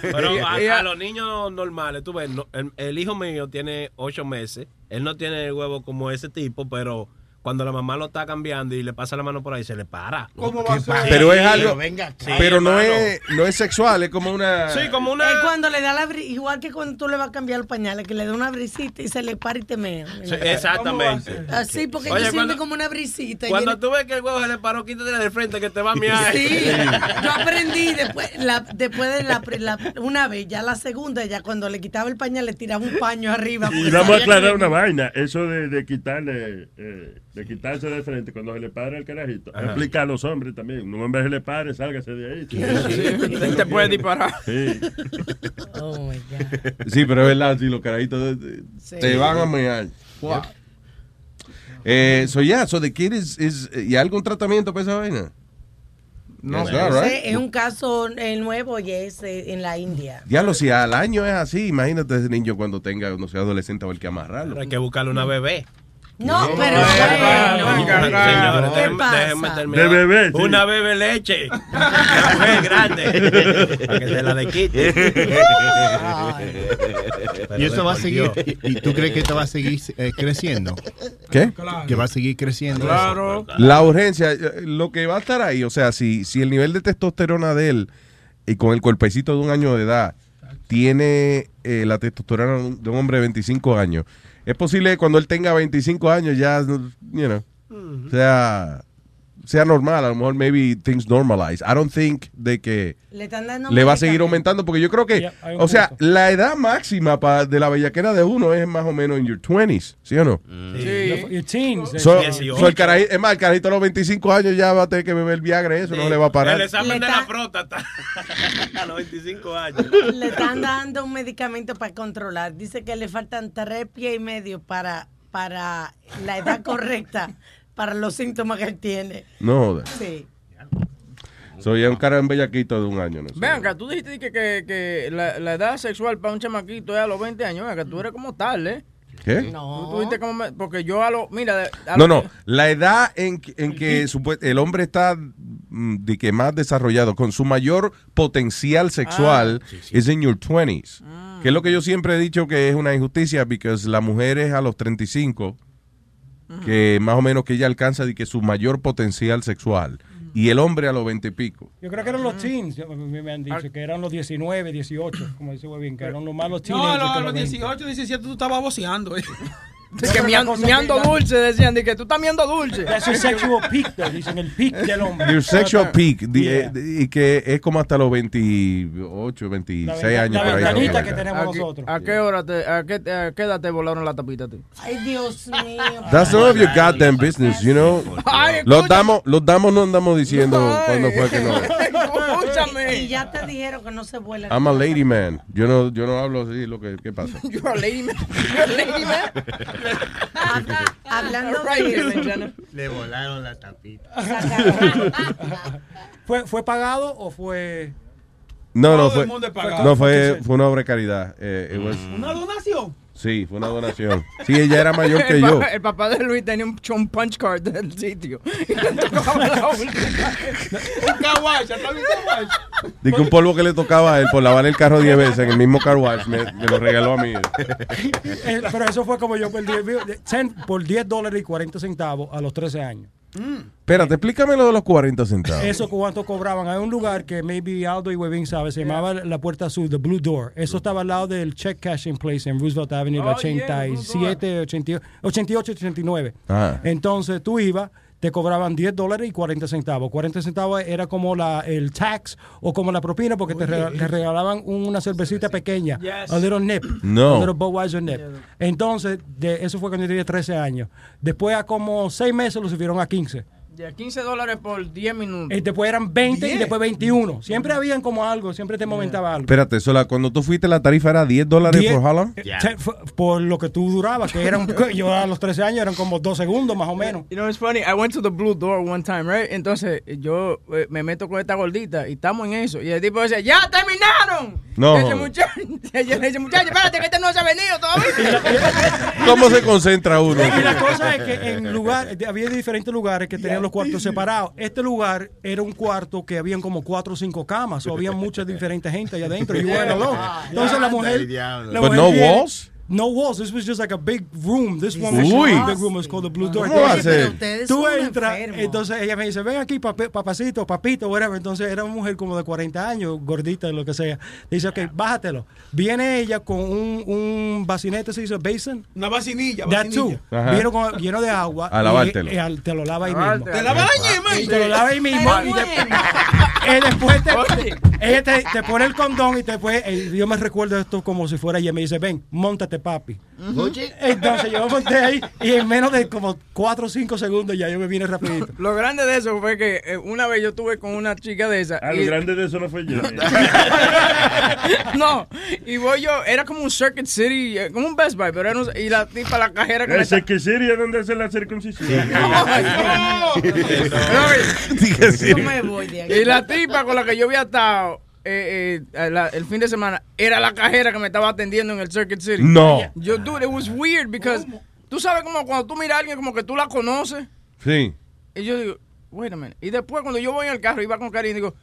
Pero a, los niños normales, tú ves, el, el hijo mío tiene ocho meses. Él no tiene el huevo como ese tipo, pero cuando la mamá lo está cambiando y le pasa la mano por ahí, se le para. ¿Cómo va a ser? Pero es algo, venga, sí, pero no es, no es sexual, es como una... Sí, como una... Es cuando le da la bri- igual que cuando tú le vas a cambiar los pañales, que le da una brisita y se le para y te mea. Sí, exactamente. Así, porque Oye, sienten cuando- como una brisita. Cuando tú ves que el huevo se le paró, quítate del frente que te va a miar. Sí, yo aprendí después, la, después de la, la- una vez, ya la segunda, ya cuando le quitaba el pañal le tiraba un paño arriba. Y vamos a que aclarar una vaina. Eso de, de quitarle, eh, de quitarse de frente cuando se le para el carajito. Ajá. Aplica a los hombres también. Un hombre se le pare, sálgase de ahí. Sí, te puede disparar. Sí. Oh my God. Sí, pero es verdad, si los carajitos Sí. te van a mear. Wow. Eh, so yeah, so the kid is, is ¿y algún tratamiento para esa vaina? No Yes, right. Es un caso eh, nuevo y es eh, en la India. Diablo, si al año es así, imagínate ese niño cuando tenga, no sé, adolescente, a ver que amarrarlo. Hay que buscarle una bebé. No, pero Bueno, bueno. señores, ¿Qué déjenme, pasa? déjenme terminar. De bebé, sí. Una bebé leche. Una bebé grande. Para que se la de quite. Y eso va a seguir. ¿Y, y tú crees que esto va a seguir eh, creciendo? ¿Qué? Que va a seguir creciendo. Claro. La urgencia, eh, lo que va a estar ahí, o sea, si, si el nivel de testosterona de él y con el cuerpecito de un año de edad tiene eh, la testosterona de un hombre de 25 años, es posible que cuando él tenga 25 años ya, you know, o sea, sea normal. A lo mejor maybe things normalize. I don't think de que Le están dando le va a seguir aumentando porque yo creo que, Yeah, o sea, la edad máxima pa- de la bellaquera de uno es más o menos en your 20s, ¿sí o no? Sí. Your teens. So, Dieciocho. so el caraji- es más, el carajito a los 25 años ya va a tener que beber Viagra eso no le va a parar. El examen Le de está- la próstata a los 25 años. Le están dando un medicamento para controlar. Dice que le faltan tres pies y medio para, para la edad correcta para los síntomas que él tiene. No jodas. Sí. Soy un cara en bellaquito de un año, no sé. Ven acá, tú dijiste que, que, que la, la edad sexual para un chamaquito es a los 20 años. Acá, tú eres como tal, ¿eh? ¿Qué? No. Tú, dijiste como me- porque yo a los. Mira, de- a No, no, la edad en, que- en que el hombre está mm, de que más desarrollado, con su mayor potencial sexual, es en your 20s. Que es lo que yo siempre he dicho que es una injusticia, porque la mujer es a los 35, que más o menos que ella alcanza de que su mayor potencial sexual, y el hombre a los 20 y pico. Yo creo que eran los teens, me han dicho, que eran los 19, 18, como dice bien, que eran los malos teens. No, no, a los 18, 17 tú estabas boceando. eh. de que miando, miando dulce, decían, de que tú estás miando dulce. That's your sexual peak, though, dicen, el peak del hombre. Your sexual peak, di- Yeah. eh, y que es como hasta los 28, 26 La años. venta- por ahí, la que tenemos ¿A qué- nosotros. ¿A qué hora te, a qué, a qué edad te volaron la tapita ti? Ay, Dios mío. That's none of your goddamn business, you know. Ay, Los damos, los damos no andamos diciendo cuándo fue que no. Y ya te dijeron que no se vuela. I'm a lady man. Yo no, yo no hablo así, lo que, ¿qué pasa? You're a lady man. You're a lady man. Hablando Right. Le volaron la tapita. ¿Fue, ¿Fue pagado o fue...? No, no, Todo fue, el mundo es pagado. no fue, fue una obra de caridad. Eh, it was- Una donación. Sí, fue una donación. Sí, ella era mayor que el, yo. el papá de Luis tenía un, un punch card del sitio. Y le tocaba la última. Un que un polvo que le tocaba a él por lavar el carro 10 veces en el mismo car wash me, me lo regaló a mí. Eh, pero eso fue como yo perdí por 10 dólares y 40 centavos a los 13 años. Espérate, explícame lo de los 40 centavos. Eso cuánto cobraban. Hay un lugar que maybe Aldo y Webin sabe, se llamaba la Puerta Azul, The Blue Door. Eso estaba al lado del Check Cashing Place en Roosevelt Avenue, Oh, la yeah, Blue 87, 88, 88, 89. Ah. Entonces tú ibas, te cobraban 10 dólares y 40 centavos. 40 centavos era como la, el tax o como la propina porque te, rega- te regalaban una cervecita pequeña, Yes. a little nip, No. a little Budweiser nip. Entonces, de, eso fue cuando yo tenía 13 años. Después a como 6 meses lo subieron a 15. Ya, 15 dólares por 10 minutos. Y después eran 20 y después 21. Siempre habían como algo, siempre te momentaba algo. Espérate, sola, cuando tú fuiste la tarifa era 10 dólares por eh, por lo que tú durabas, que eran, yo a los 13 años eran como 2 segundos más o menos. You know, it's funny. I went to the blue door one time, right? Entonces, yo eh, me meto con esta gordita y estamos en eso. Y el tipo dice, ¡ya terminaron! No. Y ese muchacho, ella le dice, muchacho, espérate, que este no se ha venido todavía. ¿Cómo se concentra uno? Y la cosa es que en lugar, había diferentes lugares que tenían los cuartos separados. Este lugar era un cuarto que habían como cuatro o cinco camas, o había mucha diferente gente allá adentro. Y bueno, no. Entonces la mujer. la But mujer no viene- walls? No walls. This was just like a big room. This one was Uy. a big room. It's called the Blue Door. ¿Cómo va a ser? Tú entras, entonces ella me dice, ven aquí, papi- papacito, papito, whatever. Entonces era una mujer como de 40 años, gordita, lo que sea. Dice, ok, bájatelo. Viene ella con un, un bacinete, se dice basin. Una vacinilla, That too. Ajá. Viene con- lleno de agua. A y- lavártelo. y al- te lo lava ahí mismo. Te la bañe, Y te lo lava ahí mismo. Y eh, después te, ella te, te pone el condón y después, eh, yo me recuerdo esto como si fuera ella. Me dice, ven, montate, papi. Entonces yo me monté ahí y en menos de como 4 o 5 segundos ya yo me vine rapidito. Lo grande de eso fue que eh, una vez yo estuve con una chica de esa. Ah, y- lo grande de eso no fue yo. no, y voy yo, era como un Circuit City, eh, como un Best Buy, pero era un, y la tipa, la cajera que me Ese que sería donde hace la circuncisión. Dije sí. Yo me voy de aquí. Y la tipa con la que yo había estado eh, eh, la- el fin de semana era la cajera que me estaba atendiendo en el Circuit City. No. Yo, dude, it was weird because tú sabes como cuando tú miras a alguien como que tú la conoces. Sí. Y yo digo, wait a minute. Y después cuando yo voy en el carro, iba con Karim, digo,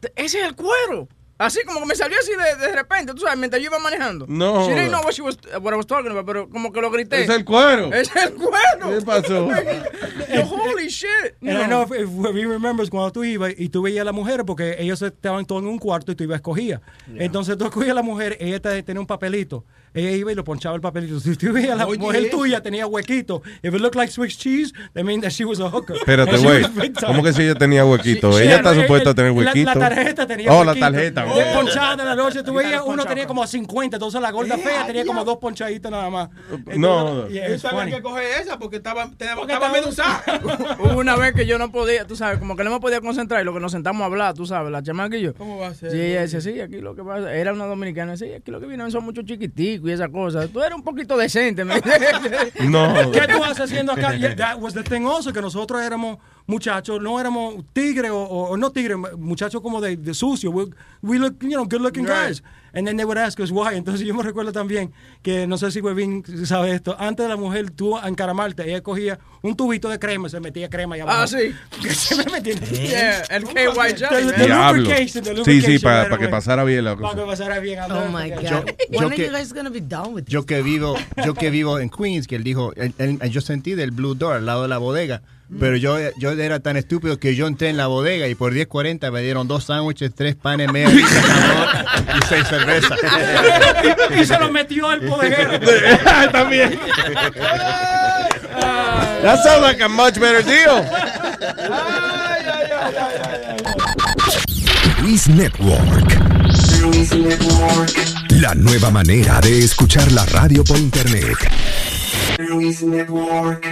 "Te- ese es el cuero. Así como que me salió así de, de repente, tú sabes, mientras yo iba manejando. No. She didn't know what, she was, what I was talking about, pero como que lo grité. Es el cuero. Es el cuero. ¿Qué pasó? Yo, holy shit. And I know if, if we remembers cuando tú ibas y tú veías a la mujer, porque ellos estaban todos en un cuarto y tú ibas a escogías. Entonces tú escogías a la mujer, ella te- tenía un papelito. Ella iba y lo ponchaba el papelito. Si tú veías la Oye, mujer tuya tenía huequito, if it looked like Swiss cheese, that means that she was a hooker. Espérate, güey. ¿Cómo que si ella tenía huequito? Sí, ella está el- supuesta a tener la- huequito. La, tarjeta tenía Oh, la huequito. tarjeta. De güey. ponchada de la noche, tú veías, uno tenía como 50, entonces la gorda fea tenía como dos ponchaditas nada más. No. Yeah, Yo sabía funny. que coger esa porque estaba, estaba estaba- medusada. Hubo una vez que yo no podía, tú sabes, como que no me podía concentrar y lo que nos sentamos a hablar, tú sabes, la chamaca y yo. ¿Cómo va a ser? Sí, ella decía, sí, aquí lo que pasa, era una dominicana, sí, aquí lo que vienen son muchos chiquiticos y esas cosas. Tú eres un poquito decente, me No. ¿Qué tú haces haciendo acá? Yeah, that was the thing also, que nosotros éramos muchachos, no éramos tigres o, o- o no tigres, muchachos como de, de sucio. We, we look, you know, good looking Right. guys. And then they would ask us why. Entonces yo me recuerdo también que, no sé si Webin sabe esto, antes de la mujer tú encaramarte, ella cogía un tubito de crema, se metía crema allá abajo. Ah, sí. Que se me metía. Yeah, el KY Jelly, The- man. the Diablo. lubrication, the Sí, sí, para right que pasara bien la Para cosa. que pasara bien. Oh my God. Yo- When yo are que- you guys gonna be done with Yo que vivo, yo que vivo en Queens, que él dijo, él- él- yo sentí del Blue Door al lado de la bodega, pero yo, yo era tan estúpido que yo entré en la bodega y por 10.40 me dieron dos sándwiches, tres panes, media y seis cervezas. y se lo metió el bodeguero. También. That sounds like a much better deal. Luis Network. La nueva manera de escuchar la radio por internet. Luis Network.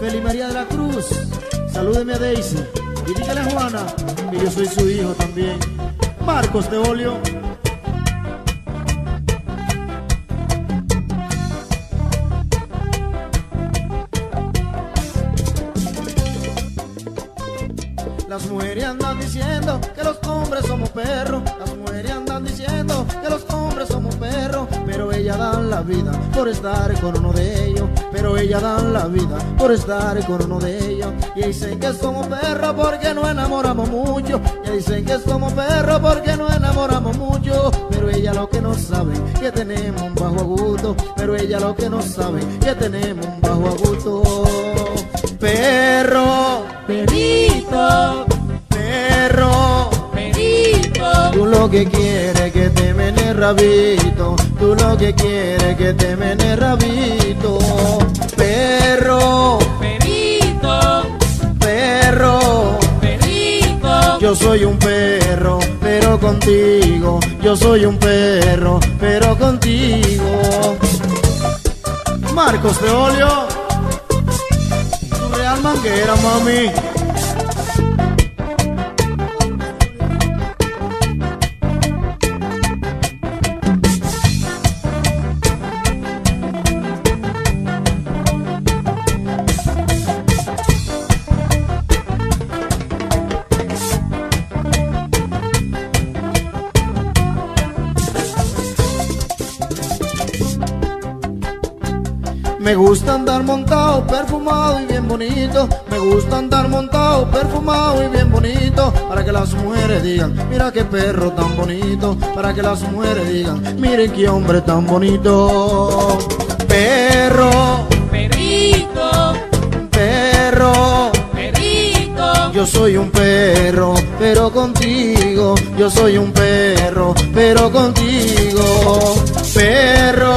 Feli María de la Cruz, salúdeme a Daisy y dígale a Juana que yo soy su hijo también. Marcos de Olio. Las mujeres andan diciendo que los hombres somos perros. Las mujeres andan diciendo que los hombres somos Pero ellas dan la vida por estar con uno de ellos. Pero ellas dan la vida por estar con uno de ellos. Y dicen que somos perros porque no enamoramos mucho. Y dicen que somos perros porque no enamoramos mucho. Pero ella lo que no sabe que tenemos un bajo agudo. Pero ella lo que no sabe que tenemos un bajo agudo. Perro, perito, Tú lo que quieres que te mene rabito. Tú lo que quieres que te mene rabito. Perro, perito, perro, perito. Yo soy un perro, pero contigo. Yo soy un perro, pero contigo. Marcos de Olio. Tu real manguera, mami. Me gusta andar montado, perfumado y bien bonito. Me gusta andar montado, perfumado y bien bonito. Para que las mujeres digan, mira qué perro tan bonito. Para que las mujeres digan, miren qué hombre tan bonito. Perro, perito, perro, perito. Yo soy un perro, pero contigo. Yo soy un perro, pero contigo. Perro,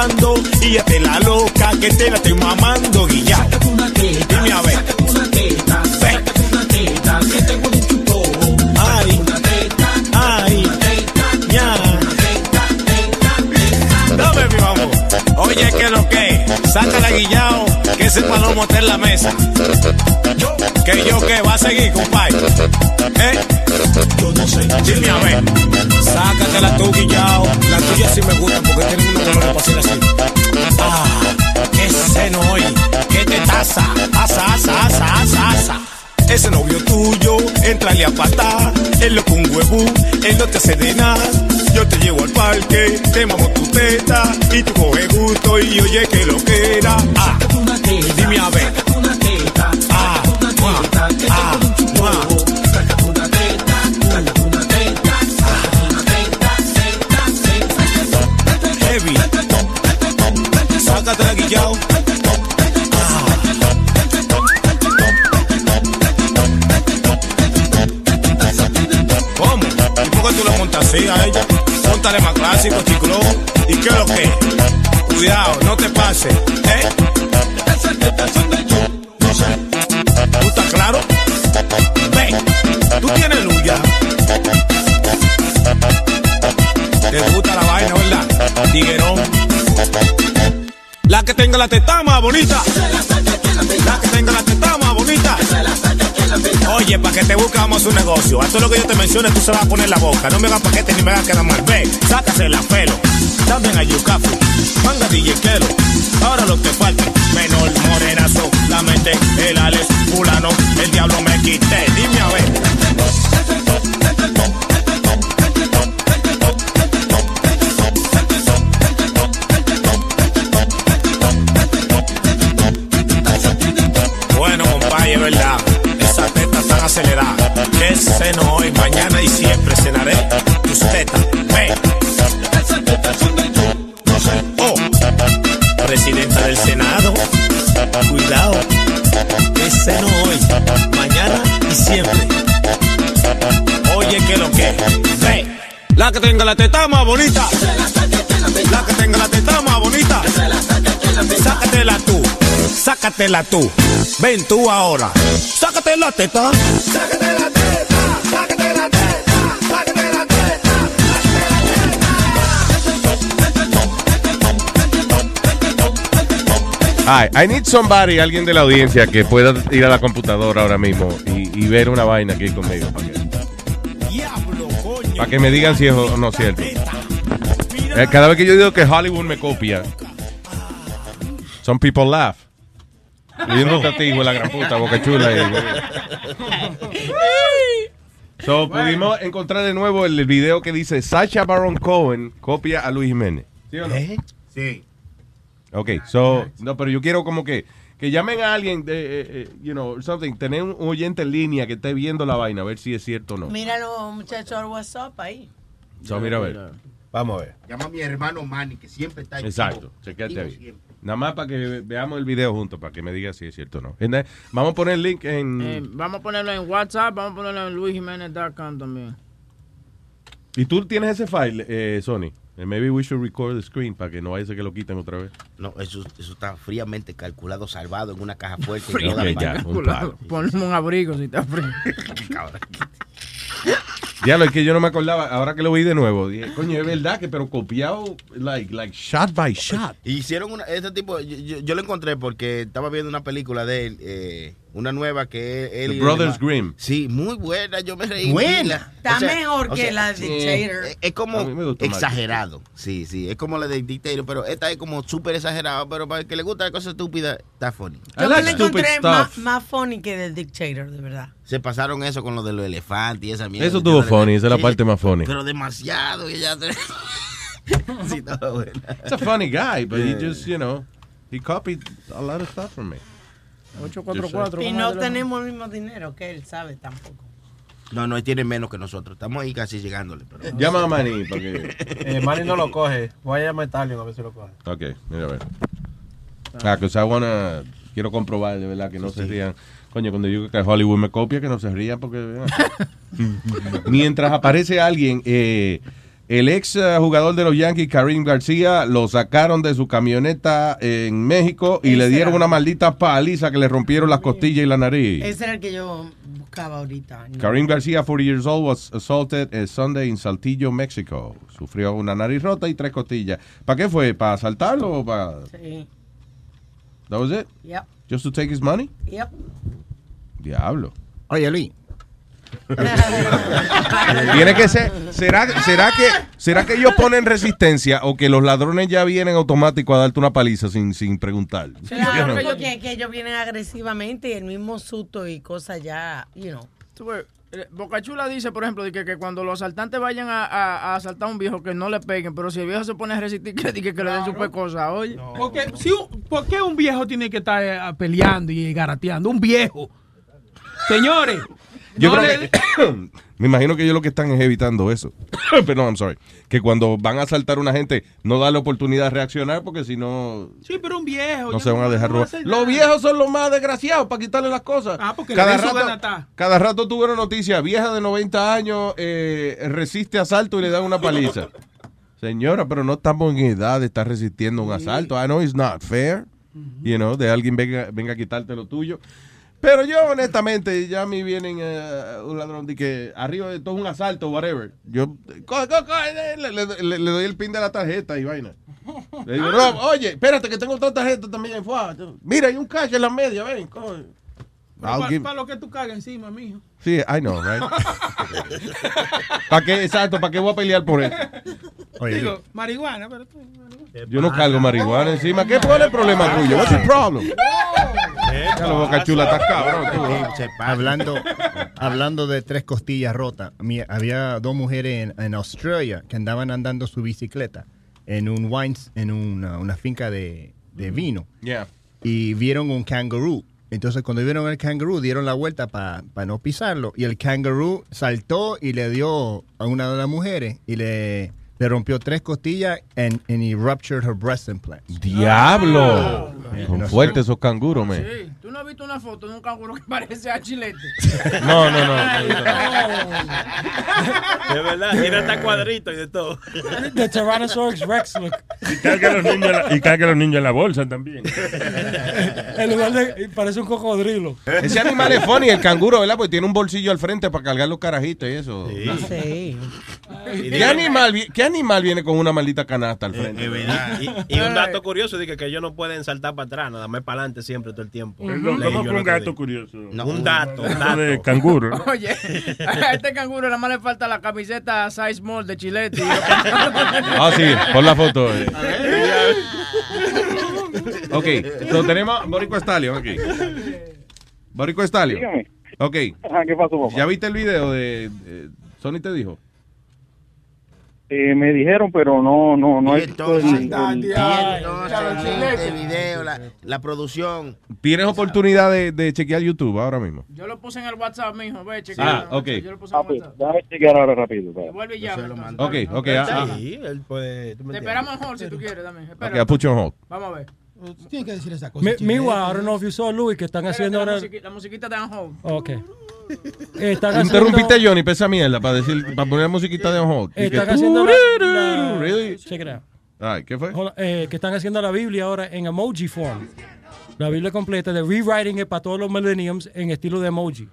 Guíllate bailando. Guíllate la loca que te la estoy mamando, guilla. Dime a ver. Ven. Ay, ay, ya. Dame, mi mamá. Oye, que lo que, sácala guillao, que ese palomo está en la mesa. Que yo que va a seguir, compadre. ¿Eh? Dime a ver. Sácatela tú, guillao. La tuya sí me gusta porque tiene una color para hacer así. Ah, qué seno hoy. Qué te taza. Asa, asa, asa, asa, asa. Ese novio tuyo, entrale a patar. Él lo con huevo, él no te hace de nada. Yo te llevo al parque, te mamo tu teta. Y tú coges gusto y oye que lo que era. Ah, dime a ver. Que te buscamos un negocio. A todo lo que yo te mencione, tú se vas a poner la boca. No me hagas paquete ni me hagas quedar mal. Ve, sácase la pelo. También a Yucafu. Manga DJ Kelo. Ahora lo que falta. Menor, morenazo. La mente, el Alex, fulano. El diablo me quité. Dime a ver. Hoy, mañana y siempre cenaré tus tetas. Ve. Oh, presidenta del Senado. Cuidado. Que ceno hoy, mañana y siempre. Oye, que lo que. Ve. La que tenga la teta más bonita. La que tenga la teta más bonita. Sácatela tú. Sácatela tú. Ven tú ahora. Sácate la teta. Sácate la teta. Ay, I need somebody, alguien de la audiencia que pueda ir a la computadora ahora mismo y, y ver una vaina aquí conmigo. Para que, para que me digan si es o no cierto. Eh, cada vez que yo digo que Hollywood me copia, some people laugh. De la gran puta, boca chula. y- So, pudimos encontrar de nuevo el video que dice Sacha Baron Cohen copia a Luis Jiménez. ¿Sí o no? Sí. Ok, so, no, pero yo quiero como que, que llamen a alguien, de, eh, eh, you know, something, tener un oyente en línea que esté viendo la vaina, a ver si es cierto o no. Míralo, muchachos, al WhatsApp ahí. So, mira a ver. Vamos a ver. Llama a mi hermano Manny, que siempre está activo. Exacto, chequeate Activo ahí. siempre. Nada más para que veamos el video juntos, para que me diga si es cierto o no. And, Vamos a poner el link en... Eh, vamos a ponerlo en WhatsApp, vamos a ponerlo en luisjiménez.com también. ¿Y tú tienes ese file, eh, Sony? Eh, maybe we should record the screen para que no vaya a ser que lo quiten otra vez. No, eso, eso está fríamente calculado, salvado en una caja fuerte. Un palo. Ponme un abrigo si está frío. Ya lo es que yo no me acordaba, ahora que lo vi de nuevo, dije, coño, es verdad que, pero copiado, like, like shot by shot. Hicieron una, este tipo, yo, yo- yo lo encontré porque estaba viendo una película de él, eh, una nueva que él... The el Brothers Grimm. Sí, muy buena, yo me reí. Buena. Está mejor que la de Dictator. eh, Es, como exagerado, sí, sí, es como la de Dictator, pero esta es como súper exagerado, pero para el que le gusta la cosa estúpida, está funny. Yo la encontré más, más funny que The Dictator, de verdad. Se pasaron eso con lo de los elefantes y esa mierda. Eso estuvo funny, esa es la parte más funny. Pero demasiado, y ya sí, buena. It's a funny guy, but he Yeah. just, you know, he copied a lot of stuff from me. 844. Y no tenemos el mismo dinero que él sabe tampoco. No, no, él tiene menos que nosotros. Estamos ahí casi llegándole. Pero... Llama a Manny para que... Eh, Manny no lo coge. Voy a llamar a Stallion a ver si lo coge. Ok, mira a ver. Ah, I wanna Quiero comprobar de verdad que no se rían. Coño, cuando digo que Hollywood me copia, que no se rían porque... Mientras aparece alguien, eh, el ex eh, jugador de los Yankees, Karim García, lo sacaron de su camioneta en México y le dieron era. una maldita paliza que le rompieron las costillas y la nariz. Ese era el que yo buscaba ahorita. Karim García, 40 years old, was assaulted eh, Sunday in Saltillo, México. Sufrió una nariz rota y tres costillas. ¿Para qué fue? ¿Para asaltarlo o para...? Sí. That was it? Yep. Just to take his money? Yep. Diablo. Oye, Luis. Tiene que ser. ¿Será, será, que, ¿Será que ellos ponen resistencia o que los ladrones ya vienen automático a darte una paliza sin, sin preguntar? Claro, porque que ellos vienen agresivamente y el mismo susto y cosas ya, you know. Eh, Boca Chula dice, por ejemplo, de que, que cuando los asaltantes vayan a, a- a asaltar a un viejo, que no le peguen, pero si el viejo se pone a resistir, que, que, que le den su cosa, oye. Porque, si un- ¿Por qué un viejo tiene que estar eh, peleando y garateando? Un viejo. Señores. Yo no creo le- que. Me imagino que ellos lo que están es evitando eso. Perdón, I'm sorry. Que cuando van a asaltar a una gente, no da la oportunidad de reaccionar porque si no. Sí, pero un viejo. No se van a dejar robar. Los viejos son los más desgraciados para quitarle las cosas. Ah, porque cada rato, ganatá. cada rato tuvieron noticia. Vieja de 90 años eh, resiste asalto y le dan una paliza. Señora, pero no estamos en edad de estar resistiendo un asalto. I know it's not fair. You know, de alguien venga, venga a quitarte lo tuyo. Pero yo, honestamente, ya a mí vienen eh, un ladrón de que arriba de todo un asalto, whatever. Yo, coge, coge, coge, le, le- le- doy el pin de la tarjeta y vaina. Le digo, no, oye, espérate que tengo otra tarjeta también. Mira, hay un cash en la media, ven, coge. Para give- lo que tú cagas encima, mijo. Sí, I know, right? ¿Para qué? Exacto, ¿para qué voy a pelear por eso? Digo, marihuana, pero tú. Yo no cargo marihuana encima. ¿Qué cuál es el problema tuyo? What's the problem? Ya lo boca chula, estás cabrón. tú. Hablando, hablando de tres costillas rotas, había dos mujeres en, en Australia que andaban andando su bicicleta en un wines, en una, una finca de, de vino Yeah. y vieron un kangaroo. Entonces cuando vieron el kangaroo dieron la vuelta para no pisarlo y el kangaroo saltó y le dio a una de las mujeres y le, le rompió tres costillas and, and he ruptured her breast implant. Diablo. Son fuertes esos canguros, man. Sí, tú no has visto una foto de un canguro que parece a chilete. No, no, no. no, De verdad, tiene hasta cuadritos y de todo. The Tyrannosaurus Rex look. Y carga los niños la, y carga los niños en la bolsa también. En lugar de. Parece un cocodrilo. Ese animal es funny, el canguro, ¿verdad? Porque tiene un bolsillo al frente para cargar los carajitos y eso. Sí. ¿Qué animal, vi- ¿Qué animal viene con una maldita canasta al frente? Y, y un dato curioso dice que ellos no pueden saltar para atrás, nada más para adelante siempre todo el tiempo. Perdón, Leí ¿Cómo fue un gato curioso? Un dato, un dato. de canguro. ¿no? Oye, a este canguro nada más le falta la camiseta size small de chilete. Ah, sí, pon la foto. eh. Ok, lo tenemos Borico Stallion aquí. Borico Stallion. Dígame. Ok. Ajá, ¿qué pasó, papá? ¿Ya viste el video de eh, Sony te dijo? Eh, me dijeron, pero no, no, no visto el- video, la, la producción. ¿Tienes oportunidad de, de chequear YouTube ahora mismo? Yo lo puse en el WhatsApp, mijo. Ve, Ah, chequea. ok. Yo lo puse en el WhatsApp. Déjame chequear ahora rápido. Vuelve y llama. entonces. Ok, ok. ah, ah. Sí, él puede. tú me Te esperamos en hold si tú quieres también. Espera. Ok, I put you on hold. Vamos a ver. Tienes que decir esa cosa. Mi- chilete. Meanwhile, I don't know if you saw Louis que están haciendo la, ahora. musiqui- la musiquita de on hold. Ok. Están haciendo, Interrumpiste a Johnny, pesa mierda, para decir, para poner musiquita de on hold. Que están tú- haciendo la, la- Really? Check it out. Ay, ¿qué fue? Eh, que están haciendo la Biblia ahora en emoji form. La Biblia completa de rewriting it para todos los millenniums en estilo de emoji.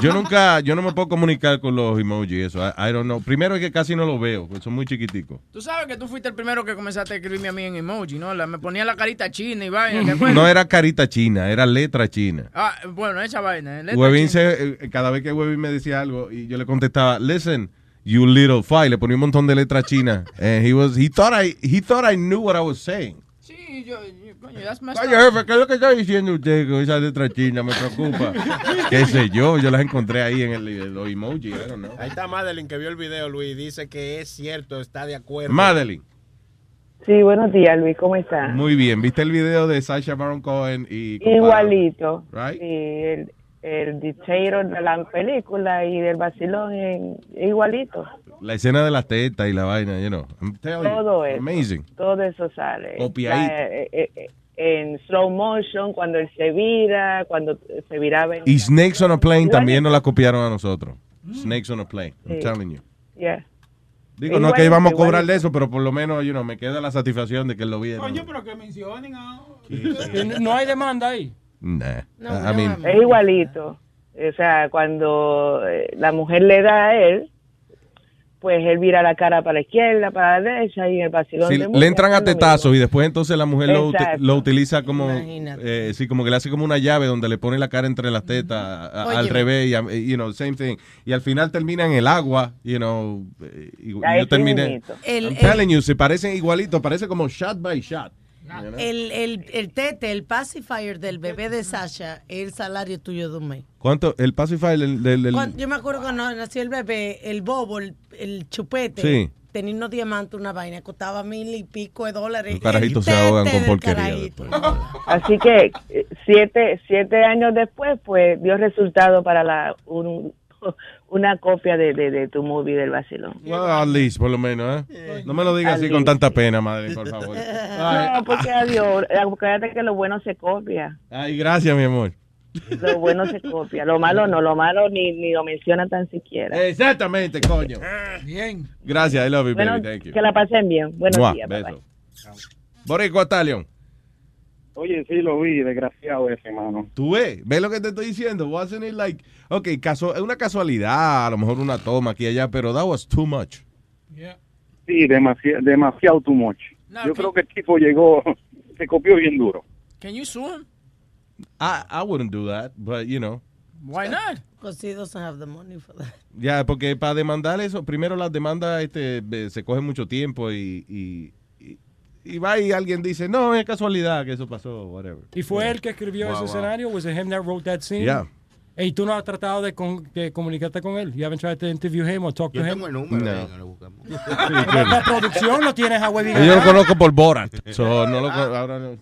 Yo nunca, yo no me puedo comunicar con los emojis, eso. I, I don't know. Primero es que casi no los veo, porque son muy chiquiticos. Tú sabes que tú fuiste el primero que comenzaste a escribirme a mí en emoji, ¿no? La- me ponía la carita china y vaina. No era carita china, era letra china. Ah, bueno, esa vaina. ¿eh? Letra Webin china. se, eh, cada vez que Webin me decía algo y yo le contestaba, listen, you little fly, le ponía un montón de letras chinas. And he was, he thought I, he thought I knew what I was saying. Sí, yo- coño, that's messed Oye, up. jefe, ¿qué es lo que está diciendo usted con esa letra china? Me preocupa. ¿Qué sé yo? Yo las encontré ahí en el, los emojis, I don't know. Ahí está Madeline que vio el video, Luis. Dice que es cierto, está de acuerdo. Madeline, Sí, buenos días, Luis, ¿cómo estás? muy bien. ¿Viste el video de Sasha Baron Cohen y... Igualito. Right? Sí, el, el dictator de la película y del vacilón, en- igualito. La escena de las tetas y la vaina, you know. I'm telling you, Todo eso. Amazing. Todo eso sale. La- eh, eh, eh, en slow motion, cuando él se vira, cuando se viraba en... Y Snakes on a Plane también nos la copiaron a nosotros. Snakes on a Plane, I'm Sí. telling you. Yeah. Digo, no es que íbamos a cobrar de eso, pero por lo menos, you know, me queda la satisfacción de que lo vi. Coño, pero que mencionen a... No hay demanda ahí. Nah. No, I mean, Es igualito. O sea, cuando eh, la mujer le da a él, pues él vira la cara para la izquierda, para la derecha y el vacilón de le entran a tetazos y después entonces la mujer lo, lo utiliza como, eh, sí, como que le hace como una llave donde le pone la cara entre las tetas a- al revés, y, a- you know, same thing. Y al final termina en el agua, you know, eh, y, yo terminé. El- I'm el- telling you, se parecen igualitos, parece como shot by shot. El, el, el tete, el pacifier del bebé de Sasha, es el salario tuyo de un mes. ¿Cuánto? El pacifier del... del- del- Cuando- yo me acuerdo cuando nació el bebé, el bobo, el, el chupete, Sí. tenía unos diamantes, una vaina, costaba mil y pico de dólares. Los carajitos se ahogan con porquería. Así que eh, siete, siete años después, pues dio resultado para la un- una copia de, de, de tu movie del vacilón. Well, at least, por lo menos, ¿eh? No me lo digas así con tanta pena, madre, por favor. No, porque adiós, acuérdate que lo bueno se copia. ay, gracias, mi amor. Lo bueno se copia. Lo malo no, lo malo ni, ni lo menciona tan siquiera. Exactamente, coño. Bien. Gracias, I love you, Bueno, baby, thank you. que la pasen bien. Buenos Mua, días. bye, bye. beso. Boricua Talion. Oye, sí lo vi, desgraciado ese, mano. Tú ves, ves lo que te estoy diciendo. Wasn't it like, ok, caso, es una casualidad, a lo mejor una toma aquí y allá, pero that was too much. Sí, demasiado, demasiado too much. Yo creo que el tipo llegó, se copió bien duro. Can you sue him? I, I wouldn't do that, but you know. Why not? Because he doesn't have the money for that. Ya, porque para demandar eso, primero las demandas este, se cogen mucho tiempo y, y, y- va y alguien dice, no, es casualidad que eso pasó, whatever. ¿Y fue él que escribió Wow, ese wow. escenario? ¿Was it him that wrote that scene? Yeah. ¿Y tú no has tratado de, con- de comunicarte con él? You haven't tried to interview him or talk Yo to him? tengo el número, No. ahí, no lo buscamos. la, la producción lo tienes a Webby Yo lo conozco por Borat, so no lo con- ahora no.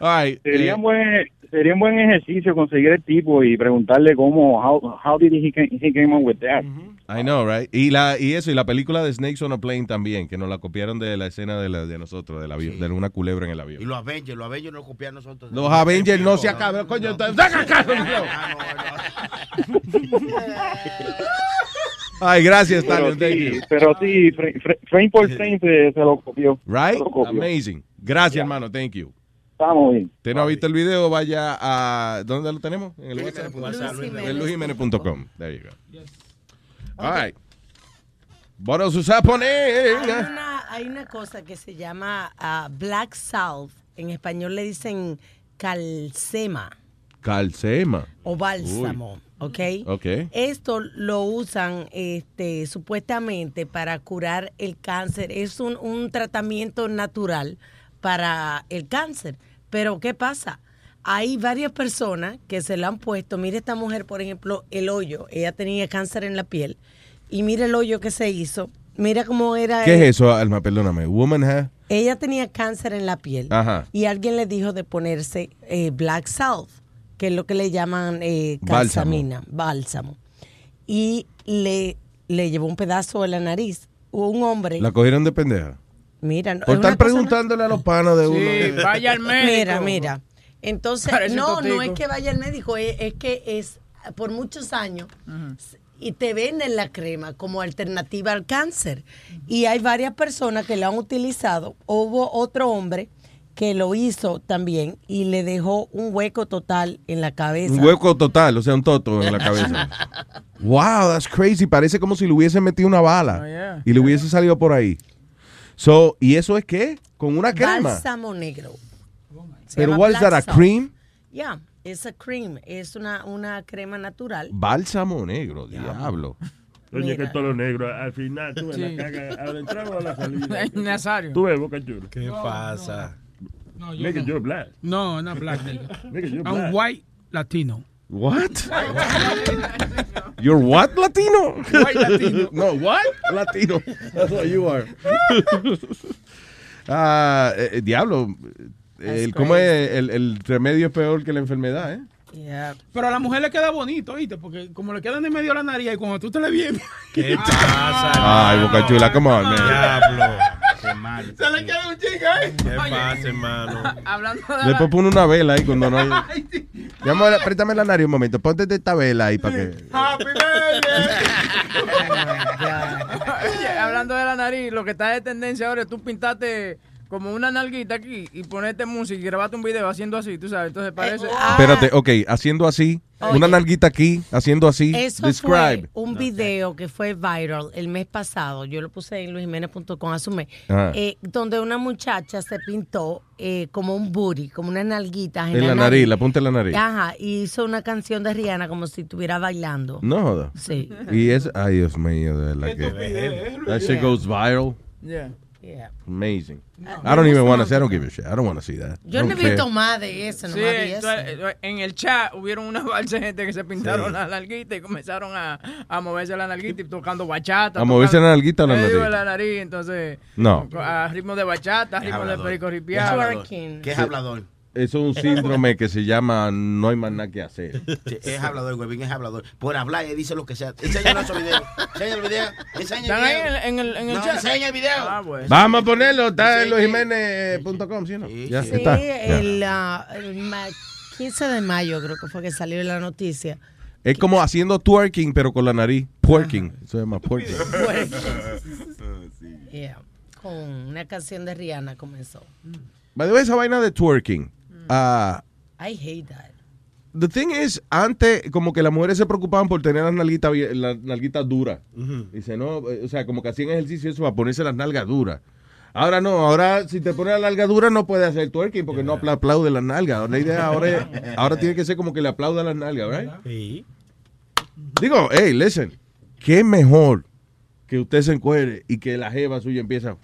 All right, Sería, eh, un buen, sería un buen ejercicio conseguir el tipo y preguntarle cómo, how, how did he, ca- he came up with that. I know, right? Y la y eso y la película de Snakes on a Plane también, que nos la copiaron de la escena de la de nosotros del avión, de una culebra en el Y avión. los Avengers, los Avengers nos copian nosotros. Los Avengers no se acaban, coño, saca acá, coño. Ay, gracias, Pero sí, pero sí, fra- fra- frame por frame se, se lo copió. Right? Se lo copió. Amazing. Gracias, hermano, thank you. Estamos bien. ¿Usted no ha visto el video? Vaya a... ¿Dónde lo tenemos? En el Luis WhatsApp. Jiménez. En luisjiménez.com. There you go. All right. Bueno, sus japonés. Hay una, hay una cosa que se llama ah, Black Salt. En español le dicen calcema Calcema. o bálsamo. ¿Ok? Ok. Esto lo usan este, supuestamente para curar el cáncer. Es un, un tratamiento natural para el cáncer. Pero ¿qué pasa? Hay varias personas que se lo han puesto. Mire esta mujer, por ejemplo, el hoyo. Ella tenía cáncer en la piel. Y mire el hoyo que se hizo. Mira cómo era. ¿Qué el- es eso, Alma? Perdóname. Woman hair. Ella tenía cáncer en la piel. Ajá. Y alguien le dijo de ponerse eh, black salt, que es lo que le llaman eh, Bálsamo. calcamina, bálsamo. Y le, le llevó un pedazo de la nariz. Un hombre, La cogieron de pendeja. mira, no- Por es estar preguntándole a los panos de uno. vaya al médico. Mira, mira. Entonces, Parece no, no es que vaya al médico, es, es que es por muchos años y te venden la crema como alternativa al cáncer. Y hay varias personas que lo han utilizado. Hubo otro hombre que lo hizo también y le dejó un hueco total en la cabeza. Un hueco total, o sea, un toto en la cabeza. wow, that's crazy. Parece como si le hubiesen metido una bala Oh, yeah. y le hubiese salido por ahí. So, ¿y eso es qué? Con una crema. Bálsamo negro. Se Pero llama what is black that, a salt. cream? Yeah, es a cream, es una, una crema natural. Bálsamo negro, diablo. Oye, que todo lo negro, al final tú Sí. la caga a la entrada o a la salida. Nazario. Tú ves, Boca Chula. ¿Qué pasa? No, yo Nigga, no. you're black. No, no black nigga. Nigga, you're I'm white Latino. What? You're what, Latino? White Latino. no, what? Latino. That's what you are. Ah, eh, eh, diablo. El, ¿Cómo es? El, el remedio es peor que la enfermedad, ¿eh? Pero a la mujer le queda bonito, ¿viste? Porque como le queda en medio de la nariz y cuando tú te le vienes. ¿Qué pasa? Ay, Boca Chula, come on, man. Diablo. Se le queda un chica, ¿eh? ¿Qué pasa, hermano? Hablando de Después la... pone una vela ahí cuando no hay. Préstame la nariz un momento. Ponte esta vela ahí para que. Happy Oye, hablando de la nariz, lo que está de tendencia ahora es tú pintaste como una nalguita aquí y ponerte música y grabarte un video haciendo así, tú sabes. Entonces parece. Espérate, ok, haciendo así. Una nalguita aquí, haciendo así. Eso Describe. fue un video que fue viral el mes pasado. Yo lo puse en luisjiménez.com hace un mes. Ajá. eh, donde una muchacha se pintó eh, como un booty, como una nalguita En la nariz, la punta de la nariz. Ajá, y hizo una canción de Rihanna como si estuviera bailando. No joda. Sí. Y es. Ay, Dios mío, de verdad que. That shit goes viral. Yeah. Yeah. Amazing. I don't even want to see. I don't give a shit. I don't want to see that. Yo no he visto más de eso, no Sí, más vi eso. entonces, en el chat hubieron una balsa de gente que se pintaron Sí. la nalguita y comenzaron a, a moverse la nalguita y tocando bachata. ¿A moverse tocando- la nalguita o la Eh, nariz? la nariz, entonces. No. A ritmo de bachata, a ritmo de perico ¿Qué es ripiado. hablador? ¿Qué es hablador? Eso es un síndrome que se llama no hay más nada que hacer. Sí, es hablador, Huevín es hablador. Por hablar, él dice lo que sea. Enséñanos esos videos. Enseña el video. Enseña el ¿Están ahí video. en, en el, en el No, chat? enseña el video. Ah, pues. Vamos a ponerlo, está en losjiménez.com, ¿sí o no? Ya Sí, está. Ya. el, ah, el ma- 15 de mayo creo que fue que salió la noticia. Es como haciendo twerking, pero con la nariz. Twerking. Eso se llama twerking. Yeah. Con una canción de Rihanna comenzó. By the way, esa vaina de twerking. Ah, I hate that. the thing is, antes, como que las mujeres se preocupaban por tener las nalguitas bien- las nalguitas duras. Dice, no, eh, o sea, como que hacían ejercicio eso para ponerse las nalgas duras. Ahora no, ahora si te pones la nalga dura no puedes hacer twerking porque no apla- aplaude las nalgas. La idea ahora ahora tiene que ser como que le aplauda las nalgas, ¿right? Sí. Digo, hey, listen, qué mejor que usted se encuere y que la jeva suya empieza.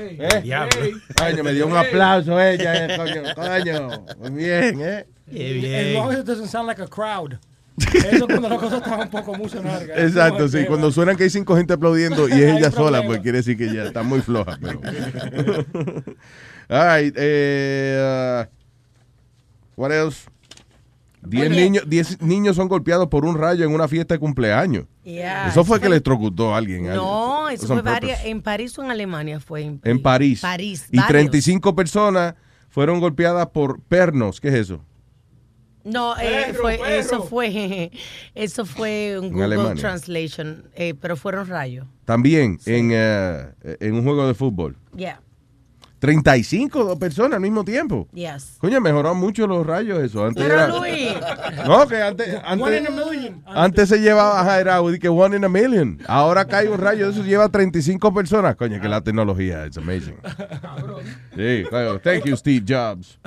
¿Eh? Diablo. Coño, me dio un aplauso ella, eh, coño, coño. Muy bien, ¿eh? As long as it doesn't sound like a crowd. Eso cuando la cosa está un poco mucho larga. Exacto, sí. Cuando suenan que hay cinco gente aplaudiendo y es ella sola, pues quiere decir que ya está muy floja. Pero... All right, eh, uh, what else? Diez niños, diez niños son golpeados por un rayo en una fiesta de cumpleaños. Yeah, Eso fue que fue- electrocutó a alguien. No, alguien. eso fue varias, en París o en Alemania fue. En, En París. París, Y varios. 35 personas fueron golpeadas por pernos. ¿Qué es eso? No, eh, Perro, fue, perro. eso fue eso fue un En Google Alemania. Translation, eh, pero fueron rayos. También en, eh, en un juego de fútbol. Yeah, 35 personas al mismo tiempo. yes. Coño, mejoró mucho los rayos eso. Antes Pero era- Luis, No, que antes, One in antes, a million. antes se llevaba ajá, era que one in a million. Ahora cae un rayo de eso lleva 35 personas. Coño, que la tecnología es amazing. Sí, claro. Thank you, Steve Jobs.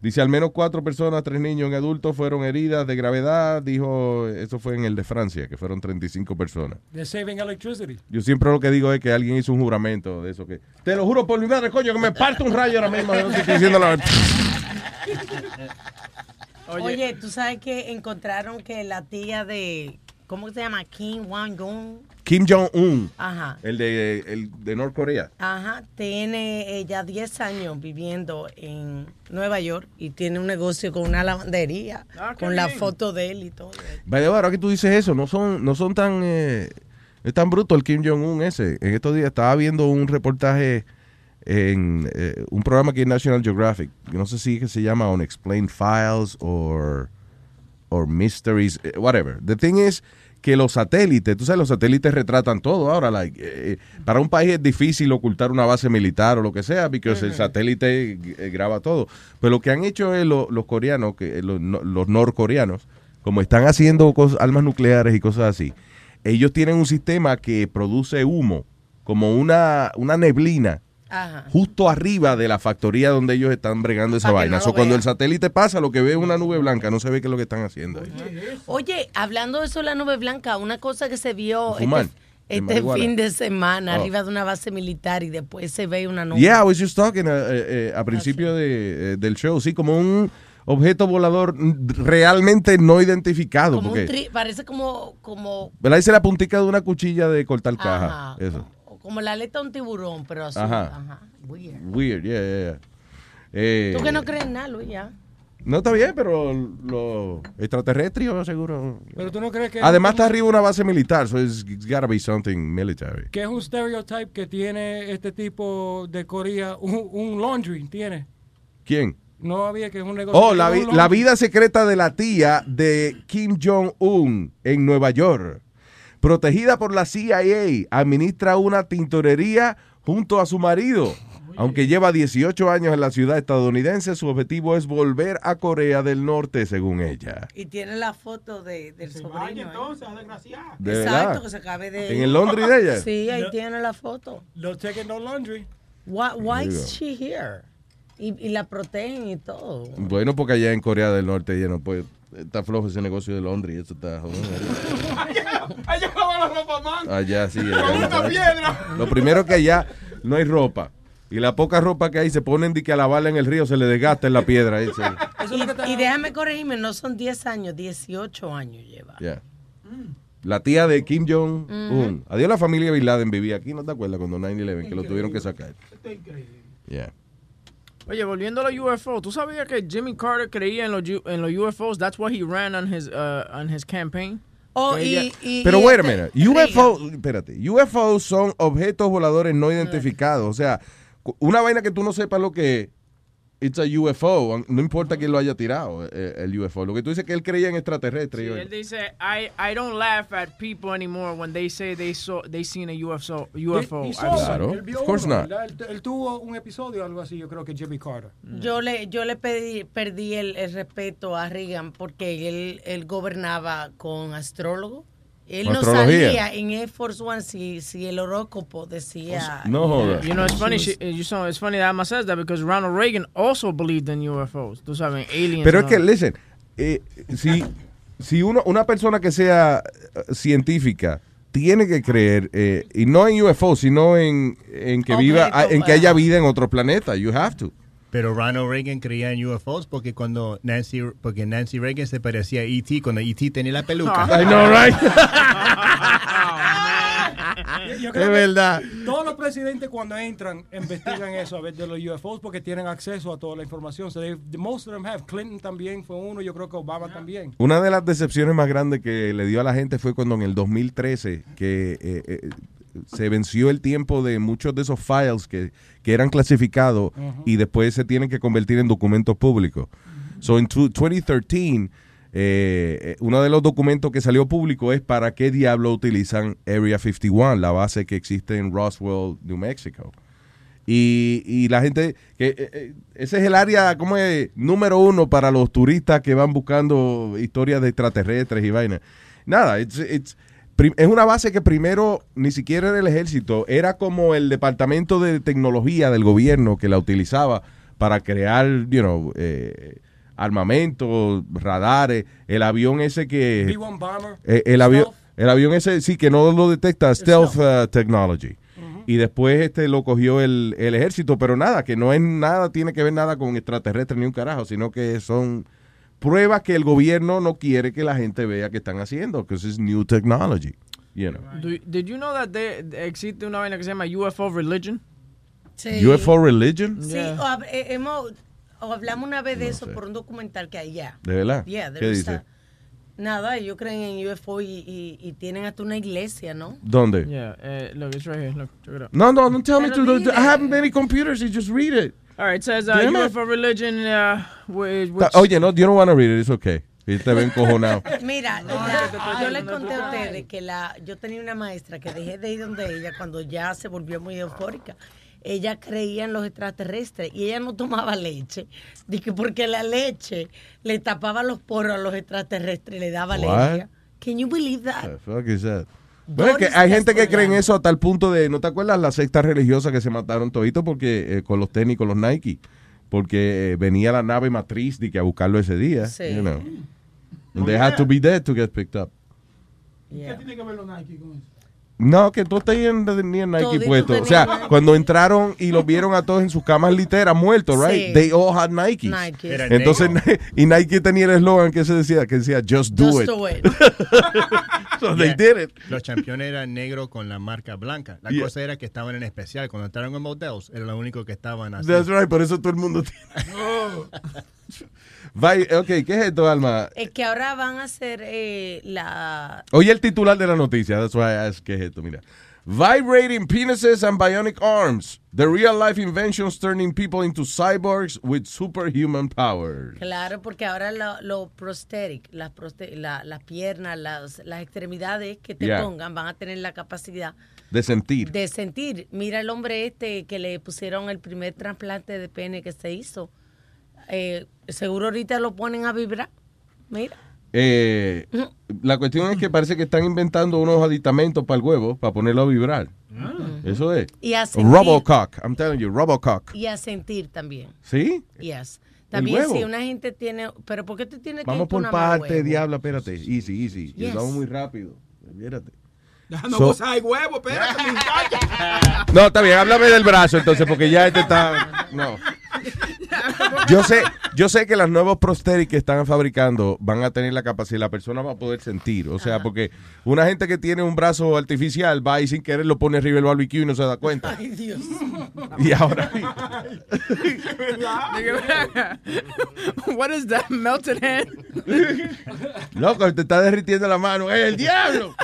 Dice, al menos cuatro personas, tres niños y un adulto fueron heridas de gravedad. Dijo, eso fue en el de Francia, que fueron 35 personas. They're saving electricity. Yo siempre lo que digo es que alguien hizo un juramento de eso que... Te lo juro por mi madre, coño, que me parto un rayo ahora mismo. No te estoy diciendo la verdad. oye, tú sabes que encontraron que la tía de ¿cómo se llama? Kim Wang Gun. Kim Jong-un, el de, el de Norcorea. Ajá, tiene ella 10 años viviendo en Nueva York y tiene un negocio con una lavandería, Ah, con la foto de él y todo. Way, ahora que tú dices eso, no son, no son tan, eh, es tan bruto el Kim Jong-un ese. En estos días estaba viendo un reportaje en eh, un programa que es National Geographic. No sé si es que se llama Unexplained Files or, or Mysteries, eh, whatever. The thing is que los satélites, tú sabes, los satélites retratan todo ahora. Like, eh, para un país es difícil ocultar una base militar o lo que sea, porque el satélite eh, graba todo. Pero lo que han hecho es lo- los coreanos, que, eh, los, no- los norcoreanos, como están haciendo armas nucleares y cosas así, ellos tienen un sistema que produce humo, como una, una neblina, Ajá. justo arriba de la factoría donde ellos están bregando esa vaina. no So, lo cuando el satélite pasa, lo que ve es una nube blanca, no se ve qué es lo que están haciendo ahí. Oye, hablando de eso, la nube blanca, una cosa que se vio Fumar, este, este fin de semana Oh. arriba de una base militar y después se ve una nube. Yeah, I was just talking eh, eh, a principio de, eh, del show, sí, como un objeto volador realmente no identificado. como un porque, tri- parece como, como, ¿verdad? Dice la puntica de una cuchilla de cortar caja. Ajá. Eso. Como la aleta de un tiburón, pero azul. Ajá. Ajá. Weird. Weird, yeah, yeah, yeah. Eh, Tú que no crees en nada, Luis, ya. No está bien, pero los extraterrestres seguro. Pero tú no crees que. Además está arriba una base militar, so it's, it's gotta be something military. Que es un stereotype que tiene este tipo de Corea, un, un laundry, tiene. ¿Quién? No había que es un negocio. Oh, la, vi- un la vida secreta de la tía de Kim Jong-un en Nueva York. Protegida por la CIA, administra una tintorería junto a su marido. Aunque lleva 18 años en la ciudad estadounidense, su objetivo es volver a Corea del Norte, según ella. Y tiene la foto de, del sobrino. entonces, desgraciada. ¿De Exacto, que se acabe de... ¿En el laundry de ella? Sí, ahí No. tiene la foto. Los cheques no laundry. Why, why is she here? Y, y la protegen y todo. Bueno, porque allá en Corea del Norte ya no puede. Está flojo ese negocio de Londres. Eso está. Allá la ropa man. Allá sí. Con allá. una piedra. Lo primero que allá no hay ropa. Y la poca ropa que hay se ponen de que a lavarla en el río se le desgasta en la piedra. sí. Y, y déjame corregirme, no son 10 años, 18 años lleva. Ya. La tía de Kim Jong-un. Adiós, la familia Bin Laden vivía aquí. ¿No te acuerdas cuando 9-11 que lo tuvieron que sacar? Yeah. Oye, volviendo a los UFO, ¿tú sabías que Jimmy Carter creía en los, U- en los UFOs? That's why he ran on his, uh, on his campaign. Oh, y, y- Pero y wait a este- minute. UFO, espérate. UFO son objetos voladores no identificados. O sea, una vaina que tú no sepas lo que es, it's a UFO. No importa quién lo haya tirado, eh, el UFO. Lo que tú dices es que él creía en extraterrestres. Sí, él dice, I, I don't laugh at people anymore when they say they saw they seen a UFO. UFO. He- saw one. Él vio Of course uno, not. Él, él tuvo un episodio algo así, yo creo que Jimmy Carter. Yo le, yo le pedí, perdí el, el respeto a Reagan porque él, él gobernaba con astrólogo. Él no salía en Air Force One si, si el horóscopo decía. No jodas. You know, it's funny. She, you know, it's funny that Emma says that because Ronald Reagan also believed in UFOs. Tú sabes, aliens. Pero es que, listen, eh, si, si uno, una persona que sea eh, científica tiene que creer, eh, y no en UFO, sino en, en que viva, Objeto, en que haya vida en otro planeta. You have to. Pero Ronald Reagan creía en UFOs porque cuando Nancy, porque Nancy Reagan se parecía a E.T. cuando E.T. tenía la peluca. I know, right? Yo Es que verdad. Todos los presidentes cuando entran investigan eso a ver de los UFOs porque tienen acceso a toda la información. So they- most of them have. Clinton también fue uno, yo creo que Obama también. Una de las decepciones más grandes que le dio a la gente fue cuando en el 2013 que eh, eh, se venció el tiempo de muchos de esos files que, que eran clasificados y después se tienen que convertir en documentos públicos. So en tu- 2013 eh, eh, uno de los documentos que salió público es para qué diablo utilizan Area 51, la base que existe en Roswell, New Mexico. Y, y la gente, que eh, eh, ese es el área como es, número uno para los turistas que van buscando historias de extraterrestres y vainas. Nada, it's- it's- es una base que primero ni siquiera era el ejército, era como el departamento de tecnología del gobierno que la utilizaba para crear, you know, eh, armamento, radares, el avión ese que... B-1 bomber. Eh, el, avión, el avión ese, sí, que no lo detecta, stealth uh, technology. Y después este lo cogió el, el ejército, pero nada, que no es nada, tiene que ver nada con extraterrestres ni un carajo, sino que son pruebas que el gobierno no quiere que la gente vea que están haciendo, que es new technology. You know. Do- did you know that there- existe una vaina que se llama UFO religion? Sí. UFO religion? Sí, o, hab- eh, hemos, o hablamos una vez de eso por un documental que hay ya. ¿De verdad? Yeah, ¿Qué dice? a- Nada, ellos creen en UFO y, y, y tienen hasta una iglesia, ¿no? ¿Dónde? Yeah, uh, look, it's right here. Look, check it out. No, no, don't tell me Pero to. dile. I have many computers. You just read it. All right, it says uh. UFO religion, uh, which, Oye, no, you don't want to read it. It's okay. Y te ven cojonado. Mira, la- yo les conté a ustedes que la, yo tenía una maestra que dejé de ir donde ella cuando ya se volvió muy eufórica. Ella creía en los extraterrestres y ella no tomaba leche. Dije porque la leche le tapaba los poros a los extraterrestres y le daba What? alergia. Can you believe that? The fuck is that? Bueno, es que hay gente que cree en eso hasta el punto de, ¿no te acuerdas la secta religiosa que se mataron toditos porque eh, con los tenis, con los Nike? Porque eh, venía la nave matriz de que a buscarlo ese día. Sí. You know. And they had to be dead to get picked up. ¿Qué tiene que ver los Nike con eso? No, que todos tenían, tenían Nike puestos. O sea, Nike. cuando entraron y los vieron a todos en sus camas literas muertos, right? Sí. They all had Nikes. Nikes. Era Entonces, y Nike tenía el eslogan que se decía, que decía, just do Just it. do it. So they Yeah. did it. Los campeones eran negros con la marca blanca. La Yeah. cosa era que estaban en especial. Cuando entraron en models, era lo único que estaban así. That's right, por eso todo el mundo tiene. Ok, ¿qué es esto, Alma? Es que ahora van a hacer eh, la... Oye el titular de la noticia, that's why I asked, ¿qué es esto? Mira. Vibrating penises and bionic arms. The real life inventions turning people into cyborgs with superhuman powers. Claro, porque ahora lo, lo prosthetic, las, la- las piernas, las, las extremidades que te Yeah. pongan van a tener la capacidad De sentir. de sentir. Mira el hombre este que le pusieron el primer trasplante de pene que se hizo. Eh, seguro ahorita lo ponen a vibrar. Mira. Eh, la cuestión es que parece que están inventando unos aditamentos para el huevo, para ponerlo a vibrar. Eso es. Y a sentir. Robocock, I'm telling you, Robocock. Y a sentir también. ¿Sí? Yes. ¿El También si una gente tiene... Pero ¿por qué tú tienes que Vamos por parte, diablo, espérate. Easy, easy. Yes. Vamos muy rápido. Espérate. Dejando So- gozar el huevo, espérate, muchacha. No, está bien, háblame del brazo entonces, porque ya este está. No. Yo sé, yo sé que las nuevos prosthetics que están fabricando van a tener la capacidad, la persona va a poder sentir. O sea, porque una gente que tiene un brazo artificial va y sin querer lo pone arriba del barbecue y no se da cuenta. Ay, Dios. Y ahora. What is that? Melted hand? Loco, te está derritiendo la mano. ¡Es el diablo!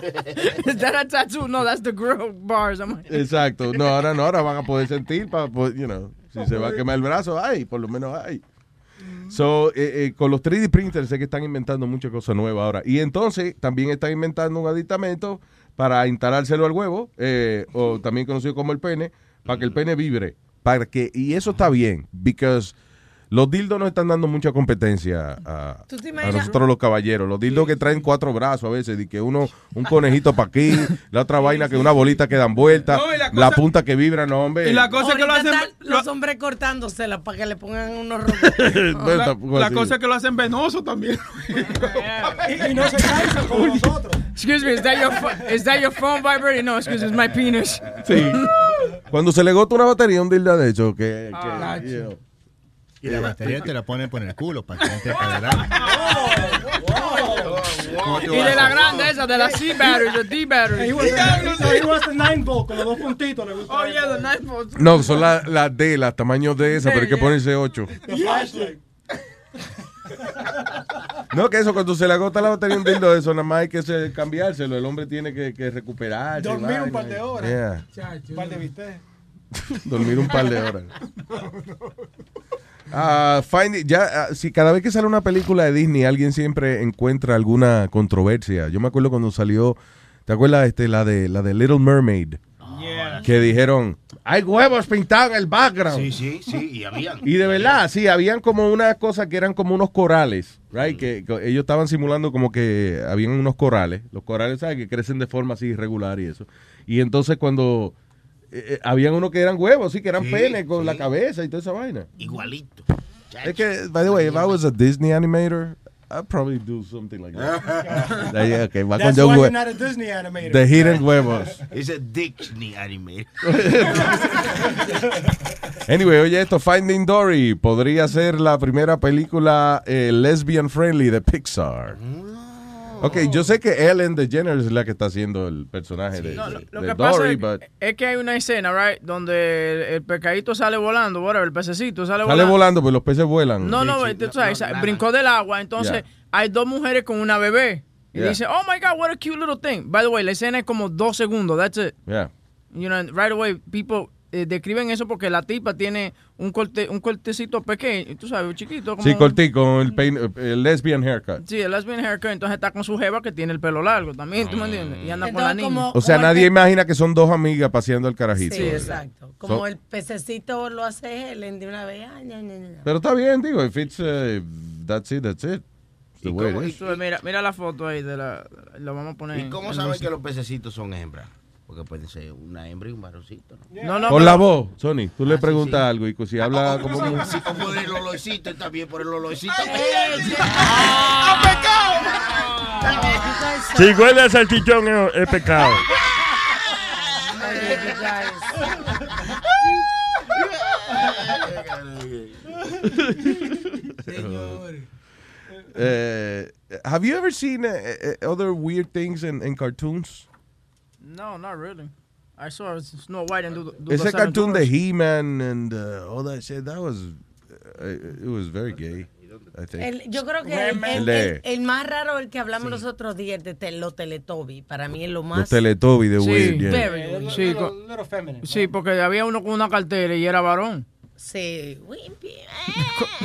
A tattoo? No, that's the grill bars. I'm like, Exacto. No, ahora no, ahora van a poder sentir para, poder, you know, si se va a quemar el brazo, ay, por lo menos ay. So, eh, eh, con los 3D printers sé que están inventando muchas cosas nuevas ahora. Y entonces también están inventando un aditamento para instalárselo al huevo, eh, o también conocido como el pene, para que el pene vibre. Para que, y eso está bien, because los dildos no están dando mucha competencia a, nosotros los caballeros. Los dildos que traen cuatro brazos a veces, de que uno, un conejito para aquí, la otra vaina que una bolita que dan vuelta, No, y la punta que vibra, no, hombre. Y la cosa es que lo hacen... los hombres cortándosela para que le pongan unos No, La, la cosa es que lo hacen venoso también. Y no se cansan como nosotros. excuse me, is that your is that your phone vibrating? No, excuse me, it's my penis. Sí. Cuando se le gota una batería, un dildo de hecho, que, que, Ah. Y la batería te la ponen por el culo para que entre para adelante. ¿Cómo tú Y de la grande esa, de la C batteries, the D batteries. He was, no, he was the nine volt con los dos puntitos. Le gusta Oh yeah, the nine volts. No, son las la D, las tamaños de esa, pero hay que ponerse 8. The flashlight. No, que eso, cuando se le agota la batería un dildo eso, nada más hay que se- cambiárselo. El hombre tiene que, que recuperarse. Dormir un par de horas. Yeah. Un par de bistec. Dormir un par de horas. Ah, find- ya, ah, si cada vez que sale una película de Disney, alguien siempre encuentra alguna controversia. Yo me acuerdo cuando salió, ¿te acuerdas este, la de la de Little Mermaid? Que dijeron, hay huevos pintados en el background. Sí, sí, sí, y habían. Y de verdad, sí, habían como unas cosas que eran como unos corales, right? Que, que ellos estaban simulando como que habían unos corales. Los corales, ¿sabes? Que crecen de forma así irregular y eso. Y entonces cuando eh, habían unos que eran huevos, sí, que eran Sí, penes con sí. la cabeza y toda esa vaina. Igualito. Es que, by the way, if I was a Disney animator, I'd probably do something like that. Ahí, okay, va con That's John why you're not a Disney animator. The Hidden Huevos. It's a Disney animated. Anyway, oye esto, Finding Dory podría ser la primera película eh, lesbian friendly de Pixar. Ok, yo sé que Ellen DeGeneres es la que está haciendo el personaje de, No, de- lo de que pasa Dory, es, but es que hay una escena, right, donde el, el pescadito sale volando, whatever, el pececito sale, sale volando, pero los peces vuelan. No, no, tú sabes, brincó del agua, entonces Yeah. hay dos mujeres con una bebé. Y Yeah. dice, oh my God, what a cute little thing. By the way, la escena es como dos segundos, that's it. Yeah. You know, right away, people eh, describen eso porque la tipa tiene un corte, un cortecito pequeño, tú sabes, chiquito. Como Sí, cortí con el, pein- el lesbian haircut. Sí, el lesbian haircut, entonces está con su jeva que tiene el pelo largo también, ¿tú me entiendes? Y anda con la Entonces, niña. como- O sea, nadie imagina que son dos amigas paseando el carajito. Sí, exacto. Como So- el pececito lo hace Helen de una vez. Ay. Pero está bien, digo, if it's, uh, that's it, that's it. It's the ¿Y way cómo- it y is. Tú, mira, mira la foto ahí de la, lo vamos a poner. ¿Y cómo en saben que los pececitos son hembras? Porque pueden ser una hembra y un varoncito. ¿no? No, no, Con pero- la voz, Sony, tú le Ah, sí, preguntas sí. algo y si habla Ah, como... sí, sí, como por el olorcito está bien, por el olorcito. Si huele a salchichón es, pecado. Eh, have you ever seen uh, uh, other weird things in, in cartoons? No, not really. I saw Snow White and do, do Ese the cartoon de. He-Man and uh, all that shit, that was, uh, it was very gay, I think. El- yo creo que el, El más raro, el que hablamos los otros días, de te- los Teletubbies, para mí es lo más... Los Teletubbies de Sí, weird, yeah. Sí, sí, porque había uno con una cartera y era varón. Sí, Wimpy.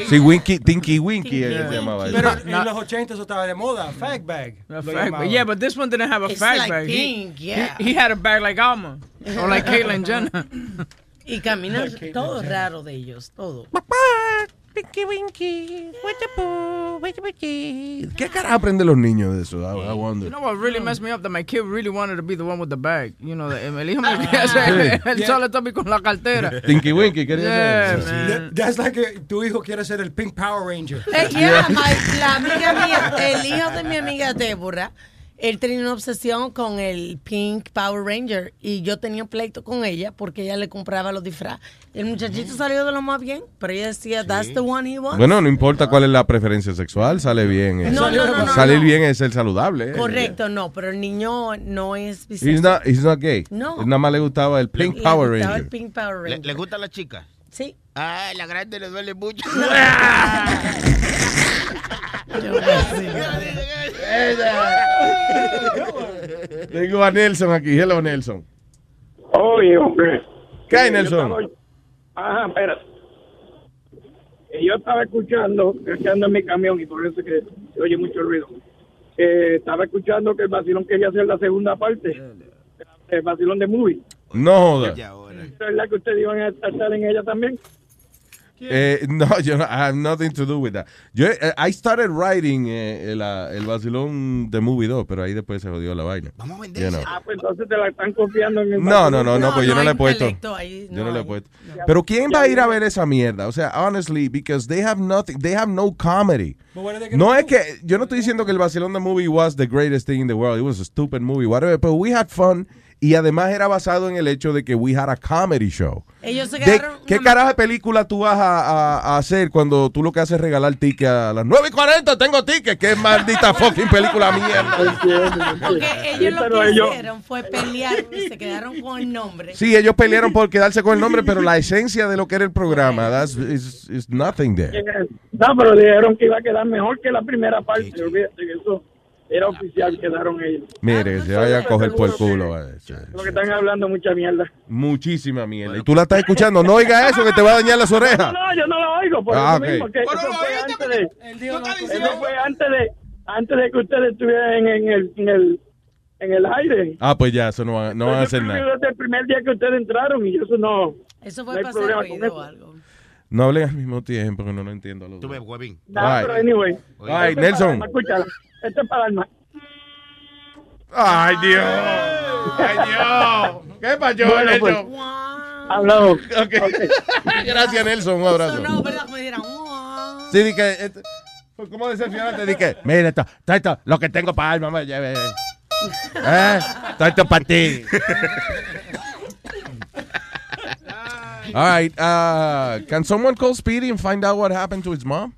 Sí, Winky, Tinky Winky Tinky eh, se llamaba. Pero en los 80 eso estaba de moda, fag bag. Fag bag. Yeah, but this one didn't have a It's fag like bag. He- pink, he, yeah. he had a bag like Alma. Or like Caitlyn Jenner. Y caminan todo raro de ellos, todo. Tinky Winky, ¿Qué carajo aprenden los niños de eso? I, I wonder. You know what really messed me up? That my kid really wanted to be the one with the bag. You know, the, el hijo me quería ser el Teletubby con la cartera. Tinky Winky, quería Yeah, ser. man. That- That's like que tu hijo quiere ser el Pink Power Ranger. Eh, yeah, my- la amiga mía, el hijo de mi amiga Débora, él tenía una obsesión con el Pink Power Ranger y yo tenía pleito con ella porque ella le compraba los disfraces. El muchachito salió de lo más bien, pero ella decía, that's the one he wants. Bueno, no importa cuál es la preferencia sexual, sale bien. eh. No, no, no, no, Salir no. bien es ser saludable. eh. Correcto, no, pero el niño no es He's not, he's not gay. No. Nada más le gustaba el Pink Le Power gustaba Ranger. el Pink Power ¿Le, Ranger. le gusta a la chica? Sí. Ah, la grande le duele mucho. Tengo a Nelson aquí. Hello, Nelson. Oye, hombre. ¿Qué hay, Yo Nelson? estaba- Ajá, espera. Yo estaba escuchando, que ando en mi camión y por eso que se oye mucho ruido. Eh, estaba escuchando que el vacilón quería hacer la segunda parte. El vacilón de movie. No joda. ¿Es verdad que ustedes iban a estar en ella también? Eh, no, yo no, I have nothing to do with that. Yo, eh, I started writing eh, el, ah, el vacilón de Movie 2, pero ahí después se jodió la vaina. Vamos a vender. Ah, pues entonces te la están confiando en el No, no, no, no, pues yo no le he puesto. ahí, Yo no no le he puesto. Pero ¿quién va a ir a ver esa mierda? O sea, honestly, because they have nothing, they have no comedy. No es que, yo no estoy diciendo que el vacilón de movie was the greatest thing in the world. It was a stupid movie, whatever. But we had fun. Y además era basado en el hecho de que we had a comedy show. Ellos se De-. ¿Qué carajo de película tú vas a, a- a hacer cuando tú lo que haces es regalar ticket a las 9 y 40? Tengo ticket. ¿Qué maldita fucking película mierda? Porque ellos lo que ellos- hicieron fue pelear y se quedaron con el nombre. Sí, ellos pelearon por quedarse con el nombre, pero la esencia de lo que era el programa, that's, is, is nothing there. No, pero dijeron que iba a quedar mejor que la primera parte. Olvídate que eso era oficial, quedaron ellos. Mire, se vaya a coger por el culo. vaya. Lo que están hablando mucha mierda. Muchísima mierda. Y tú la estás escuchando. No oiga eso que te va a dañar las orejas. No, no, yo no lo oigo, por Ah, eso ok. mismo, que eso fue antes de, eso fue antes de, antes de que ustedes estuvieran en, en el, en el, en el aire. Ah, pues ya, eso no va, no van a hacer nada. Desde el primer día que ustedes entraron y eso no. Eso no fue hay para hacer problema con ruido eso. o algo. No hablen al mismo tiempo, que no lo entiendo. a los Tú dos. ves, huevín. No, Ay. pero anyway. Ay, Esto es Nelson. escúchala. Esto es para alma. Ay, Dios. Ay, Dios. ¿Qué pasó, Bueno, pues. Nelson? Hablamos. Gracias, Nelson. Un abrazo. No, ¿verdad? Como dirán, "Wow". Sí, di que. eh, fue como decepcionante. Di que. Mira esto, esto, esto, lo que tengo para alma, me lleve. ¿Eh? Todo esto para ti. All right. Uh, can someone call Speedy and find out what happened to his mom?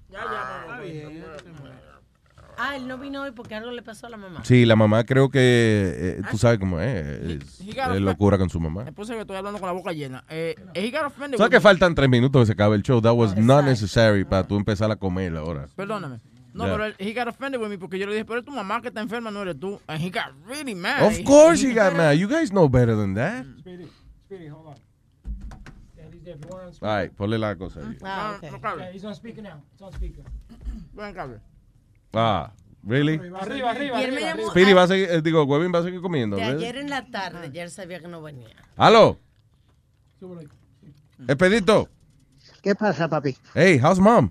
Ah, él no vino hoy porque algo le pasó a la mamá. Sí, la mamá creo que. eh, tú sabes cómo es. Es, es locura con su mamá. Me puse que estoy hablando con la boca llena. Eh, he got offended ¿Sabes with que me. faltan tres minutos que se acabe el show? That was not necessary para tú empezar a comer ahora. Perdóname. No, Yeah. pero él, he got offended with me porque yo le dije, pero es tu mamá que está enferma, no eres tú. And he got really mad. Of course he got mad. You guys know better than that. All right, ponle la cosa ahí. Ah, ok. no cabe. Yeah, he's on speaker now. It's on speaker. Buen cable. Ah, really? Arriba, arriba, Y arriba. llamó Speedy va a seguir, eh, digo, Webin va a seguir comiendo. de ¿ves? ayer en la tarde, ya él sabía que no venía. Aló, Expedito. ¿Qué pasa, papi? Hey, how's mom?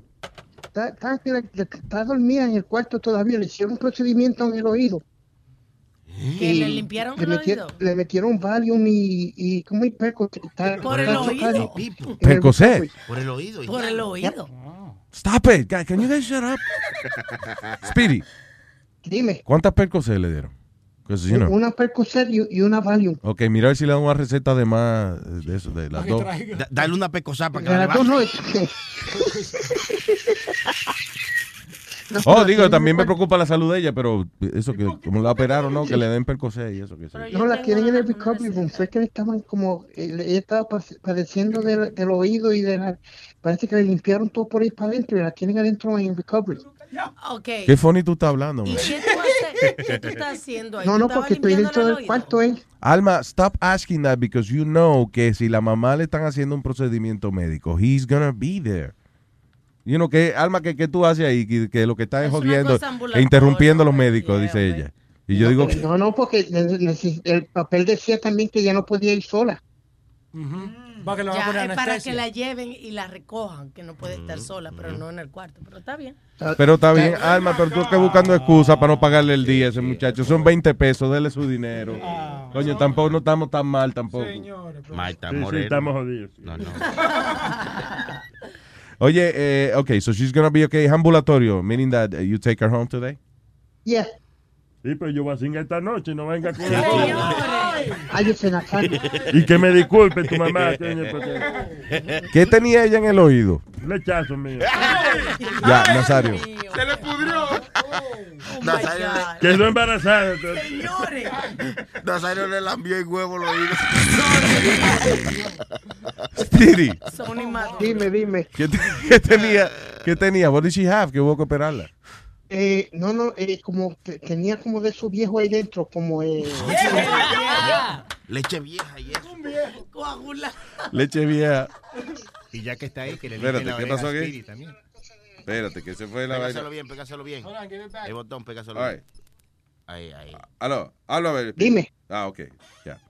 Está, está, está dormida en el cuarto todavía. Le hicieron un procedimiento en el oído. ¿Que Y le limpiaron le el metieron, oído? Le metieron Valium y, y ¿cómo hay perco? Está- Por el está oído. Percocet. Por el oído. Por el oído. Stop it. Guy, Can you guys shut up? Speedy, Dime. ¿cuántas percocet le dieron? you know. Una Percocet y, y una Valium. Ok, mira a ver si le dan una receta de más de eso, de las dos. Da- dale una pecosá para que De la las dos levante. no, es Oh, digo, también me preocupa la salud de ella, pero eso que como la operaron, ¿no? Que le den percocet y eso que sí. No, la tienen en el recovery room. Fue que le estaban como, eh, ella estaba pa- padeciendo del, del oído y de la, parece que le limpiaron todo por ahí para adentro y la tienen adentro en recovery. Ok. Qué funny tú estás hablando, ¿Y man. qué tú, haces- qué tú estás haciendo ahí? No, ¿Tú no, porque estoy dentro el del cuarto, ¿eh? Alma, stop asking that because you know que si la mamá le están haciendo un procedimiento médico, he's gonna be there. You know, que, Alma, que, que tú haces ahí? Que, que lo que estás es jodiendo e interrumpiendo a los médicos, dice ella. Y yo digo, No, no, porque neces- el papel decía también que ya no podía ir sola. Va que le van a Ya, poner es para que la lleven y la recojan, que no puede estar sola, pero no en el cuarto. Pero está bien. pero está bien, Alma, pero tú estás buscando excusas para no pagarle el día a ese muchacho. Son 20 pesos, dele su dinero. Coño, tampoco no estamos tan mal tampoco. Marta Sí, sí, Moreno. estamos jodidos. No, no. Oye, eh, okay, so she's gonna be okay. Ambulatorio, meaning that uh, you take her home today? Yeah. Sí, pero yo voy a cingar esta noche, no venga con. Y que me disculpe tu mamá. ¿Qué tenía ella en el oído? Lechazo mío. Ya, Nazario. Se le pudrió. Nazario le- Quedó embarazada. Nazario le lambió el huevo los oídos. Speedy. Dime, dime. ¿Qué, te- qué tenía? ¿Qué tenía? What did she have? Que hubo que operarla. Eh, no, no, eh, como que tenía como de esos viejos ahí dentro, como eh, Leche vieja y eso. Coagula. Leche vieja. Y ya que está ahí, que le Espérate, la ¿qué pasó a aquí? También. Espérate, que se fue la Pégaselo vaina. bien, pégaselo bien. El botón, pégaselo All bien. Ahí, ahí. Aló, habla a ver. Dime. Ah, ok, ya.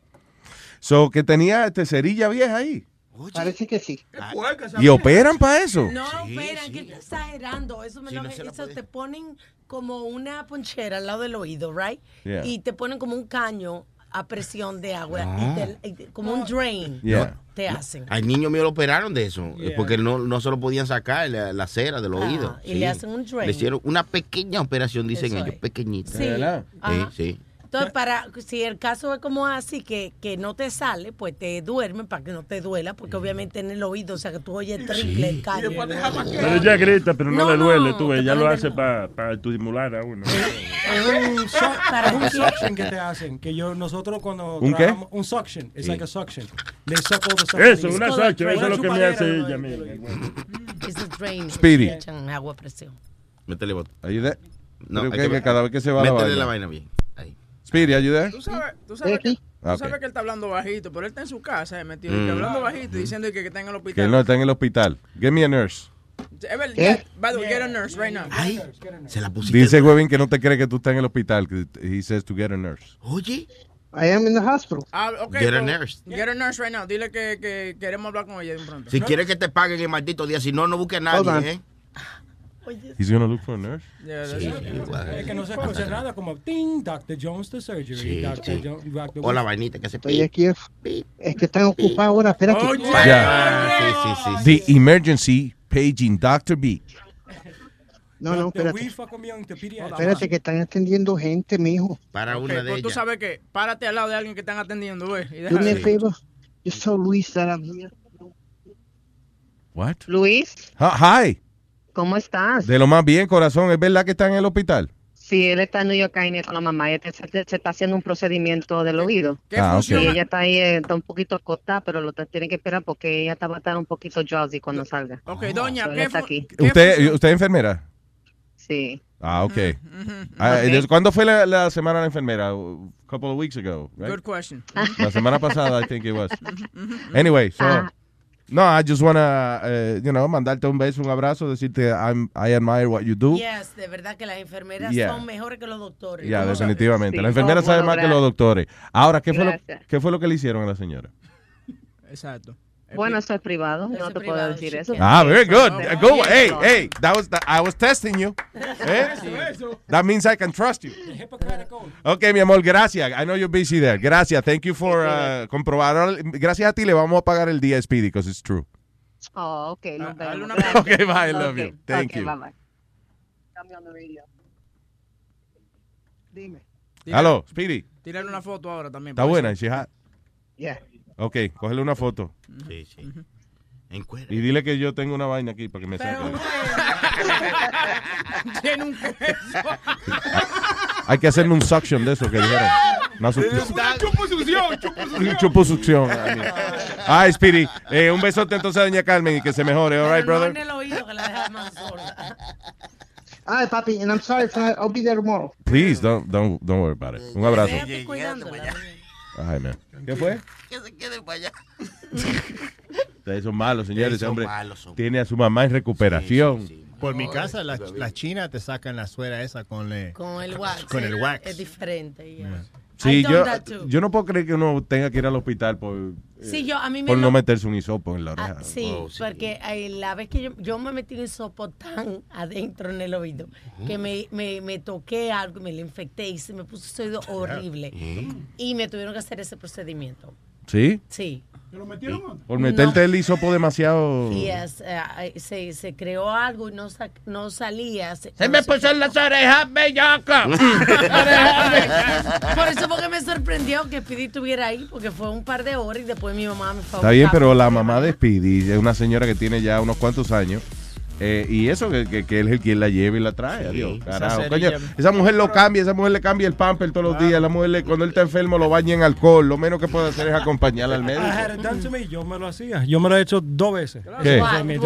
So, que tenía este, cerilla vieja ahí. Parece que sí. ¿Y operan para eso? No, esperan, que está exagerando. Eso, me Sí, lo- no eso te ponen como una ponchera al lado del oído, right? Yeah. Y te ponen como un caño a presión de agua, Ah. y te- como un drain. Yeah. Te hacen. Al niño mío lo operaron de eso, Yeah. porque no, no se lo podían sacar la, la cera del oído. y le hacen un drain. Le hicieron una pequeña operación, dicen Eso ellos, es. pequeñita. Sí. Sí, sí. Entonces, para, si el caso es como así, que, que no te sale, pues te duermen para que no te duela, porque obviamente en el oído, o sea, que tú oyes triple el caño. Pero ella grita, pero no, No, le duele, no, tú ves. te Ella lo ponen hace para estimular a uno. Es un, su- Para es un qué? suction que te hacen. Que yo, nosotros cuando ¿Un qué? trabajamos- Un suction. It's Sí. like a suction. They suck all the stuff Eso, una you. suction, eso es lo que me hace ella, ¿no? mira. Es un drain. Speedy. Echan agua a presión. Métele bot. Ayude. No, Creo hay que, que- que cada vez que se va la Métele vaina. la vaina bien. Speedy, ayude. Tú sabes, tú sabes, que, tú Ah, ok. sabes que él está hablando bajito, pero él está en su casa, eh, metido, Mm. que hablando bajito y diciendo que, que está en el Que hospital. él no está en el hospital. Give me a nurse. Es verdad, ¿Qué? by the way, get a nurse right now. Ay, se la pusiste. Dice Webin que no te cree que tú estás en el hospital. Que he says to get a nurse. Oye. I am in the hospital. Ah, okay, Get a nurse. Get a nurse right now. Dile que, que queremos hablar con ella de pronto. Si quieres que te paguen el maldito día, si no, no busques a Hold on. nadie, ¿eh? He's gonna look for a nurse. Yeah, that's Sí, igual. Es que no se escucha nada como ting, Dr. Jones the surgery. Sí, Dr. sí. Jones, Dr. O la vainita que se Estoy aquí. Es que están ocupados ahora. Espérate. Ya. Sí, sí, sí. The emergency paging Dr. B. No, no, espérate. Espérate, que están atendiendo gente, mijo. Para Ok, una de pues tú ellas. sabes que párate al lado de alguien que están atendiendo, güey. Do me a favor. Just tell Luis that I'm here. What? Luis, Ah, Hi. ¿Cómo estás? De lo más bien, corazón. ¿Es verdad que está en el hospital? Sí, él está en New York ahí con la mamá. Ella se, se está haciendo un procedimiento del oído. ¿Qué Ah, ok. Y ella está ahí, eh, está un poquito acostada, pero lo te- tiene que esperar porque ella está va a estar un poquito drowsy cuando salga. Ok, doña, So, ¿qué está aquí. ¿Usted, ¿Usted es enfermera? Sí. Ah, ok. Ah, Ok. ¿desde ¿Cuándo fue la, la semana de la enfermera? A couple of weeks ago, right? Good question. La semana pasada, I think it was. Anyway, so... Ah. No, I just wanna, uh, you know, mandarte un beso, un abrazo, decirte I'm, I admire what you do. Yes, de verdad que las enfermeras Yeah. son mejores que los doctores. Ya, ¿Cómo sabes? definitivamente. Sí. La enfermera Oh, sabe bueno, más que los doctores. Ahora, ¿qué fue, lo. ¿qué fue lo que le hicieron a la señora? Exacto. Bueno, eso es privado, Eso no te puedo decir eso. Ah, very good. Pero- Go. Hey, hey, that was the- I was testing you. Eh? That means I can trust you. Ok, mi amor, gracias. I know you're busy there. Gracias. Thank you for uh, comprobar. Gracias a ti le vamos a pagar el día Speedy because it's true. Oh, ok, nos dale vemos. Okay, bye, I love Ok, you. Thank ok, you. bye, bye. Dime. Hello, Speedy. Tírale una foto ahora también. Está para buena, she hot? Yeah. Ok, cógele una foto. Sí, sí. Y dile que yo tengo una vaina aquí para que me saque. Tiene un queso. Hay que hacerme un suction de eso que dijeron. Una succión. Chuposucción, chuposucción. Ay, Speedy. Eh, un besote entonces a doña Carmen y que se mejore. All right, brother. Ay, papi, and I'm sorry for that. I'll be there tomorrow. Please, don't, don't, don't worry about it. Un abrazo. Ay, man. ¿Qué fue? Que se quede para allá. Ustedes son malos, señores. Son hombre malos, son tiene a su mamá en recuperación. Por mi casa, la, la china te sacan la suera esa con, le, Con el wax. Con el wax. Es diferente. yeah. Sí, yo, yo no puedo creer que uno tenga que ir al hospital por, eh, Sí, yo, a mí me por no lo- meterse un hisopo en la oreja. Ah, sí, porque eh, la vez que yo, yo me metí un hisopo tan adentro en el oído que me, me, me toqué algo me lo infecté y se me puso ese oído horrible. Y me tuvieron que hacer ese procedimiento. ¿Sí? Sí. Por meterte el hisopo demasiado. Y es, eh, se, se creó algo y no, sa- no salía. Se, Se me puso en las orejas, bellaca. Por eso fue que me sorprendió que Pidi estuviera ahí, porque fue un par de horas y después mi mamá me fue a Está bien, pero la mamá de Speedy es una señora que tiene ya unos cuantos años. Eh, y eso, que, que, que él es el quien la lleva y la trae. Adiós, carajo. esa Coño, cerilla. esa mujer lo cambia, esa mujer le cambia el pamper todos los días. La mujer, le- cuando él está enfermo, lo baña en alcohol. Lo menos que puede hacer es acompañarla al médico. me. Yo me lo hacía. Yo me lo he hecho dos veces. ¿Qué?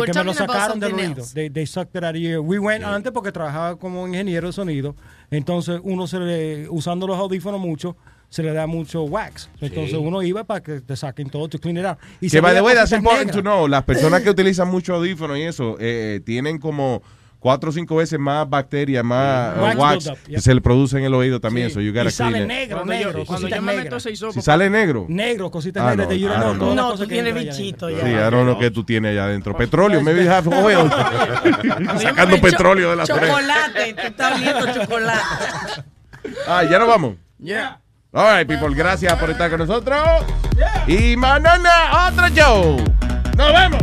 Que me lo sacaron del oído. They, they sucked it out of your ear. We went antes porque trabajaba como ingeniero de sonido. Entonces, uno se le, usando los audífonos mucho, se le da mucho wax. Entonces, uno iba para que te saquen todo, to clean it out. Y Que se by the way, that's important to know. Las personas que utilizan mucho audífono y eso eh, tienen como cuatro o cinco veces más bacterias, más Wax uh, que yeah. se le produce en el oído también. Sí. So you gotta Y sale negro, Cuando yo- negro, cuando yo me meto Si sale negro. Negro, cositas Ah, negras de no, No, cosas tú que tienes bichito adentro. Sí, ya. I don't know qué tú tienes allá adentro. Petróleo, maybe you have oil. Sacando petróleo de la Chocolate, te está oliendo chocolate. Ah, ya nos vamos. Yeah. All right, people, gracias por estar con nosotros. Y mañana otro show. Nos vemos.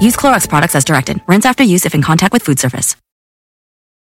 Use Clorox products as directed. Rinse after use if in contact with food surface.